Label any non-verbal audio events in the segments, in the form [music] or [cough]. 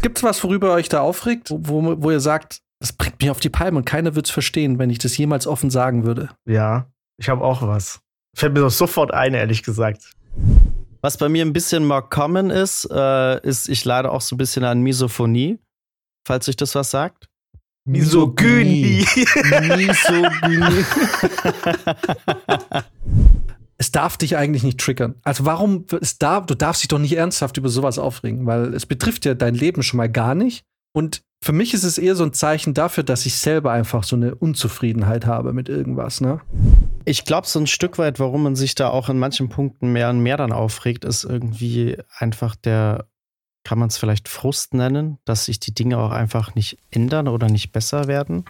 Gibt's was, worüber ihr euch da aufregt, wo, wo ihr sagt, das bringt mich auf die Palme und keiner wird's verstehen, wenn ich das jemals offen sagen würde? Ja, ich habe auch was. Fällt mir doch sofort ein, ehrlich gesagt. Was bei mir ein bisschen more common ist, äh, ist, ich leide auch so ein bisschen an Misophonie, falls euch das was sagt. Misogynie. Misogynie. [laughs] [laughs] es darf dich eigentlich nicht triggern. Also warum es darf, du darfst dich doch nicht ernsthaft über sowas aufregen, weil es betrifft ja dein Leben schon mal gar nicht. Und für mich ist es eher so ein Zeichen dafür, dass ich selber einfach so eine Unzufriedenheit habe mit irgendwas, ne? Ich glaube, so ein Stück weit, warum man sich da auch in manchen Punkten mehr und mehr dann aufregt, ist irgendwie einfach der, kann man es vielleicht Frust nennen, dass sich die Dinge auch einfach nicht ändern oder nicht besser werden.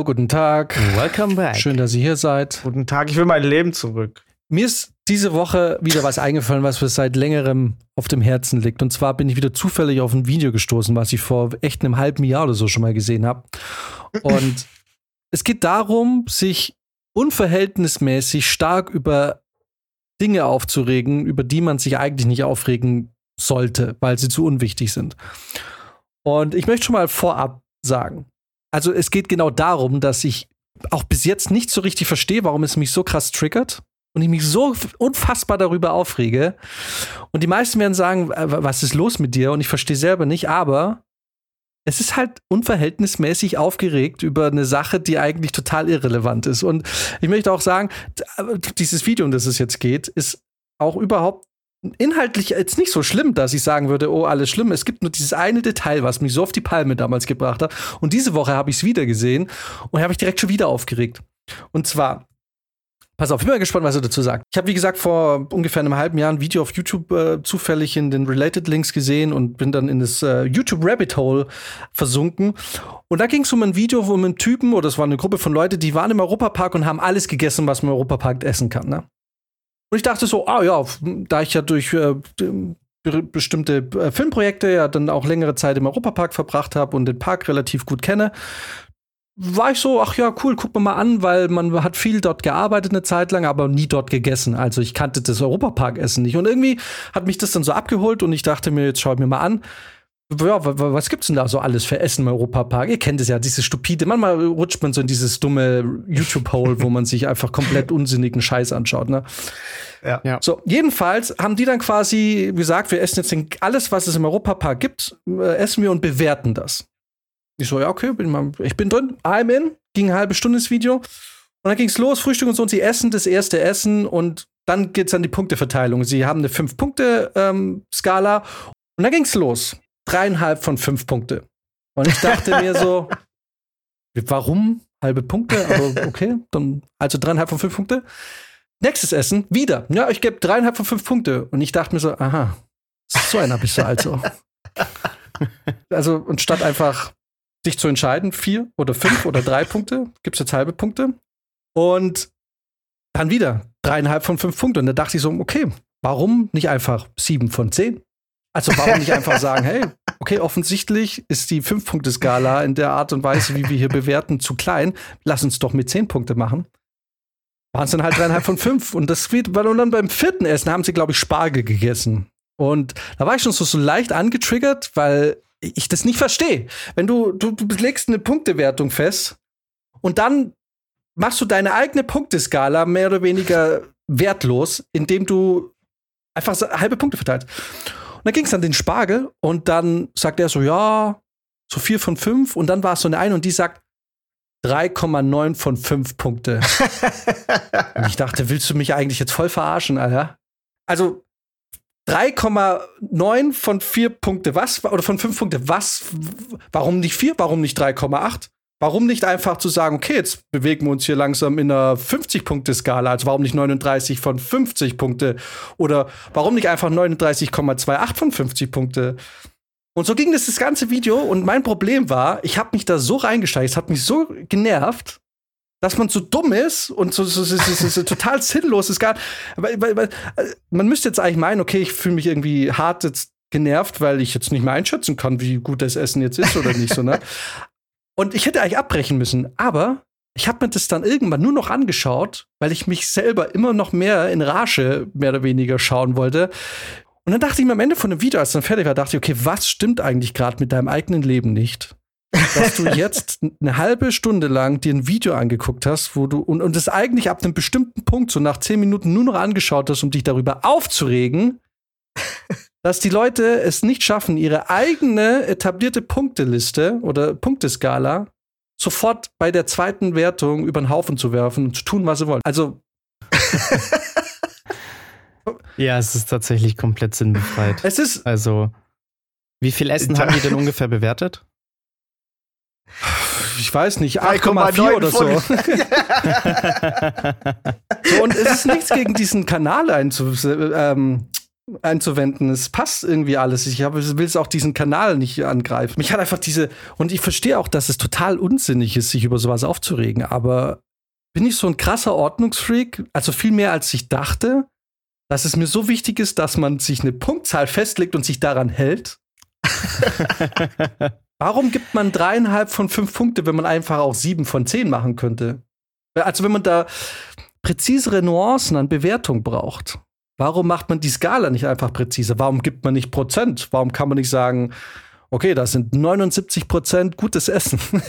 Guten Tag. Welcome back. Schön, dass ihr hier seid. Guten Tag, ich will mein Leben zurück. Mir ist diese Woche wieder was eingefallen, was mir seit längerem auf dem Herzen liegt. Und zwar bin ich wieder zufällig auf ein Video gestoßen, was ich vor echt einem halben Jahr oder so schon mal gesehen habe. Und es geht darum, sich unverhältnismäßig stark über Dinge aufzuregen, über die man sich eigentlich nicht aufregen sollte, weil sie zu unwichtig sind. Und ich möchte schon mal vorab sagen, also es geht genau darum, dass ich auch bis jetzt nicht so richtig verstehe, warum es mich so krass triggert und ich mich so unfassbar darüber aufrege. Und die meisten werden sagen, was ist los mit dir? Und ich verstehe selber nicht, aber es ist halt unverhältnismäßig aufgeregt über eine Sache, die eigentlich total irrelevant ist. Und ich möchte auch sagen, dieses Video, um das es jetzt geht, ist auch überhaupt inhaltlich jetzt nicht so schlimm, dass ich sagen würde, oh, alles schlimm. Es gibt nur dieses eine Detail, was mich so auf die Palme damals gebracht hat. Und diese Woche habe ich es wieder gesehen und habe ich direkt schon wieder aufgeregt. Und zwar, pass auf, ich bin mal gespannt, was er dazu sagt. Ich habe, wie gesagt, vor ungefähr einem halben Jahr ein Video auf YouTube äh, zufällig in den Related Links gesehen und bin dann in das äh, YouTube Rabbit Hole versunken. Und da ging es um ein Video, wo ein Typen, oder es war eine Gruppe von Leuten, die waren im Europapark und haben alles gegessen, was man im Europapark essen kann. Ne? Und ich dachte so, ah ja, da ich ja durch äh, bestimmte äh, Filmprojekte ja dann auch längere Zeit im Europapark verbracht habe und den Park relativ gut kenne, war ich so, ach ja, cool, guck mir mal an, weil man hat viel dort gearbeitet eine Zeit lang, aber nie dort gegessen. Also ich kannte das Europapark-Essen nicht. Und irgendwie hat mich das dann so abgeholt und ich dachte mir, jetzt schau ich mir mal an, ja, was gibt's denn da so alles für Essen im Europapark? Ihr kennt es ja, dieses stupide. Manchmal rutscht man so in dieses dumme YouTube-Hole, wo man sich einfach komplett unsinnigen Scheiß anschaut, ne? Ja. ja. So, jedenfalls haben die dann quasi gesagt, wir essen jetzt alles, was es im Europapark gibt, äh, essen wir und bewerten das. Ich so, ja, okay, bin mal, ich bin drin, I'm in, ging eine halbe Stunde das Video. Und dann ging's los, Frühstück und so, und sie essen das erste Essen und dann geht's an die Punkteverteilung. Sie haben eine Fünf-Punkte-Skala ähm, und dann ging's los dreieinhalb von fünf Punkte. Und ich dachte mir so, [laughs] warum halbe Punkte? Aber okay, dann also dreieinhalb von fünf Punkte. Nächstes Essen, wieder. Ja, ich gebe dreieinhalb von fünf Punkte. Und ich dachte mir so, aha, so einer bist du also. [laughs] also, und statt einfach dich zu entscheiden, vier oder fünf oder drei Punkte, gibt es jetzt halbe Punkte. Und dann wieder dreieinhalb von fünf Punkte. Und da dachte ich so, okay, warum nicht einfach sieben von zehn? Also warum nicht einfach sagen, hey, okay, offensichtlich ist die Fünf-Punkte-Skala in der Art und Weise, wie wir hier bewerten, zu klein. Lass uns doch mit zehn Punkte machen. Waren es dann halt dreieinhalb von fünf. Und das wird, weil dann beim vierten Essen haben sie, glaube ich, Spargel gegessen. Und da war ich schon so, so leicht angetriggert, weil ich das nicht verstehe. Wenn du, du, du legst eine Punktewertung fest und dann machst du deine eigene Punkteskala mehr oder weniger wertlos, indem du einfach halbe Punkte verteilst. Und dann ging es an den Spargel und dann sagt er so, ja, so vier von fünf. Und dann war es so eine eine und die sagt 3,9 von fünf Punkte. [laughs] und ich dachte, willst du mich eigentlich jetzt voll verarschen, Alter? Also 3,9 von vier Punkte, was? Oder von fünf Punkte, was? Warum nicht vier? Warum nicht 3,8? Warum nicht einfach zu sagen, okay, jetzt bewegen wir uns hier langsam in einer 50-Punkte-Skala, also warum nicht 39 von 50 Punkte? Oder warum nicht einfach 39,28 von 50 Punkte? Und so ging das das ganze Video und mein Problem war, ich habe mich da so reingesteigt, es hat mich so genervt, dass man so dumm ist und so, so, so, so, total sinnlos ist. Gar, äh, man müsste jetzt eigentlich meinen, okay, ich fühle mich irgendwie hart jetzt genervt, weil ich jetzt nicht mehr einschätzen kann, wie gut das Essen jetzt ist oder nicht so, ne? [laughs] Und ich hätte eigentlich abbrechen müssen, aber ich habe mir das dann irgendwann nur noch angeschaut, weil ich mich selber immer noch mehr in Rage mehr oder weniger schauen wollte. Und dann dachte ich mir am Ende von dem Video, als es dann fertig war, dachte ich, okay, was stimmt eigentlich gerade mit deinem eigenen Leben nicht? dass du [laughs] jetzt eine halbe Stunde lang dir ein Video angeguckt hast, wo du und, und das eigentlich ab einem bestimmten Punkt, so nach zehn Minuten, nur noch angeschaut hast, um dich darüber aufzuregen, dass die Leute es nicht schaffen, ihre eigene etablierte Punkteliste oder Punkteskala sofort bei der zweiten Wertung über den Haufen zu werfen und zu tun, was sie wollen. Also. [laughs] ja, es ist tatsächlich komplett sinnbefreit. Es ist. Also, wie viel Essen haben die denn [laughs] ungefähr bewertet? ich weiß nicht, 8,4 oder so. [laughs] so. Und es ist nichts gegen diesen Kanal einzu, ähm, einzuwenden. Es passt irgendwie alles. Ich will es auch diesen Kanal nicht angreifen. Mich hat einfach diese, und ich verstehe auch, dass es total unsinnig ist, sich über sowas aufzuregen, aber bin ich so ein krasser Ordnungsfreak, also viel mehr als ich dachte, dass es mir so wichtig ist, dass man sich eine Punktzahl festlegt und sich daran hält. [laughs] Warum gibt man dreieinhalb von fünf Punkte, wenn man einfach auch sieben von zehn machen könnte? Also wenn man da präzisere Nuancen an Bewertung braucht. Warum macht man die Skala nicht einfach präziser? Warum gibt man nicht Prozent? Warum kann man nicht sagen, okay, das sind 79 Prozent gutes Essen? [laughs]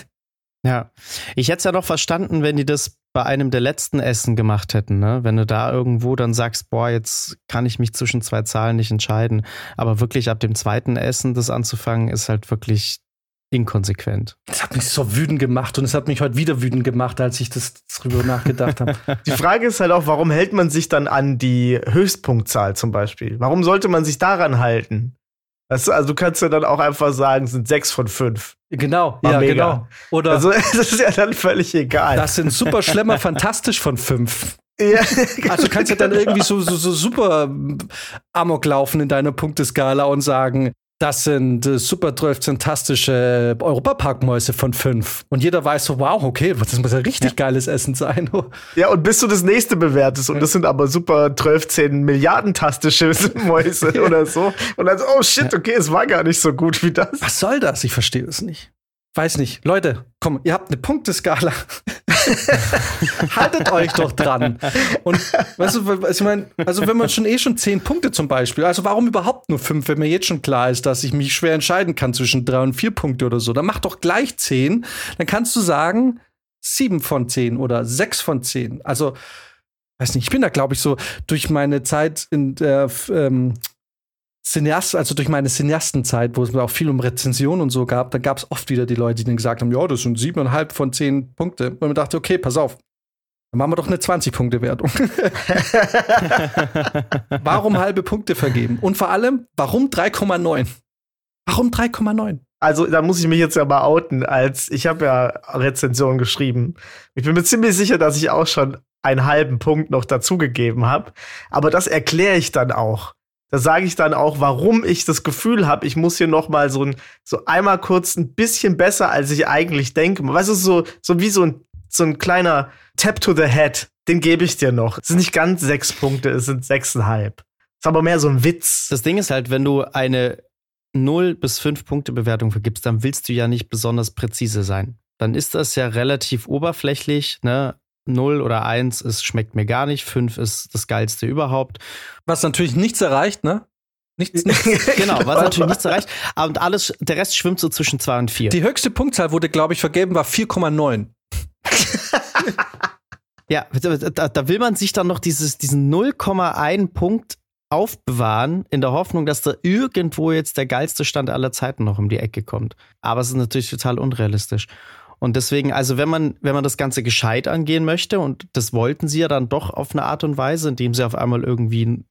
Ja, ich hätte es ja noch verstanden, wenn die das bei einem der letzten Essen gemacht hätten, ne? Wenn du da irgendwo dann sagst, boah, jetzt kann ich mich zwischen zwei Zahlen nicht entscheiden. Aber wirklich ab dem zweiten Essen das anzufangen, ist halt wirklich inkonsequent. Das hat mich so wütend gemacht und es hat mich heute wieder wütend gemacht, als ich das drüber nachgedacht habe. [laughs] Die Frage ist halt auch, warum hält man sich dann an die Höchstpunktzahl zum Beispiel? Warum sollte man sich daran halten? Weißt du, also du kannst ja dann auch einfach sagen, es sind sechs von fünf. Genau, War ja, mega. genau. Oder also [laughs] das ist ja dann völlig egal. Das sind super schlimmer fantastisch von fünf. [laughs] Ja, also kannst du dann irgendwie so, so, so super Amok laufen in deiner Punkteskala und sagen, das sind äh, super 12 fantastische Europaparkmäuse von fünf. Und jeder weiß so, wow, okay, das muss ja richtig ja. geiles Essen sein. [laughs] ja, und bis du das nächste bewertest, und das sind aber super 12, 10 Milliardentastische [laughs] Mäuse [laughs] oder so. Und dann so, oh shit, okay, es war gar nicht so gut wie das. Was soll das? Ich verstehe es nicht. Weiß nicht. Leute, komm, ihr habt eine Punkteskala. [laughs] Haltet euch doch dran. Und weißt du, ich meine, also wenn man schon eh schon zehn Punkte zum Beispiel, also warum überhaupt nur fünf, wenn mir jetzt schon klar ist, dass ich mich schwer entscheiden kann zwischen drei und vier Punkte oder so, dann mach doch gleich zehn. Dann kannst du sagen, sieben von zehn oder sechs von zehn. Also, weiß nicht, ich bin da, glaube ich, so durch meine Zeit in der ähm, Cineast, also durch meine Cineastenzeit, wo es mir auch viel um Rezensionen und so gab, da gab es oft wieder die Leute, die dann gesagt haben, ja, das sind siebeneinhalb von zehn Punkte. Und man dachte, okay, pass auf, dann machen wir doch eine 20-Punkte-Wertung. [laughs] warum halbe Punkte vergeben? Und vor allem, warum 3,9? Warum 3,9? Also, da muss ich mich jetzt ja mal outen, als ich habe ja Rezensionen geschrieben. Ich bin mir ziemlich sicher, dass ich auch schon einen halben Punkt noch dazugegeben habe. Aber das erkläre ich dann auch da sage ich dann auch, warum ich das Gefühl habe, ich muss hier noch mal so ein so einmal kurz ein bisschen besser, als ich eigentlich denke. Weißt du, so so wie so ein so ein kleiner Tap to the Head, den gebe ich dir noch. Es sind nicht ganz sechs Punkte, es sind sechseinhalb. Ist aber mehr so ein Witz. Das Ding ist halt, wenn du eine 0 bis 5 Punkte Bewertung vergibst, dann willst du ja nicht besonders präzise sein. Dann ist das ja relativ oberflächlich, ne? 0 oder 1 ist, schmeckt mir gar nicht, 5 ist das geilste überhaupt. Was natürlich nichts erreicht, ne? Nichts, [laughs] nichts genau, was [laughs] natürlich nichts erreicht. Und alles, der Rest schwimmt so zwischen 2 und 4. Die höchste Punktzahl wurde, glaube ich, vergeben, war 4,9. ja, da, da, will man sich dann noch dieses, diesen 0,1 Punkt aufbewahren, in der Hoffnung, dass da irgendwo jetzt der geilste Stand aller Zeiten noch um die Ecke kommt. Aber es ist natürlich total unrealistisch. Und deswegen, also wenn man, wenn man das Ganze gescheit angehen möchte, und das wollten sie ja dann doch auf eine Art und Weise, indem sie auf einmal irgendwie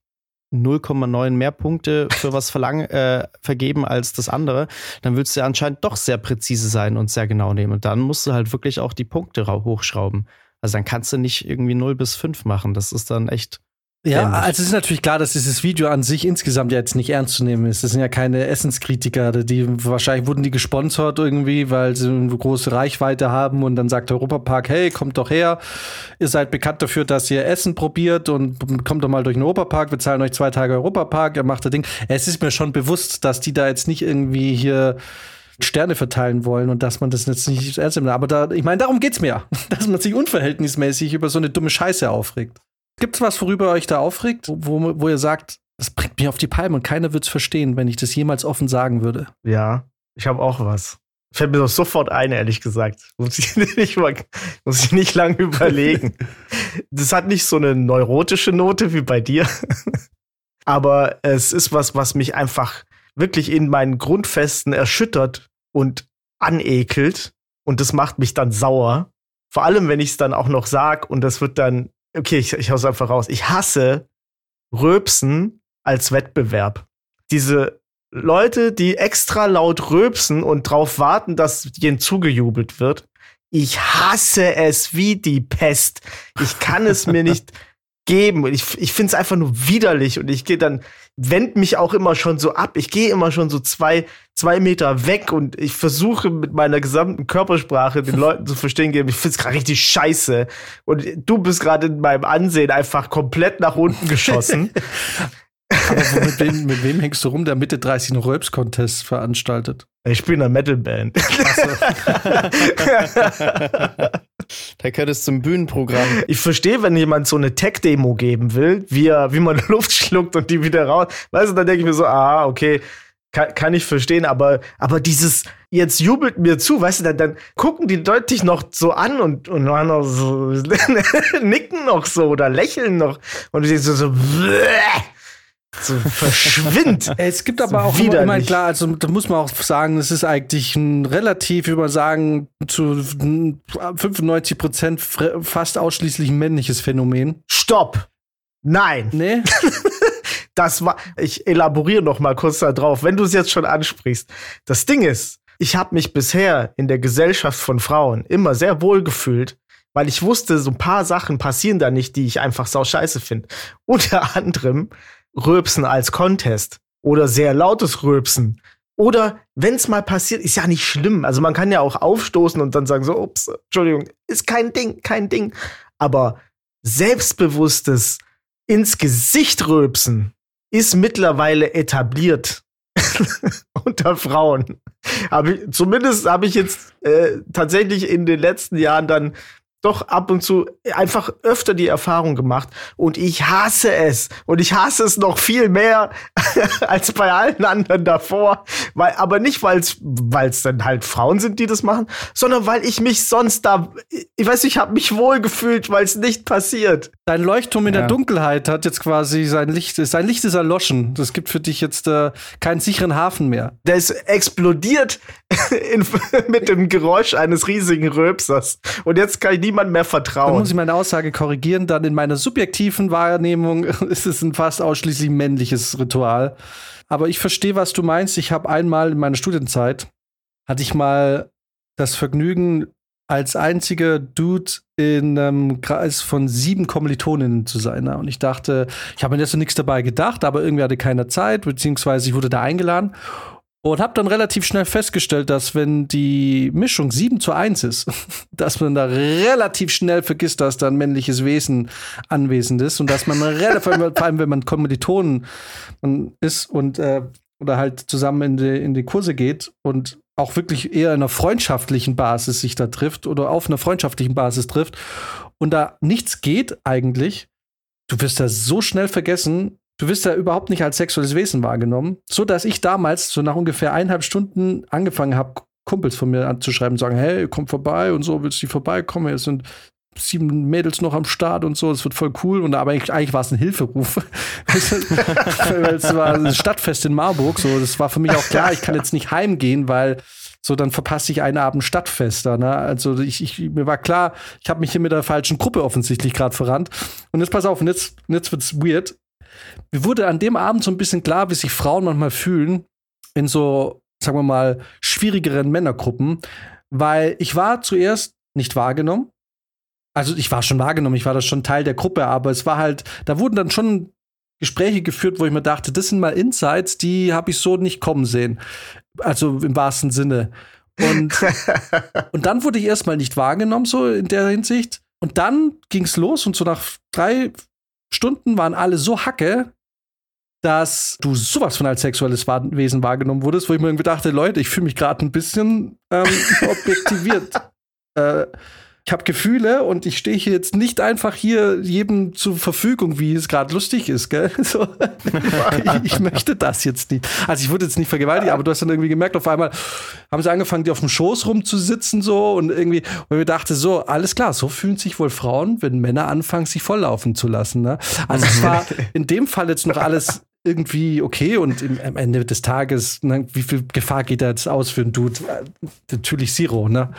0,9 mehr Punkte für was verlangen, äh, vergeben als das andere, dann willst du ja anscheinend doch sehr präzise sein und sehr genau nehmen. Und dann musst du halt wirklich auch die Punkte hochschrauben. Also dann kannst du nicht irgendwie 0 bis 5 machen. Das ist dann echt Ja, Ähnlich. also es ist natürlich klar, dass dieses Video an sich insgesamt ja jetzt nicht ernst zu nehmen ist. Das sind ja keine Essenskritiker, die wahrscheinlich wurden die gesponsert irgendwie, weil sie eine große Reichweite haben und dann sagt der Europapark, hey, kommt doch her, ihr seid bekannt dafür, dass ihr Essen probiert und kommt doch mal durch den Europapark, wir zahlen euch zwei Tage Europapark, ihr macht das Ding. Es ist mir schon bewusst, dass die da jetzt nicht irgendwie hier Sterne verteilen wollen und dass man das jetzt nicht ernst nimmt. Aber da, ich meine, darum geht's mir, [laughs] dass man sich unverhältnismäßig über so eine dumme Scheiße aufregt. Gibt es was, worüber ihr euch da aufregt, wo, wo ihr sagt, das bringt mich auf die Palme und keiner wird es verstehen, wenn ich das jemals offen sagen würde? Ja, ich habe auch was. Fällt mir doch sofort ein, ehrlich gesagt. Muss ich [laughs] nicht, mal, muss ich nicht lange überlegen. [laughs] das hat nicht so eine neurotische Note wie bei dir. [laughs] Aber es ist was, was mich einfach wirklich in meinen Grundfesten erschüttert und anekelt. Und das macht mich dann sauer. Vor allem, wenn ich es dann auch noch sag und das wird dann okay, ich, ich hau's einfach raus. Ich hasse Röpsen als Wettbewerb. Diese Leute, die extra laut röpsen und drauf warten, dass ihnen zugejubelt wird. Ich hasse es wie die Pest. Ich kann es mir [laughs] nicht geben. Ich, ich finde es einfach nur widerlich und ich gehe dann, wend mich auch immer schon so ab. Ich gehe immer schon so zwei, zwei Meter weg und ich versuche mit meiner gesamten Körpersprache den Leuten zu verstehen geben. Ich finde es gerade richtig scheiße. Und du bist gerade in meinem Ansehen einfach komplett nach unten geschossen. [laughs] [laughs] Aber mit wem, mit wem hängst du rum, der Mitte 30 einen Röps-Contest veranstaltet? Ich spiele in einer Metalband. [laughs] da gehört es zum Bühnenprogramm. Ich verstehe, wenn jemand so eine Tech-Demo geben will, wie, er, wie man [laughs] Luft schluckt und die wieder raus. Weißt du, dann denke ich mir so, ah, okay, kann, kann ich verstehen, aber, aber dieses, jetzt jubelt mir zu, weißt du, dann, dann gucken die Leute dich noch so an und, und noch so, [laughs] nicken noch so oder lächeln noch und denkst so, [laughs] so bleh so verschwindt. [laughs] Es gibt aber auch immer, immer klar, also da muss man auch sagen, es ist eigentlich ein relativ, wie man sagen, zu 95 Prozent fast ausschließlich männliches Phänomen. Stopp! Nein. Nee? [laughs] das war, ich elaboriere noch mal kurz da drauf, wenn du es jetzt schon ansprichst. Das Ding ist, ich habe mich bisher in der Gesellschaft von Frauen immer sehr wohl gefühlt, weil ich wusste, so ein paar Sachen passieren da nicht, die ich einfach sau scheiße finde. Unter anderem Röpsen als Contest oder sehr lautes Röpsen. Oder wenn es mal passiert, ist ja nicht schlimm. Also man kann ja auch aufstoßen und dann sagen so, ups, Entschuldigung, ist kein Ding, kein Ding. Aber selbstbewusstes ins Gesicht röpsen ist mittlerweile etabliert [laughs] unter Frauen. Hab ich, zumindest habe ich jetzt äh, tatsächlich in den letzten Jahren dann doch ab und zu einfach öfter die Erfahrung gemacht und ich hasse es und ich hasse es noch viel mehr [laughs] als bei allen anderen davor, weil aber nicht weil es weil es dann halt Frauen sind, die das machen, sondern weil ich mich sonst da ich weiß, ich habe mich wohl gefühlt, weil es nicht passiert. Dein Leuchtturm in ja. der Dunkelheit hat jetzt quasi sein Licht sein Licht ist erloschen. Das gibt für dich jetzt äh, keinen sicheren Hafen mehr. Der ist explodiert [laughs] in, [laughs] mit dem Geräusch eines riesigen Röpsers und jetzt kann ich nie niemand mehr vertrauen. Dann muss ich meine Aussage korrigieren. Dann in meiner subjektiven Wahrnehmung [laughs] ist es ein fast ausschließlich männliches Ritual. Aber ich verstehe, was du meinst. Ich habe einmal in meiner Studienzeit hatte ich mal das Vergnügen, als einziger Dude in einem Kreis von sieben Kommilitoninnen zu sein. Und ich dachte, ich habe mir jetzt so nichts dabei gedacht, aber irgendwie hatte keiner Zeit, beziehungsweise ich wurde da eingeladen. Und habe dann relativ schnell festgestellt, dass wenn die Mischung 7 zu 1 ist, [laughs] dass man da relativ schnell vergisst, dass da ein männliches Wesen anwesend ist und dass man relativ, vor allem wenn man Kommilitonen ist und äh, oder halt zusammen in die, in die Kurse geht und auch wirklich eher in einer freundschaftlichen Basis sich da trifft oder auf einer freundschaftlichen Basis trifft und da nichts geht eigentlich, du wirst da so schnell vergessen, du wirst ja überhaupt nicht als sexuelles Wesen wahrgenommen, so dass ich damals so nach ungefähr eineinhalb Stunden angefangen habe, Kumpels von mir anzuschreiben, sagen, hey, komm vorbei und so, willst du vorbeikommen? Es sind sieben Mädels noch am Start und so, es wird voll cool. Und aber eigentlich, eigentlich war es ein Hilferuf. [laughs] es war ein Stadtfest in Marburg, so, das war für mich auch klar, ich kann jetzt nicht heimgehen, weil so dann verpasse ich einen Abend Stadtfest da. Ne? Also ich, ich, mir war klar, ich habe mich hier mit der falschen Gruppe offensichtlich gerade verrannt. Und jetzt pass auf, und jetzt, jetzt wird's weird mir wurde an dem Abend so ein bisschen klar, wie sich Frauen manchmal fühlen in so, sagen wir mal, schwierigeren Männergruppen, weil ich war zuerst nicht wahrgenommen. also ich war schon wahrgenommen, ich war da schon Teil der Gruppe, aber es war halt, da wurden dann schon Gespräche geführt, wo ich mir dachte, das sind mal Insights, die habe ich so nicht kommen sehen. Also im wahrsten Sinne. Und, [laughs] und dann wurde ich erstmal nicht wahrgenommen, so in der Hinsicht. Und dann ging es los und so nach drei Stunden waren alle so hacke, dass du sowas von als sexuelles Wesen wahrgenommen wurdest, wo ich mir irgendwie dachte, Leute, ich fühle mich gerade ein bisschen ähm, [laughs] objektiviert. äh, ich habe Gefühle und ich stehe hier jetzt nicht einfach hier jedem zur Verfügung, wie es gerade lustig ist, gell? [laughs] So. ich, ich, möchte das jetzt nicht. Also ich wurde jetzt nicht vergewaltigt, aber du hast dann irgendwie gemerkt, auf einmal haben sie angefangen, die auf dem Schoß rumzusitzen so und irgendwie, und ich dachte so, alles klar, so fühlen sich wohl Frauen, wenn Männer anfangen, sich volllaufen zu lassen. Ne? Also es war [laughs] in dem Fall jetzt noch alles irgendwie okay und im, am Ende des Tages, ne, wie viel Gefahr geht da jetzt aus für einen Dude? Äh, natürlich Zero, ne?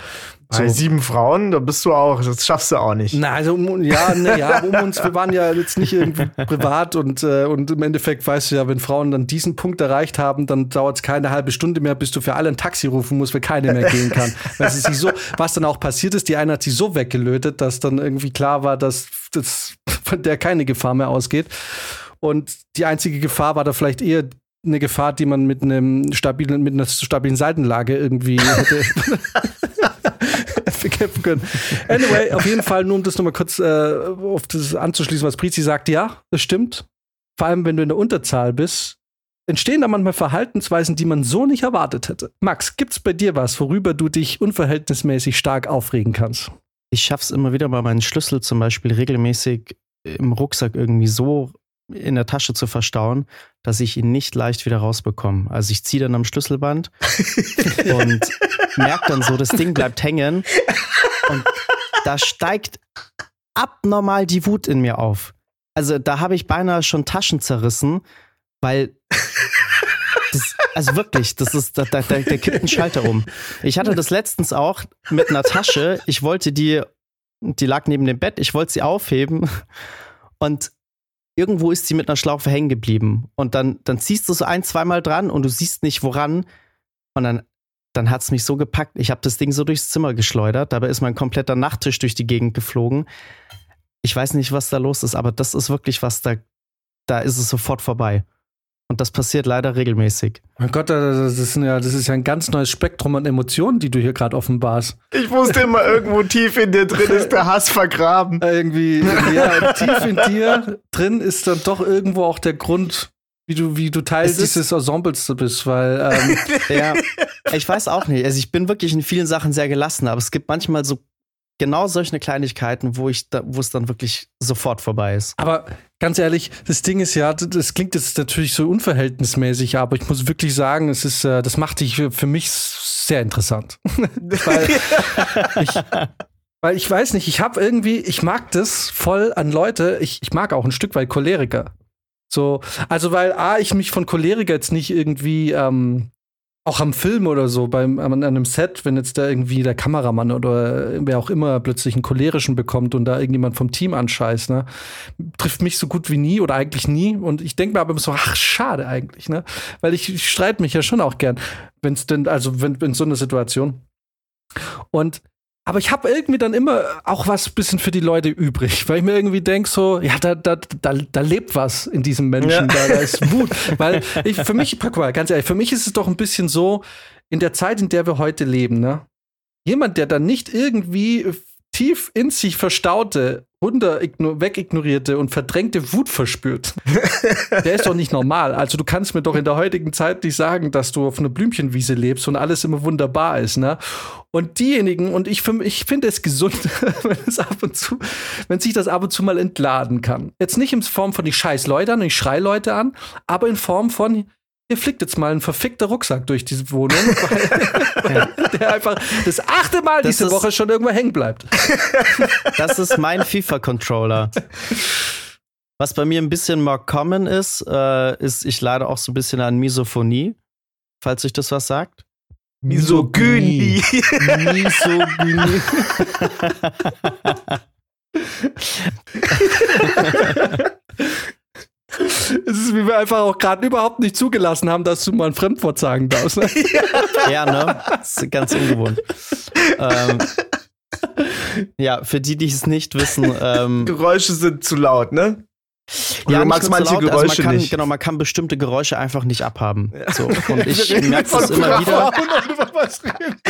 So. Bei sieben Frauen, da bist du auch, das schaffst du auch nicht. Na, also ja, ne, ja, um uns, wir waren ja jetzt nicht irgendwie privat und, äh, und im Endeffekt weißt du ja, wenn Frauen dann diesen Punkt erreicht haben, dann dauert es keine halbe Stunde mehr, bis du für alle ein Taxi rufen musst, weil keine mehr gehen kann. weil sie sich so, was dann auch passiert ist, die eine hat sie so weggelötet, dass dann irgendwie klar war, dass das [laughs] von der keine Gefahr mehr ausgeht. Und die einzige Gefahr war da vielleicht eher eine Gefahr, die man mit einem stabilen, mit einer stabilen Seitenlage irgendwie [laughs] hätte bekämpfen können. Anyway, auf jeden Fall, nur um das nochmal kurz äh, auf das anzuschließen, was Prizi sagt, ja, das stimmt. Vor allem, wenn du in der Unterzahl bist, entstehen da manchmal Verhaltensweisen, die man so nicht erwartet hätte. Max, gibt's bei dir was, worüber du dich unverhältnismäßig stark aufregen kannst? Ich schaff's immer wieder mal meinen Schlüssel zum Beispiel regelmäßig im Rucksack irgendwie so in der Tasche zu verstauen, dass ich ihn nicht leicht wieder rausbekomme. Also ich ziehe dann am Schlüsselband [laughs] und merke dann so, das Ding bleibt hängen und da steigt abnormal die Wut in mir auf. Also da habe ich beinahe schon Taschen zerrissen, weil das, also wirklich, das ist, da, da, da kippt ein Schalter um. Ich hatte das letztens auch mit einer Tasche. Ich wollte die, die lag neben dem Bett, ich wollte sie aufheben und irgendwo ist sie mit einer Schlaufe hängen geblieben. Und dann, dann ziehst du so ein, zweimal dran und du siehst nicht woran. Und dann, dann hat es mich so gepackt. Ich habe das Ding so durchs Zimmer geschleudert. Dabei ist mein kompletter Nachttisch durch die Gegend geflogen. Ich weiß nicht, was da los ist, aber das ist wirklich was, da, da ist es sofort vorbei. Und das passiert leider regelmäßig. Mein Gott, das ist, ja, das ist ja ein ganz neues Spektrum an Emotionen, die du hier gerade offenbarst. Ich wusste immer, irgendwo tief in dir drin ist der Hass vergraben. Irgendwie, ja, tief in dir drin ist dann doch irgendwo auch der Grund, wie du, wie du Teil dieses Ensembles bist, weil ähm, [laughs] ja, ich weiß auch nicht. Also ich bin wirklich in vielen Sachen sehr gelassen, aber es gibt manchmal so genau solche Kleinigkeiten, wo ich da, wo es dann wirklich sofort vorbei ist. Aber ganz ehrlich, das Ding ist ja, das klingt jetzt natürlich so unverhältnismäßig, aber ich muss wirklich sagen, es ist, äh, das macht dich für mich sehr interessant. [laughs] weil, ich, weil ich weiß nicht, ich habe irgendwie, ich mag das voll an Leute, ich, ich mag auch ein Stück weit Choleriker. So, also weil A, ich mich von Choleriker jetzt nicht irgendwie ähm, auch am Film oder so, beim, an einem Set, wenn jetzt da irgendwie der Kameramann oder wer auch immer plötzlich einen cholerischen bekommt und da irgendjemand vom Team anscheißt, ne, trifft mich so gut wie nie oder eigentlich nie. Und ich denke mir aber immer so, ach, schade eigentlich, ne? Weil ich, ich streite mich ja schon auch gern, wenn es denn, also wenn in so einer Situation. Und aber ich habe irgendwie dann immer auch was bisschen für die Leute übrig, weil ich mir irgendwie denke so, ja, da, da, da, da lebt was in diesem Menschen, ja. da, da ist Wut. [laughs] weil ich, für mich, guck mal, ganz ehrlich, für mich ist es doch ein bisschen so, in der Zeit, in der wir heute leben, ne? Jemand, der dann nicht irgendwie tief in sich verstaute, Wunder wegignorierte und verdrängte Wut verspürt. [laughs] Der ist doch nicht normal. Also du kannst mir doch in der heutigen Zeit nicht sagen, dass du auf einer Blümchenwiese lebst und alles immer wunderbar ist, ne? Und diejenigen, und ich, ich finde es gesund, [laughs] wenn es ab und zu, wenn sich das ab und zu mal entladen kann. Jetzt nicht in Form von ich scheiß Leute an, ich schrei Leute an, aber in Form von hier fliegt jetzt mal ein verfickter Rucksack durch diese Wohnung, [laughs] weil der einfach das achte Mal das diese Woche schon irgendwo hängen bleibt. [laughs] Das ist mein FIFA-Controller. Was bei mir ein bisschen more common ist, äh, ist, ich leide auch so ein bisschen an Misophonie, falls euch das was sagt. Misogynie. Misogynie. [laughs] [laughs] Es ist, wie wir einfach auch gerade überhaupt nicht zugelassen haben, dass du mal ein Fremdwort sagen darfst. Ne? [laughs] ja, ne? Das ist ganz ungewohnt. ähm, Ja, für die, die es nicht wissen. Ähm, Geräusche sind zu laut, ne? ja, du magst manche laut, also Geräusche man kann, nicht. Genau, man kann bestimmte Geräusche einfach nicht abhaben. So, [laughs] und ich merke das immer wieder. Frauen und über was reden.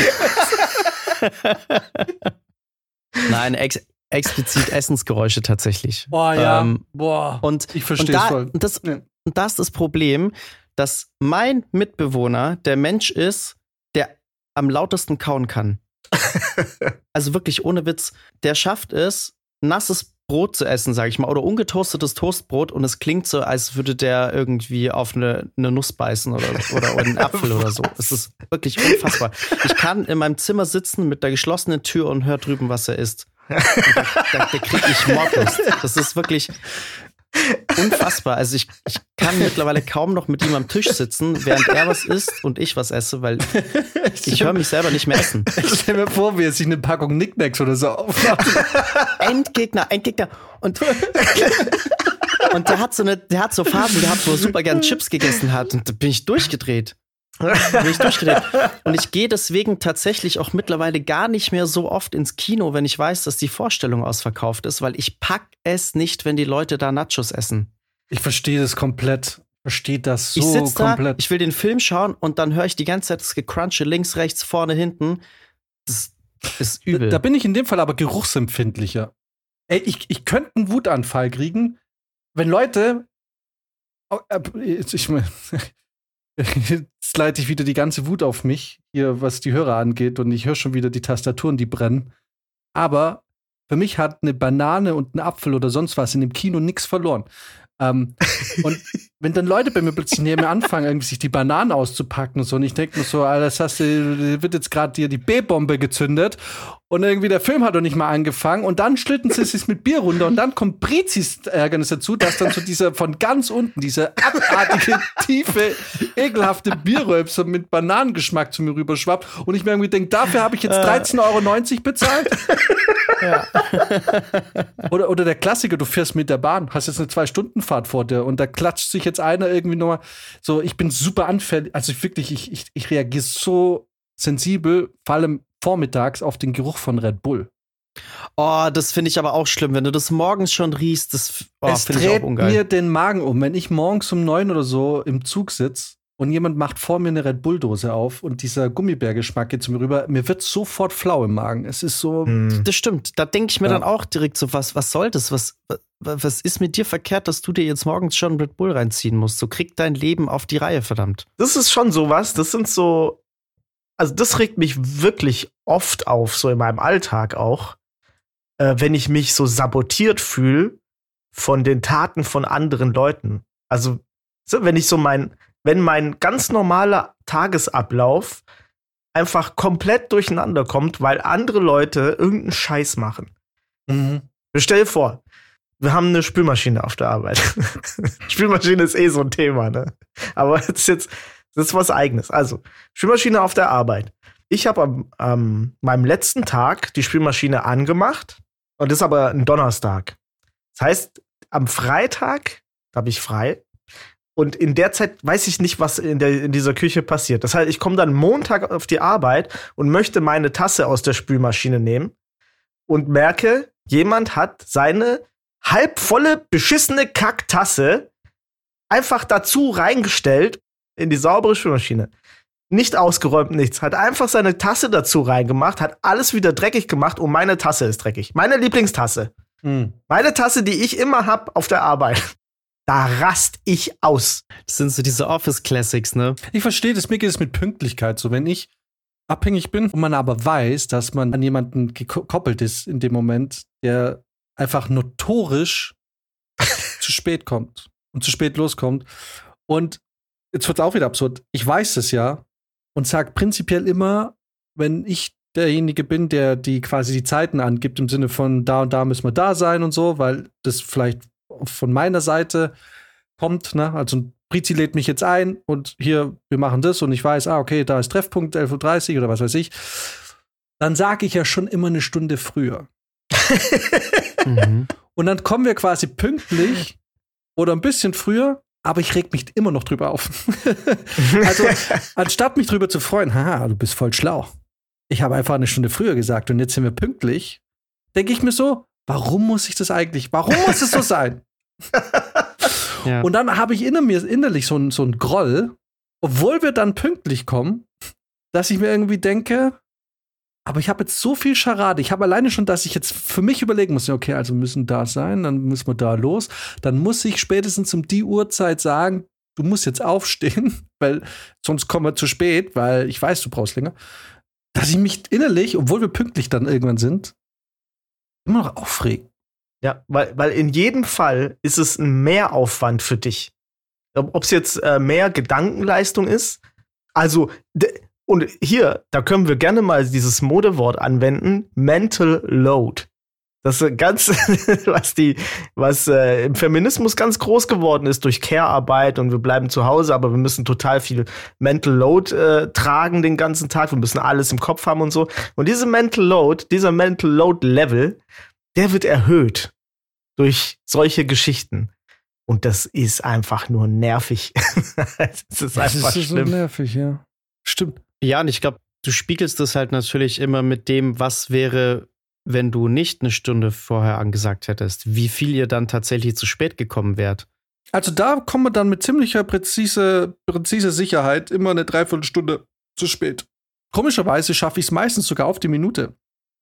Nein, ex explizit Essensgeräusche tatsächlich. Boah, ja. Ähm, Boah. Und, ich verstehe es da, voll. und, das, Ja. und das ist das Problem, dass mein Mitbewohner der Mensch ist, der am lautesten kauen kann. [laughs] also wirklich ohne Witz. Der schafft es, nasses Brot zu essen, sage ich mal, oder ungetoastetes Toastbrot und es klingt so, als würde der irgendwie auf eine, eine Nuss beißen oder, oder einen Apfel oder so. Es ist wirklich unfassbar. Ich kann in meinem Zimmer sitzen mit der geschlossenen Tür und höre drüben, was er isst. Da, da kriege ich Mordlust. Das ist wirklich unfassbar. Also ich, ich kann mittlerweile kaum noch mit ihm am Tisch sitzen, während er was isst und ich was esse, weil ich höre mich selber nicht mehr essen. Stell mir vor, wie er sich eine Packung Nicknacks oder so aufmacht. Endgegner, Endgegner. Und, und der hat so eine, der hat so Phasen gehabt, wo er super gern Chips gegessen hat. Und da bin ich durchgedreht. Bin ich durchgedreht. Und ich gehe deswegen tatsächlich auch mittlerweile gar nicht mehr so oft ins Kino, wenn ich weiß, dass die Vorstellung ausverkauft ist, weil ich pack es nicht, wenn die Leute da Nachos essen. Ich verstehe das komplett. Verstehe das so ich sitze da, komplett. ich will den Film schauen und dann höre ich die ganze Zeit das Gecrunche links, rechts, vorne, hinten. Das ist übel. Da bin ich in dem Fall aber geruchsempfindlicher. Ey, ich, ich könnte einen Wutanfall kriegen, wenn Leute. Oh, äh, Ich, mein- [laughs] jetzt leite ich wieder die ganze Wut auf mich, hier, was die Hörer angeht, und ich höre schon wieder die Tastaturen, die brennen. Aber für mich hat eine Banane und ein Apfel oder sonst was in dem Kino nichts verloren. Ähm, [laughs] und wenn dann Leute bei mir plötzlich neben mir anfangen, irgendwie sich die Bananen auszupacken und so, und ich denke mir so, Alter, das hast du, wird jetzt gerade dir die B-Bombe gezündet und irgendwie der Film hat noch nicht mal angefangen. Und dann schlitten sie sich mit Bier runter. Und dann kommt Prezis Ärgernis dazu, dass dann so dieser von ganz unten, diese abartige, [laughs] tiefe, ekelhafte Bierröpse mit Bananengeschmack zu mir rüberschwappt. Und ich mir irgendwie denke, dafür habe ich jetzt 13,90 Euro bezahlt. [laughs] [laughs] Oder, oder der Klassiker, du fährst mit der Bahn, hast jetzt eine Zwei-Stunden-Fahrt vor dir. Und da klatscht sich jetzt einer irgendwie nochmal. So, ich bin super anfällig. Also ich wirklich, ich, ich, ich reagiere so sensibel, vor allem vormittags, auf den Geruch von Red Bull. oh, das finde ich aber auch schlimm, wenn du das morgens schon riechst. Das oh, es finde ich dreht auch ungeil. mir den Magen um, wenn ich morgens um neun oder so im Zug sitze und jemand macht vor mir eine Red Bull-Dose auf und dieser Gummibärgeschmack geht zu mir rüber, mir wird sofort flau im Magen. Es ist so. Hm. Das stimmt. Da denke ich mir Ja. dann auch direkt so, was, was soll das? Was, wa- was ist mit dir verkehrt, dass du dir jetzt morgens schon Red Bull reinziehen musst? So krieg dein Leben auf die Reihe, verdammt. Das ist schon sowas. Das sind so. Also, das regt mich wirklich oft auf, so in meinem Alltag auch, äh, wenn ich mich so sabotiert fühle von den Taten von anderen Leuten. Also, so, wenn ich so mein, wenn mein ganz normaler Tagesablauf einfach komplett durcheinander kommt, weil andere Leute irgendeinen Scheiß machen. Mhm. Stell dir vor, wir haben eine Spülmaschine auf der Arbeit. [laughs] Spülmaschine ist eh so ein Thema, ne? Aber [laughs] ist jetzt, das ist was Eigenes. Also, Spülmaschine auf der Arbeit. Ich habe am, am meinem letzten Tag die Spülmaschine angemacht und das ist aber ein Donnerstag. Das heißt, am Freitag habe ich frei und in der Zeit weiß ich nicht, was in, der, in dieser Küche passiert. Das heißt, ich komme dann Montag auf die Arbeit und möchte meine Tasse aus der Spülmaschine nehmen und merke, jemand hat seine halbvolle, beschissene Kacktasse einfach dazu reingestellt in die saubere Spülmaschine. Nicht ausgeräumt, nichts. Hat einfach seine Tasse dazu reingemacht, hat alles wieder dreckig gemacht und meine Tasse ist dreckig. Meine Lieblingstasse. Mhm. Meine Tasse, die ich immer hab auf der Arbeit. [laughs] Da rast ich aus. Das sind so diese Office Classics, ne? Ich verstehe das, mir geht es mit Pünktlichkeit so. Wenn ich abhängig bin und man aber weiß, dass man an jemanden gekoppelt ist in dem Moment, der einfach notorisch [laughs] zu spät kommt und zu spät loskommt. Und jetzt wird es auch wieder absurd. Ich weiß es ja und sage prinzipiell immer, wenn ich derjenige bin, der die quasi die Zeiten angibt, im Sinne von da und da müssen wir da sein und so, weil das vielleicht von meiner Seite kommt, ne? Also ein Prizi lädt mich jetzt ein und hier, wir machen das und ich weiß, ah, okay, da ist Treffpunkt 11.30 Uhr oder was weiß ich. Dann sage ich ja schon immer eine Stunde früher. [laughs] Mhm. Und dann kommen wir quasi pünktlich oder ein bisschen früher, aber ich reg mich immer noch drüber auf. [laughs] also, [laughs] anstatt mich drüber zu freuen, haha, du bist voll schlau. Ich habe einfach eine Stunde früher gesagt und jetzt sind wir pünktlich. denke ich mir so, warum muss ich das eigentlich? Warum muss es so [laughs] sein? ja. Und dann habe ich inner mir innerlich so, so einen Groll, obwohl wir dann pünktlich kommen, dass ich mir irgendwie denke, aber ich habe jetzt so viel Scharade. Ich habe alleine schon, dass ich jetzt für mich überlegen muss, okay, also müssen da sein, dann müssen wir da los. Dann muss ich spätestens um die Uhrzeit sagen, du musst jetzt aufstehen, [laughs] weil sonst kommen wir zu spät, weil ich weiß, du brauchst länger. Dass ich mich innerlich, obwohl wir pünktlich dann irgendwann sind, immer noch aufregen. Ja, weil, weil in jedem Fall ist es ein Mehraufwand für dich. Ob es jetzt äh, mehr Gedankenleistung ist. Also, und hier, da können wir gerne mal dieses Modewort anwenden: Mental Load. Das ist ganz, [laughs] was die, was äh, im Feminismus ganz groß geworden ist durch Care-Arbeit und wir bleiben zu Hause, aber wir müssen total viel Mental Load äh, tragen den ganzen Tag. Wir müssen alles im Kopf haben und so. Und diese Mental Load, dieser Mental Load Level, der wird erhöht durch solche Geschichten. Und das ist einfach nur nervig. [laughs] es ist einfach das ist schlimm. so nervig, ja. Stimmt. Ja, und ich glaube, du spiegelst das halt natürlich immer mit dem, was wäre, wenn du nicht eine Stunde vorher angesagt hättest, wie viel ihr dann tatsächlich zu spät gekommen wärt. Also da kommen wir dann mit ziemlicher präzise, präzise Sicherheit immer eine Dreiviertelstunde zu spät. Komischerweise schaffe ich es meistens sogar auf die Minute.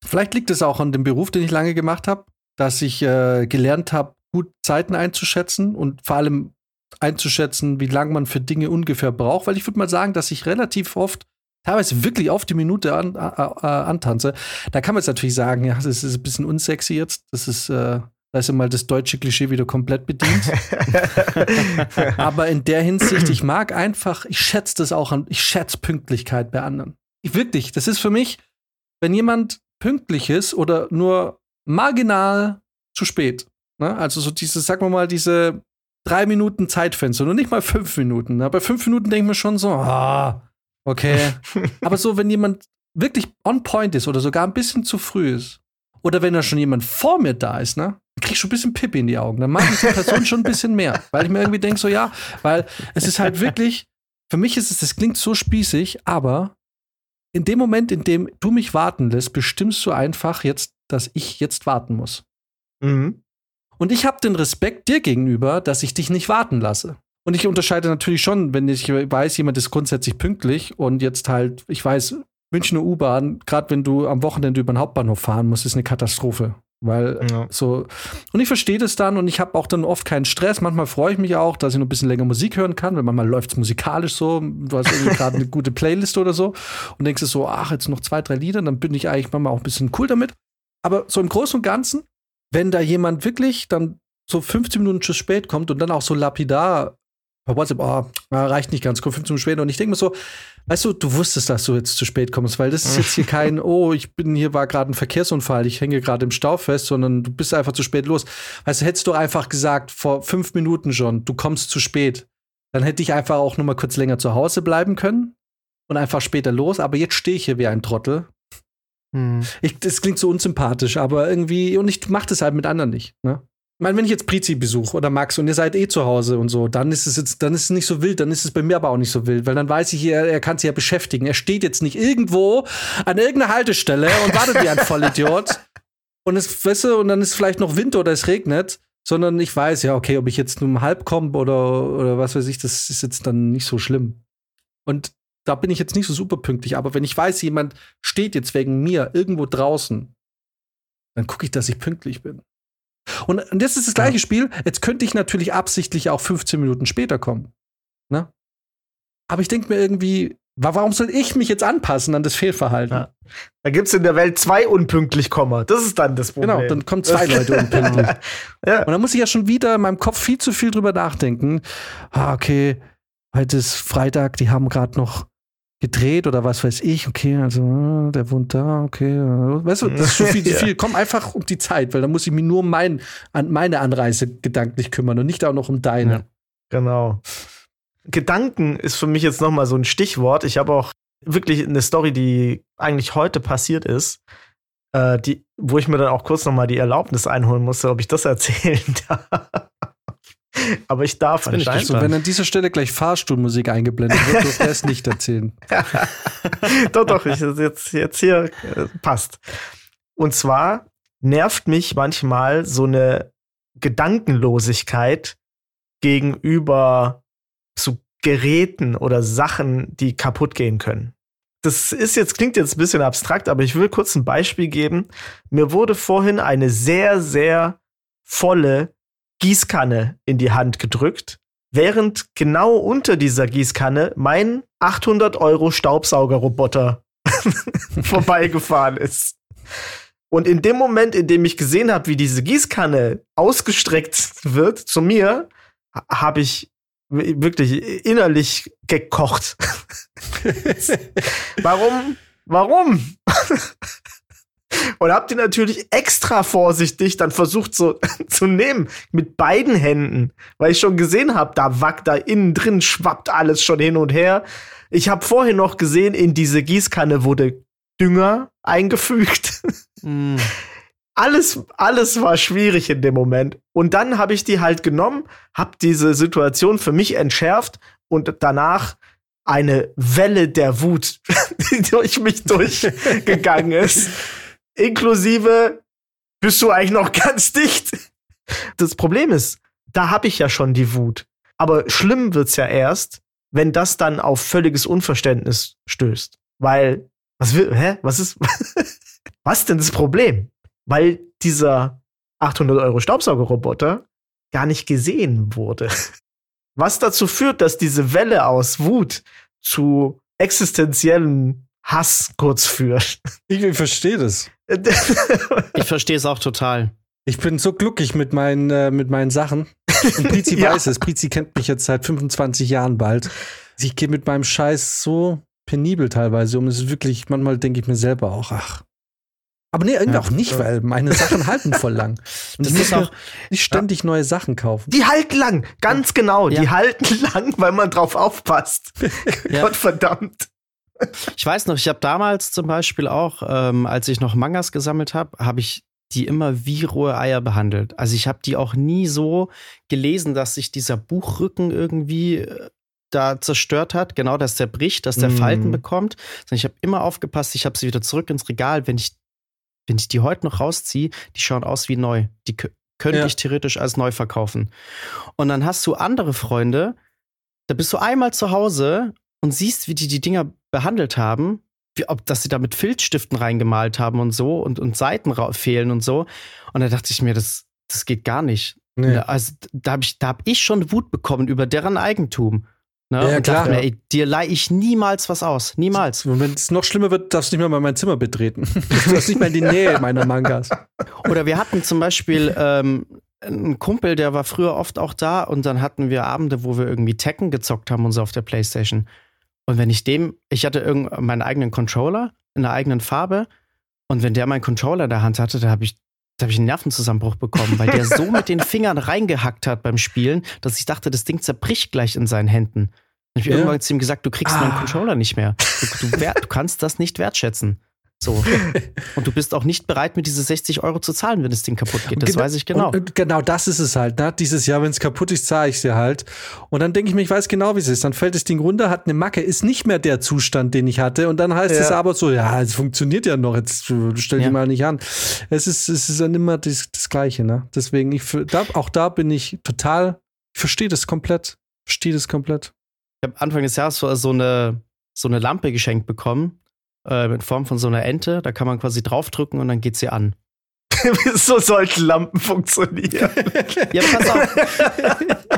Vielleicht liegt es auch an dem Beruf, den ich lange gemacht habe, dass ich äh, gelernt habe, gut Zeiten einzuschätzen und vor allem einzuschätzen, wie lange man für Dinge ungefähr braucht. Weil ich würde mal sagen, dass ich relativ oft teilweise wirklich auf die Minute an, äh, antanze. Da kann man jetzt natürlich sagen, ja, das ist ein bisschen unsexy jetzt. Das ist, äh, ist ja mal das deutsche Klischee wieder komplett bedient. [laughs] Aber in der Hinsicht, ich mag einfach, ich schätze das auch an, ich schätze Pünktlichkeit bei anderen. Ich wirklich, das ist für mich, wenn jemand pünktlich ist oder nur marginal zu spät. Ne? Also so diese, sagen wir mal, diese drei Minuten Zeitfenster und nicht mal fünf Minuten. Ne? Bei fünf Minuten denke ich mir schon so, ah, Okay. [laughs] Aber so, wenn jemand wirklich on point ist oder sogar ein bisschen zu früh ist, oder wenn da schon jemand vor mir da ist, ne, dann krieg ich schon ein bisschen Pippi in die Augen. Dann mag ich die Person schon ein bisschen mehr. [laughs] Weil ich mir irgendwie denke, so ja, weil es ist halt wirklich, für mich ist es, das klingt so spießig, aber in dem Moment, in dem du mich warten lässt, bestimmst du einfach jetzt, dass ich jetzt warten muss. Mhm. Und ich habe den Respekt dir gegenüber, dass ich dich nicht warten lasse. Und ich unterscheide natürlich schon, wenn ich weiß, jemand ist grundsätzlich pünktlich und jetzt halt, ich weiß, Münchner U-Bahn, gerade wenn du am Wochenende über den Hauptbahnhof fahren musst, ist eine Katastrophe. Weil ja. so, und ich verstehe das dann und ich habe auch dann oft keinen Stress. Manchmal freue ich mich auch, dass ich noch ein bisschen länger Musik hören kann, weil manchmal läuft es musikalisch so. Du hast irgendwie gerade eine gute Playlist oder so und denkst so, ach, jetzt noch zwei, drei Lieder, dann bin ich eigentlich manchmal auch ein bisschen cool damit. Aber so im Großen und Ganzen, wenn da jemand wirklich dann so 15 Minuten zu spät kommt und dann auch so lapidar bei WhatsApp, oh, reicht nicht ganz, komm 15 Minuten später. Und ich denke mir so, weißt du, du wusstest, dass du jetzt zu spät kommst, weil das ist jetzt hier [laughs] kein, oh, ich bin hier, war gerade ein Verkehrsunfall, ich hänge gerade im Stau fest, sondern du bist einfach zu spät los. Weißt du, hättest du einfach gesagt, vor fünf Minuten schon, du kommst zu spät, dann hätte ich einfach auch noch mal kurz länger zu Hause bleiben können und einfach später los. Aber jetzt stehe ich hier wie ein Trottel. Hm. Ich, das klingt so unsympathisch, aber irgendwie, und ich mach das halt mit anderen nicht. Ne? Meine, wenn ich jetzt Prizi besuche oder Max und ihr seid eh zu Hause und so, dann ist es jetzt, dann ist es nicht so wild, dann ist es bei mir aber auch nicht so wild, weil dann weiß ich, er, er kann sich ja beschäftigen. Er steht jetzt nicht irgendwo an irgendeiner Haltestelle und wartet wie ein [laughs] Vollidiot. Und es, weißt du, und dann ist vielleicht noch Winter oder es regnet, sondern ich weiß, ja, okay, ob ich jetzt nur um halb komme oder, oder was weiß ich, das ist jetzt dann nicht so schlimm. Und da bin ich jetzt nicht so super pünktlich, aber wenn ich weiß, jemand steht jetzt wegen mir irgendwo draußen, dann gucke ich, dass ich pünktlich bin. Und, das ist das gleiche ja. Spiel. Jetzt könnte ich natürlich absichtlich auch 15 Minuten später kommen. Ne? Aber ich denke mir irgendwie, warum soll ich mich jetzt anpassen an das Fehlverhalten? Ja. Da gibt es in der Welt zwei unpünktlich Komma. Das ist dann das Problem. Genau, dann kommen zwei Leute unpünktlich. [laughs] ja. Und dann muss ich ja schon wieder in meinem Kopf viel zu viel drüber nachdenken. Ah, okay, heute ist Freitag, die haben gerade noch gedreht oder was weiß ich, okay, also ah, der wohnt da, okay. Weißt du, das ist schon viel [laughs] zu viel. Komm einfach um die Zeit, weil dann muss ich mich nur um mein, an meine Anreise gedanklich kümmern und nicht auch noch um deine. Ja, genau. Gedanken ist für mich jetzt nochmal so ein Stichwort. Ich habe auch wirklich eine Story, die eigentlich heute passiert ist, äh, die, wo ich mir dann auch kurz nochmal die Erlaubnis einholen musste, ob ich das erzählen [laughs] darf. Aber ich darf das anscheinend. So, wenn an dieser Stelle gleich Fahrstuhlmusik eingeblendet wird, dürfte er es nicht erzählen. [laughs] doch, doch, ich, jetzt, jetzt hier äh, passt. Und zwar nervt mich manchmal so eine Gedankenlosigkeit gegenüber so Geräten oder Sachen, die kaputt gehen können. Das ist jetzt, klingt jetzt ein bisschen abstrakt, aber ich will kurz ein Beispiel geben. Mir wurde vorhin eine sehr, sehr volle Gießkanne in die Hand gedrückt, während genau unter dieser Gießkanne mein 800 Euro Staubsaugerroboter [laughs] vorbeigefahren ist. Und in dem Moment, in dem ich gesehen habe, wie diese Gießkanne ausgestreckt wird zu mir, habe ich wirklich innerlich gekocht. [laughs] Warum? Warum? Und habt ihr natürlich extra vorsichtig dann versucht so [laughs] zu nehmen mit beiden Händen, weil ich schon gesehen habe, da wackt da innen drin schwappt alles schon hin und her. Ich habe vorhin noch gesehen, in diese Gießkanne wurde Dünger eingefügt. [laughs] Mm. Alles, alles war schwierig in dem Moment. Und dann habe ich die halt genommen, habe diese Situation für mich entschärft und danach eine Welle der Wut, [laughs] die durch mich durchgegangen ist. Inklusive, bist du eigentlich noch [laughs] ganz dicht? Das Problem ist, da habe ich ja schon die Wut. Aber schlimm wird's ja erst, wenn das dann auf völliges Unverständnis stößt. Weil, was will, hä? Was ist, [laughs] was denn das Problem? Weil dieser 800 Euro Staubsaugerroboter gar nicht gesehen wurde. Was dazu führt, dass diese Welle aus Wut zu existenziellem Hass kurz führt. Ich, ich verstehe das. [laughs] ich verstehe es auch total. Ich bin so glücklich mit meinen, äh, mit meinen Sachen. Und Prizi [laughs] ja. weiß es. Prizi kennt mich jetzt seit 25 Jahren bald. Ich gehe mit meinem Scheiß so penibel teilweise um. Es ist wirklich, manchmal denke ich mir selber auch, ach, aber nee, irgendwie ja, auch nicht, weil meine Sachen halten voll lang. [laughs] Und das ist auch nicht ständig ja. neue Sachen kaufen. Die halten lang, ganz ja. genau. Die halten lang, weil man drauf aufpasst. Gott verdammt. Ich weiß noch, ich habe damals zum Beispiel auch, ähm, als ich noch Mangas gesammelt habe, habe ich die immer wie rohe Eier behandelt. Also ich habe die auch nie so gelesen, dass sich dieser Buchrücken irgendwie äh, da zerstört hat, genau, dass der bricht, dass der mm. Falten bekommt. Sondern ich habe immer aufgepasst, ich habe sie wieder zurück ins Regal, wenn ich wenn ich die heute noch rausziehe, die schauen aus wie neu. Die könnte ja. ich theoretisch als neu verkaufen. Und dann hast du andere Freunde, da bist du einmal zu Hause und siehst, wie die die Dinger behandelt haben, wie, ob, dass sie da mit Filzstiften reingemalt haben und so und, und Seiten fehlen und so. Und da dachte ich mir, das, das geht gar nicht. Nee. Also da habe ich, hab ich schon Wut bekommen über deren Eigentum. Ne? Ja, und klar. Dachte mir, ey, dir leihe ich niemals was aus. Niemals. Und wenn es noch schlimmer wird, darfst du nicht mehr mal mein Zimmer betreten. [laughs] du darfst nicht mehr in die Nähe meiner Mangas. Oder wir hatten zum Beispiel ähm, einen Kumpel, der war früher oft auch da und dann hatten wir Abende, wo wir irgendwie Tekken gezockt haben und so auf der Playstation. Und wenn ich dem, ich hatte irgend meinen eigenen Controller in einer eigenen Farbe und wenn der meinen Controller in der Hand hatte, da habe ich da habe ich einen Nervenzusammenbruch bekommen, weil der so mit den [laughs] Fingern reingehackt hat beim Spielen, dass ich dachte, das Ding zerbricht gleich in seinen Händen. Ich habe ja. irgendwann zu ihm gesagt, du kriegst ah. meinen Controller nicht mehr. Du, du, du kannst das nicht wertschätzen. So. [laughs] Und du bist auch nicht bereit, mir diese 60 Euro zu zahlen, wenn das Ding kaputt geht. Das genau, weiß ich genau. Und genau das ist es halt. Ne? Dieses Jahr, wenn es kaputt ist, zahle ich es dir halt. Und dann denke ich mir, ich weiß genau, wie es ist. Dann fällt das Ding runter, hat eine Macke, ist nicht mehr der Zustand, den ich hatte. Und dann heißt ja. es aber so, ja, es funktioniert ja noch. Jetzt stell dich ja. mal nicht an. Es ist, es ist dann immer das, das Gleiche. Ne? Deswegen, ich, da, auch da bin ich total, ich verstehe das komplett. Verstehe das komplett. Ich habe Anfang des Jahres so eine, so eine Lampe geschenkt bekommen äh, in Form von so einer Ente. Da kann man quasi draufdrücken und dann geht sie an. [laughs] so sollten Lampen funktionieren. ja, pass auf.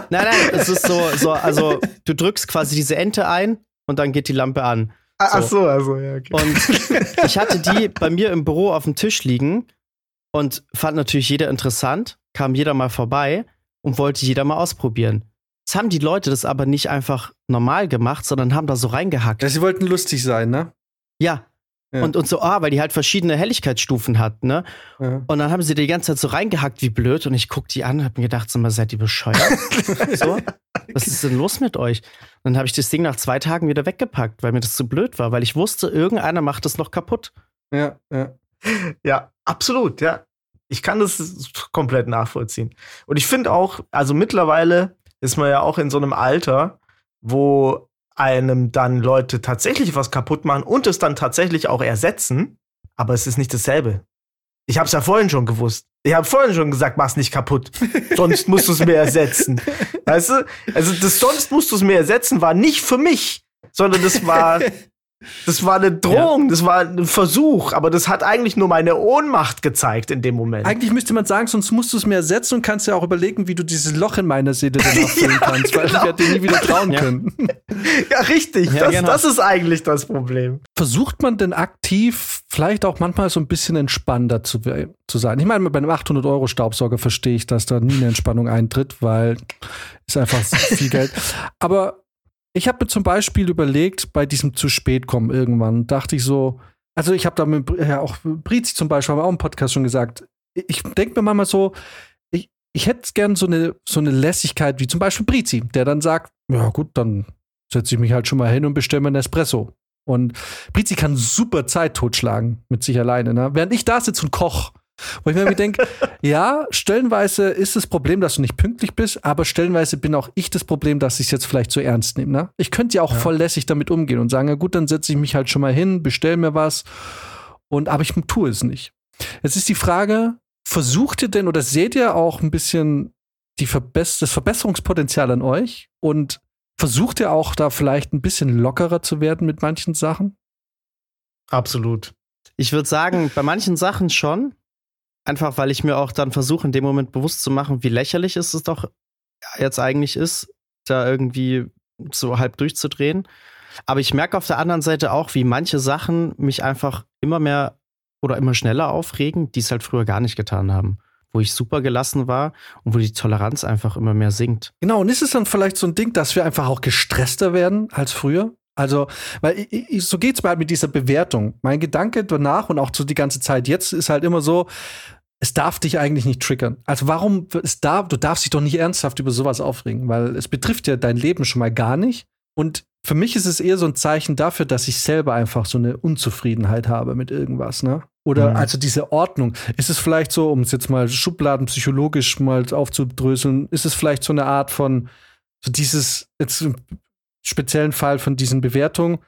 nein, nein, es ist so, so, also du drückst quasi diese Ente ein und dann geht die Lampe an. Ah, so. Ach so, also, ja, okay. Und ich hatte die bei mir im Büro auf dem Tisch liegen und fand natürlich jeder interessant, kam jeder mal vorbei und wollte jeder mal ausprobieren. Jetzt haben die Leute das aber nicht einfach normal gemacht, sondern haben da so reingehackt. Ja, sie wollten lustig sein, ne? Ja. ja. Und, und so, ah, weil die halt verschiedene Helligkeitsstufen hat, ne? Ja. Und dann haben sie die ganze Zeit so reingehackt wie blöd und ich guck die an und hab mir gedacht, so mal, seid ihr bescheuert? [laughs] so? Was ist denn los mit euch? Und dann habe ich das Ding nach zwei Tagen wieder weggepackt, weil mir das zu blöd war, weil ich wusste, irgendeiner macht das noch kaputt. Ja, ja. Ja, absolut, ja. Ich kann das komplett nachvollziehen. Und ich finde auch, also mittlerweile ist man ja auch in so einem Alter, wo einem dann Leute tatsächlich was kaputt machen und es dann tatsächlich auch ersetzen, aber es ist nicht dasselbe. Ich habe es ja vorhin schon gewusst. Ich habe vorhin schon gesagt, mach's nicht kaputt. [laughs] Sonst musst du es mir ersetzen. Weißt du? Also das sonst musst du es mir ersetzen war nicht für mich, sondern das war [laughs] das war eine Drohung, ja. das war ein Versuch, aber das hat eigentlich nur meine Ohnmacht gezeigt in dem Moment. Eigentlich müsste man sagen, sonst musst du es mir ersetzen und kannst ja auch überlegen, wie du dieses Loch in meiner Seele dann [laughs] auffüllen ja, kannst, weil genau. ich werde dir nie wieder trauen ja. können. [laughs] Ja, richtig. das, genau. das ist eigentlich das Problem. Versucht man denn aktiv, vielleicht auch manchmal so ein bisschen entspannter zu, zu sein? Ich meine, bei einem 800-Euro-Staubsauger verstehe ich, dass da nie eine Entspannung eintritt, weil ist einfach viel Geld. [laughs] Aber ich habe mir zum Beispiel überlegt, bei diesem zu spät kommen irgendwann, dachte ich so, also ich habe da mit, ja, auch Brizi zum Beispiel, haben wir auch im Podcast schon gesagt, ich denke mir manchmal so, ich, ich hätte gern so eine, so eine Lässigkeit wie zum Beispiel Brizi, der dann sagt, ja gut, dann setze ich mich halt schon mal hin und bestelle mir einen Espresso. Und Brizi kann super Zeit totschlagen mit sich alleine. Ne? Während ich da sitze und koche, wo ich mir denke, [laughs] ja, stellenweise ist das Problem, dass du nicht pünktlich bist, aber stellenweise bin auch ich das Problem, dass ich es jetzt vielleicht zu ernst nehme. Ne? Ich könnte ja auch ja. voll lässig damit umgehen und sagen, ja gut, dann setze ich mich halt schon mal hin, bestell mir was. Und aber ich tue es nicht. Jetzt ist die Frage, versucht ihr denn oder seht ihr auch ein bisschen die Verbess das Verbesserungspotenzial an euch? Und versucht ihr auch da vielleicht ein bisschen lockerer zu werden mit manchen Sachen? Absolut. Ich würde sagen, bei manchen Sachen schon. Einfach weil ich mir auch dann versuche, in dem Moment bewusst zu machen, wie lächerlich es doch jetzt eigentlich ist, da irgendwie so halb durchzudrehen. Aber ich merke auf der anderen Seite auch, wie manche Sachen mich einfach immer mehr oder immer schneller aufregen, die es halt früher gar nicht getan haben. Wo ich super gelassen war und wo die Toleranz einfach immer mehr sinkt. Genau, und ist es dann vielleicht so ein Ding, dass wir einfach auch gestresster werden als früher? Also, weil ich, so geht's mir halt mit dieser Bewertung. Mein Gedanke danach und auch so die ganze Zeit jetzt ist halt immer so, es darf dich eigentlich nicht triggern. Also warum es darf, du darfst dich doch nicht ernsthaft über sowas aufregen, weil es betrifft ja dein Leben schon mal gar nicht. Und für mich ist es eher so ein Zeichen dafür, dass ich selber einfach so eine Unzufriedenheit habe mit irgendwas, ne? Oder mhm. also diese Ordnung. Ist es vielleicht so, um es jetzt mal schubladenpsychologisch mal aufzudröseln, ist es vielleicht so eine Art von so dieses jetzt speziellen Fall von diesen Bewertungen,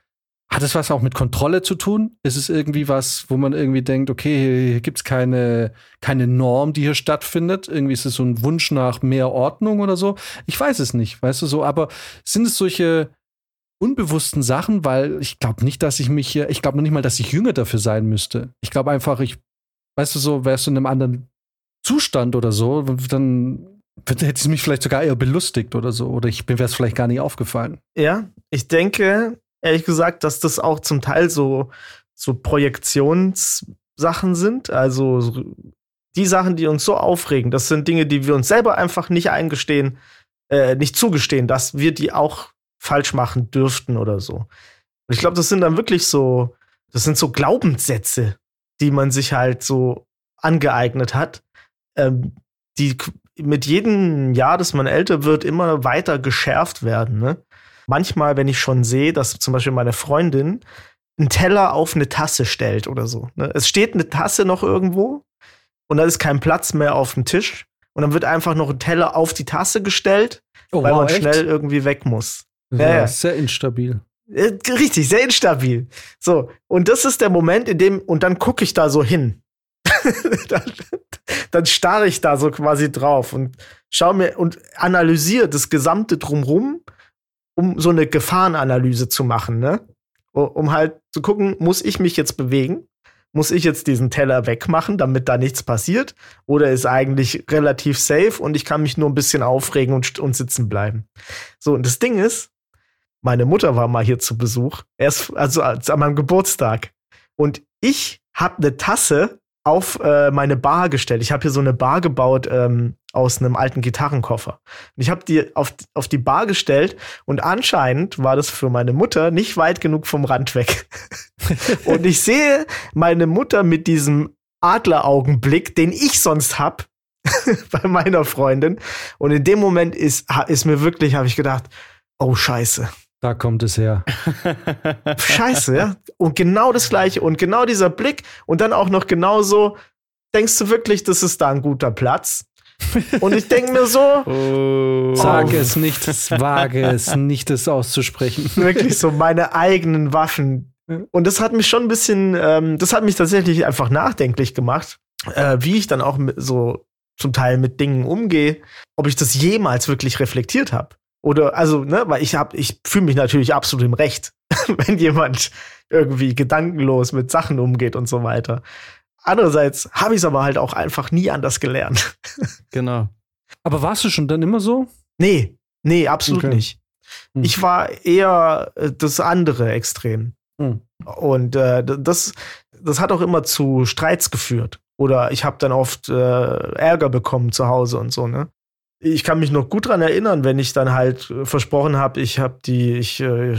hat es was auch mit Kontrolle zu tun? Ist es irgendwie was, wo man irgendwie denkt, okay, hier gibt es keine, keine Norm, die hier stattfindet? Irgendwie ist es so ein Wunsch nach mehr Ordnung oder so? Ich weiß es nicht, weißt du so, aber sind es solche unbewussten Sachen, weil ich glaube nicht, dass ich mich hier, ich glaube noch nicht mal, dass ich jünger dafür sein müsste. Ich glaube einfach, ich, weißt du so, wärst du in einem anderen Zustand oder so, dann hätte es mich vielleicht sogar eher belustigt oder so. Oder ich mir wäre es vielleicht gar nicht aufgefallen. Ja, ich denke, ehrlich gesagt, dass das auch zum Teil so, so Projektionssachen sind. Also die Sachen, die uns so aufregen, das sind Dinge, die wir uns selber einfach nicht eingestehen, äh, nicht zugestehen, dass wir die auch falsch machen dürften oder so. Und ich glaube, das sind dann wirklich so, das sind so Glaubenssätze, die man sich halt so angeeignet hat, ähm, die mit jedem Jahr, dass man älter wird, immer weiter geschärft werden. Ne? manchmal, wenn ich schon sehe, dass zum Beispiel meine Freundin einen Teller auf eine Tasse stellt oder so. Ne? Es steht eine Tasse noch irgendwo und da ist kein Platz mehr auf dem Tisch. Und dann wird einfach noch ein Teller auf die Tasse gestellt, oh, weil wow, man echt? schnell irgendwie weg muss. Ja, ja, sehr instabil. Äh, richtig, sehr instabil. So, und das ist der Moment, in dem, und dann gucke ich da so hin. [laughs] dann, dann starre ich da so quasi drauf und schaue mir und analysiere das gesamte Drumrum um so eine Gefahrenanalyse zu machen, ne? Um halt zu gucken, muss ich mich jetzt bewegen? Muss ich jetzt diesen Teller wegmachen, damit da nichts passiert? Oder ist eigentlich relativ safe und ich kann mich nur ein bisschen aufregen und, und sitzen bleiben? So, und das Ding ist, meine Mutter war mal hier zu Besuch, erst, also an meinem Geburtstag. Und ich habe eine Tasse auf äh, meine Bar gestellt. Ich habe hier so eine Bar gebaut ähm, aus einem alten Gitarrenkoffer. Und ich habe die auf, auf die Bar gestellt und anscheinend war das für meine Mutter nicht weit genug vom Rand weg. [laughs] und ich sehe meine Mutter mit diesem Adleraugenblick, den ich sonst hab [laughs] bei meiner Freundin. Und in dem Moment ist, ist mir wirklich, habe ich gedacht, oh Scheiße. Da kommt es her. Scheiße, ja. Und genau das Gleiche. Und genau dieser Blick. Und dann auch noch genauso, denkst du wirklich, das ist da ein guter Platz? Und ich denke mir so, [laughs] oh. sag es nicht, wage es nicht, es auszusprechen. [laughs] Wirklich so meine eigenen Waffen. Und das hat mich schon ein bisschen, ähm, das hat mich tatsächlich einfach nachdenklich gemacht. äh, wie ich dann auch so zum Teil mit Dingen umgehe, ob ich das jemals wirklich reflektiert habe. Oder also, ne, weil ich hab, ich fühle mich natürlich absolut im Recht, [laughs] wenn jemand irgendwie gedankenlos mit Sachen umgeht und so weiter. Andererseits habe ich es aber halt auch einfach nie anders gelernt. [laughs] Genau. Aber warst du schon dann immer so? Nee, nee, absolut Okay. nicht. Hm. Ich war eher äh, das andere Extrem. Hm. Und äh, das, das hat auch immer zu Streits geführt. Oder ich habe dann oft äh, Ärger bekommen zu Hause und so, ne? Ich kann mich noch gut dran erinnern, wenn ich dann halt äh, versprochen habe, ich habe die, ich, äh,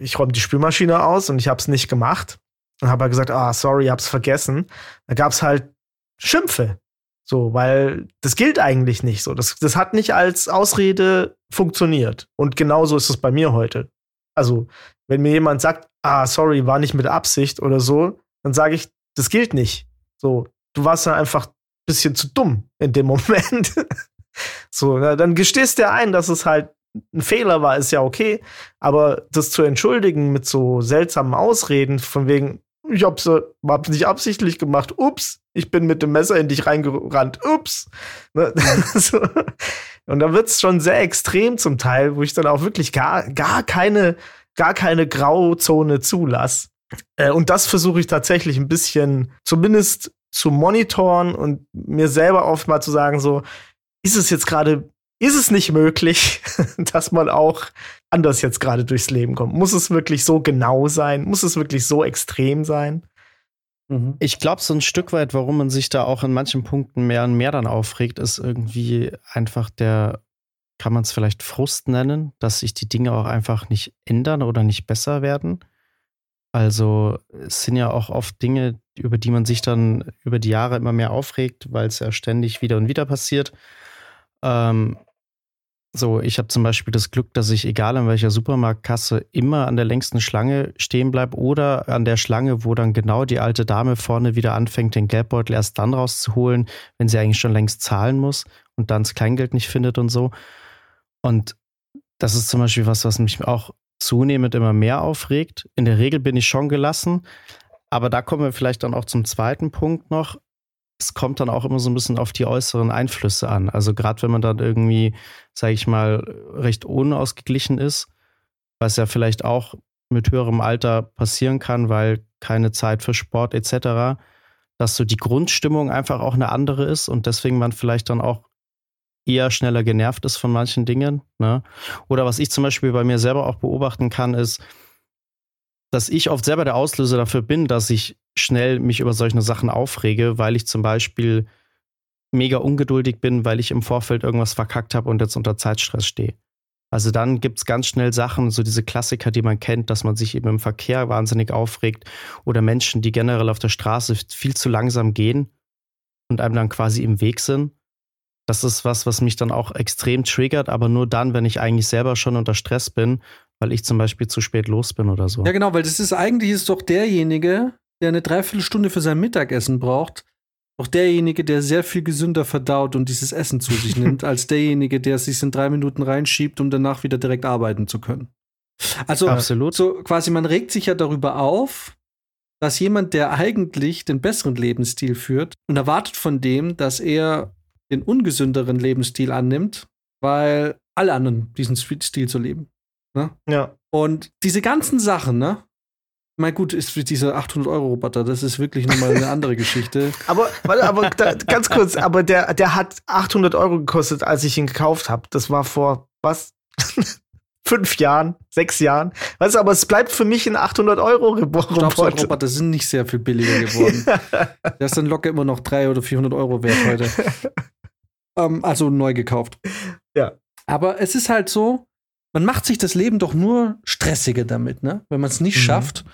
ich räume die Spülmaschine aus und ich habe es nicht gemacht. Und habe halt gesagt, ah, sorry, hab's vergessen. Da gab's halt Schimpfe. So, weil das gilt eigentlich nicht so. Das, das hat nicht als Ausrede funktioniert. Und genauso ist es bei mir heute. Also, wenn mir jemand sagt, ah, sorry, war nicht mit Absicht oder so, dann sage ich, das gilt nicht. So, du warst dann einfach ein bisschen zu dumm in dem [laughs] Moment. So, na, dann gestehst dir ein, dass es halt ein Fehler war, ist ja okay. Aber das zu entschuldigen mit so seltsamen Ausreden, von wegen, ich hab's, hab's nicht absichtlich gemacht, ups, ich bin mit dem Messer in dich reingerannt, ups. Ne? [laughs] so. Und da wird's schon sehr extrem zum Teil, wo ich dann auch wirklich gar, gar keine, gar keine Grauzone zulasse. Äh, und das versuche ich tatsächlich ein bisschen zumindest zu monitoren und mir selber oft mal zu sagen, so, ist es jetzt gerade, ist es nicht möglich, [laughs] dass man auch anders jetzt gerade durchs Leben kommt? Muss es wirklich so genau sein? Muss es wirklich so extrem sein? Mhm. Ich glaube, so ein Stück weit, warum man sich da auch in manchen Punkten mehr und mehr dann aufregt, ist irgendwie einfach der, kann man es vielleicht Frust nennen, dass sich die Dinge auch einfach nicht ändern oder nicht besser werden. Also es sind ja auch oft Dinge, über die man sich dann über die Jahre immer mehr aufregt, weil es ja ständig wieder und wieder passiert. Ähm, so, ich habe zum Beispiel das Glück, dass ich, egal an welcher Supermarktkasse, immer an der längsten Schlange stehen bleibe oder an der Schlange, wo dann genau die alte Dame vorne wieder anfängt, den Geldbeutel erst dann rauszuholen, wenn sie eigentlich schon längst zahlen muss und dann das Kleingeld nicht findet und so. Und das ist zum Beispiel was, was mich auch zunehmend immer mehr aufregt. In der Regel bin ich schon gelassen, aber da kommen wir vielleicht dann auch zum zweiten Punkt noch. Es kommt dann auch immer so ein bisschen auf die äußeren Einflüsse an. Also gerade wenn man dann irgendwie, sage ich mal, recht unausgeglichen ist, was ja vielleicht auch mit höherem Alter passieren kann, weil keine Zeit für Sport etc., dass so die Grundstimmung einfach auch eine andere ist und deswegen man vielleicht dann auch eher schneller genervt ist von manchen Dingen. Ne? Oder was ich zum Beispiel bei mir selber auch beobachten kann, ist, dass ich oft selber der Auslöser dafür bin, dass ich schnell mich über solche Sachen aufrege, weil ich zum Beispiel mega ungeduldig bin, weil ich im Vorfeld irgendwas verkackt habe und jetzt unter Zeitstress stehe. Also dann gibt es ganz schnell Sachen, so diese Klassiker, die man kennt, dass man sich eben im Verkehr wahnsinnig aufregt oder Menschen, die generell auf der Straße viel zu langsam gehen und einem dann quasi im Weg sind. Das ist was, was mich dann auch extrem triggert, aber nur dann, wenn ich eigentlich selber schon unter Stress bin, weil ich zum Beispiel zu spät los bin oder so. Ja, genau, weil das ist eigentlich ist doch derjenige, der eine Dreiviertelstunde für sein Mittagessen braucht, doch derjenige, der sehr viel gesünder verdaut und dieses Essen zu sich nimmt, [laughs] als derjenige, der es sich in drei Minuten reinschiebt, um danach wieder direkt arbeiten zu können. Also Absolut. so quasi, man regt sich ja darüber auf, dass jemand, der eigentlich den besseren Lebensstil führt und erwartet von dem, dass er den ungesünderen Lebensstil annimmt, weil alle anderen diesen Stil zu leben. Ne? Ja. Und diese ganzen Sachen, ne? Mein gut, ist für diese 800-Euro-Roboter, das ist wirklich nochmal eine andere Geschichte. [laughs] Aber, aber da, ganz kurz, aber der, der hat 800 Euro gekostet, als ich ihn gekauft habe. Das war vor, was? [laughs] Fünf Jahren, sechs Jahren. Weißt du, aber es bleibt für mich ein 800 Euro Roboter. Staubsaugerroboter sind nicht sehr viel billiger geworden. [laughs] Der ist dann locker immer noch 300 oder 400 Euro wert heute. ähm, also neu gekauft. Ja. Aber es ist halt so, man macht sich das Leben doch nur stressiger damit, ne? Wenn man es nicht Mhm. schafft,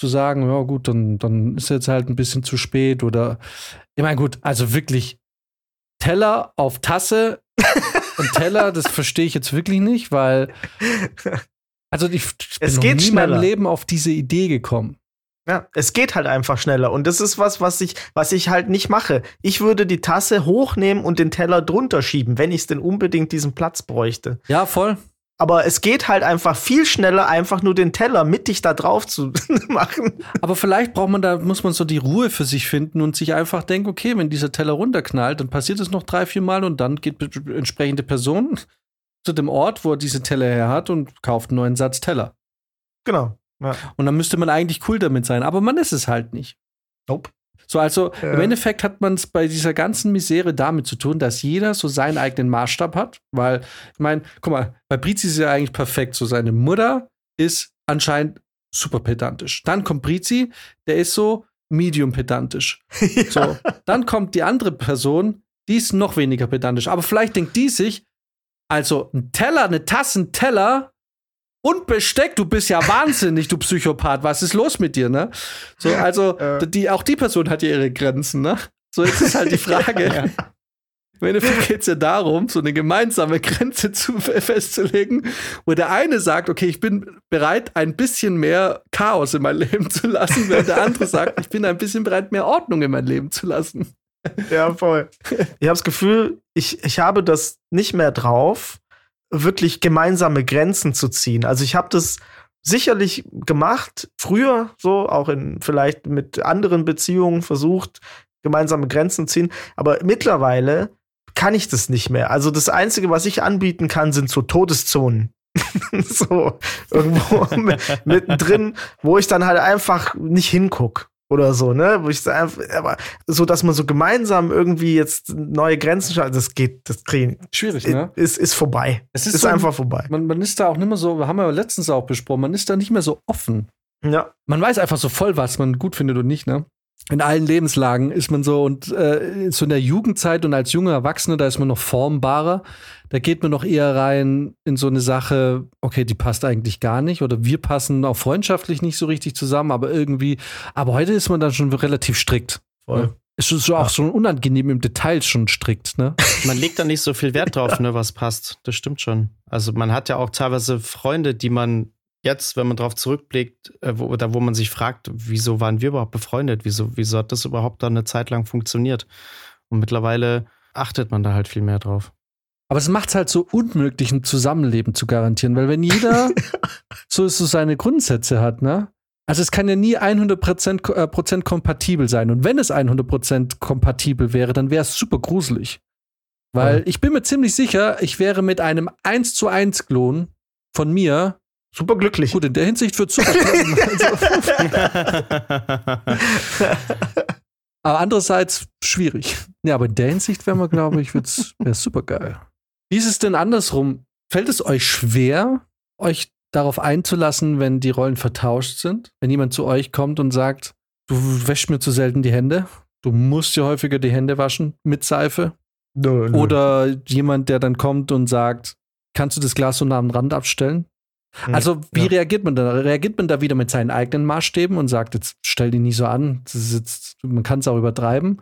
zu sagen, ja gut, dann, dann ist jetzt halt ein bisschen zu spät oder ich meine, gut, also wirklich Teller auf Tasse [laughs] und Teller, das verstehe ich jetzt wirklich nicht, weil [laughs] also ich, ich bin Es noch geht nie in meinem schneller. Leben auf diese Idee gekommen. Ja, es geht halt einfach schneller. Und das ist was, was ich, was ich halt nicht mache. Ich würde die Tasse hochnehmen und den Teller drunter schieben, wenn ich denn unbedingt diesen Platz bräuchte. Ja, voll. Aber es geht halt einfach viel schneller, einfach nur den Teller mittig da drauf zu [laughs] machen. Aber vielleicht braucht man da, muss man so die Ruhe für sich finden und sich einfach denken, okay, wenn dieser Teller runterknallt, dann passiert es noch drei, vier Mal und dann geht entsprechende Person [laughs] zu dem Ort, wo er diese Teller her hat und kauft einen neuen Satz Teller. Genau. Ja. Und dann müsste man eigentlich cool damit sein, aber man ist es halt nicht. Nope. So, also Ja. im Endeffekt hat man es bei dieser ganzen Misere damit zu tun, dass jeder so seinen eigenen Maßstab hat, weil, ich meine, guck mal, bei Brizi ist es ja eigentlich perfekt. So, seine Mutter ist anscheinend super pedantisch. Dann kommt Brizi, der ist so medium pedantisch. [laughs] So, dann kommt die andere Person, die ist noch weniger pedantisch. Aber vielleicht denkt die sich, also ein Teller, eine Tasse, ein Teller und Besteck, du bist ja [laughs] wahnsinnig, du Psychopath. Was ist los mit dir, ne? So, also, Äh. die, auch die Person hat ja ihre Grenzen, ne? So, jetzt ist halt die [laughs] Frage. Im Endeffekt geht es ja darum, so eine gemeinsame Grenze zu festzulegen, wo der eine sagt, okay, ich bin bereit, ein bisschen mehr Chaos in mein Leben zu lassen, während der andere sagt, ich bin ein bisschen bereit, mehr Ordnung in mein Leben zu lassen. Ja, voll. Ich habe das Gefühl, ich, ich habe das nicht mehr drauf, wirklich gemeinsame Grenzen zu ziehen. Also ich habe das sicherlich gemacht, früher so, auch in vielleicht mit anderen Beziehungen versucht, gemeinsame Grenzen zu ziehen. Aber mittlerweile kann ich das nicht mehr. Also das Einzige, was ich anbieten kann, sind so Todeszonen. [laughs] so irgendwo [laughs] mi- mittendrin, wo ich dann halt einfach nicht hinguck oder so, ne? Wo ich einfach, aber so, dass man so gemeinsam irgendwie jetzt neue Grenzen schafft, das geht, das kriegen, Schwierig, ne? ist, ist vorbei. Es Ist, ist so ein- einfach vorbei. Man, man ist da auch nicht mehr so, haben wir letztens auch besprochen, man ist da nicht mehr so offen. Ja. Man weiß einfach so voll, was man gut findet und nicht, ne? In allen Lebenslagen ist man so und äh, so in der Jugendzeit und als junger Erwachsener, da ist man noch formbarer. Da geht man noch eher rein in so eine Sache, okay, die passt eigentlich gar nicht oder wir passen auch freundschaftlich nicht so richtig zusammen, aber irgendwie, aber heute ist man dann schon relativ strikt. Voll. Ist so- auch so unangenehm im Detail schon strikt, ne? [laughs] Man legt da nicht so viel Wert drauf, [laughs] ne, was passt. Das stimmt schon. Also man hat ja auch teilweise Freunde, die man jetzt, wenn man drauf zurückblickt, äh, wo, oder wo man sich fragt, wieso waren wir überhaupt befreundet? Wieso, wieso hat das überhaupt dann eine Zeit lang funktioniert? Und mittlerweile achtet man da halt viel mehr drauf. Aber es macht es halt so unmöglich, ein Zusammenleben zu garantieren, weil wenn jeder [laughs] so, so seine Grundsätze hat, ne? Also es kann ja nie 100% ko- äh, Prozent kompatibel sein. Und wenn es 100% kompatibel wäre, dann wäre es super gruselig. Weil Ja. ich bin mir ziemlich sicher, ich wäre mit einem 1 zu 1 Klon von mir, Super glücklich. gut, in der Hinsicht wird super [laughs] aber andererseits schwierig. Ja, aber in der Hinsicht wäre man, glaube ich, wäre super geil. Wie ist es denn andersrum? Fällt es euch schwer, euch darauf einzulassen, wenn die Rollen vertauscht sind? Wenn jemand zu euch kommt und sagt, du wäschst mir zu selten die Hände, du musst dir häufiger die Hände waschen mit Seife? Nö, nö. Oder jemand, der dann kommt und sagt, kannst du das Glas so nah am Rand abstellen? Hm. Also, wie Ja. reagiert man da? Reagiert man da wieder mit seinen eigenen Maßstäben und sagt, jetzt stell die nicht so an, jetzt, man kann es auch übertreiben?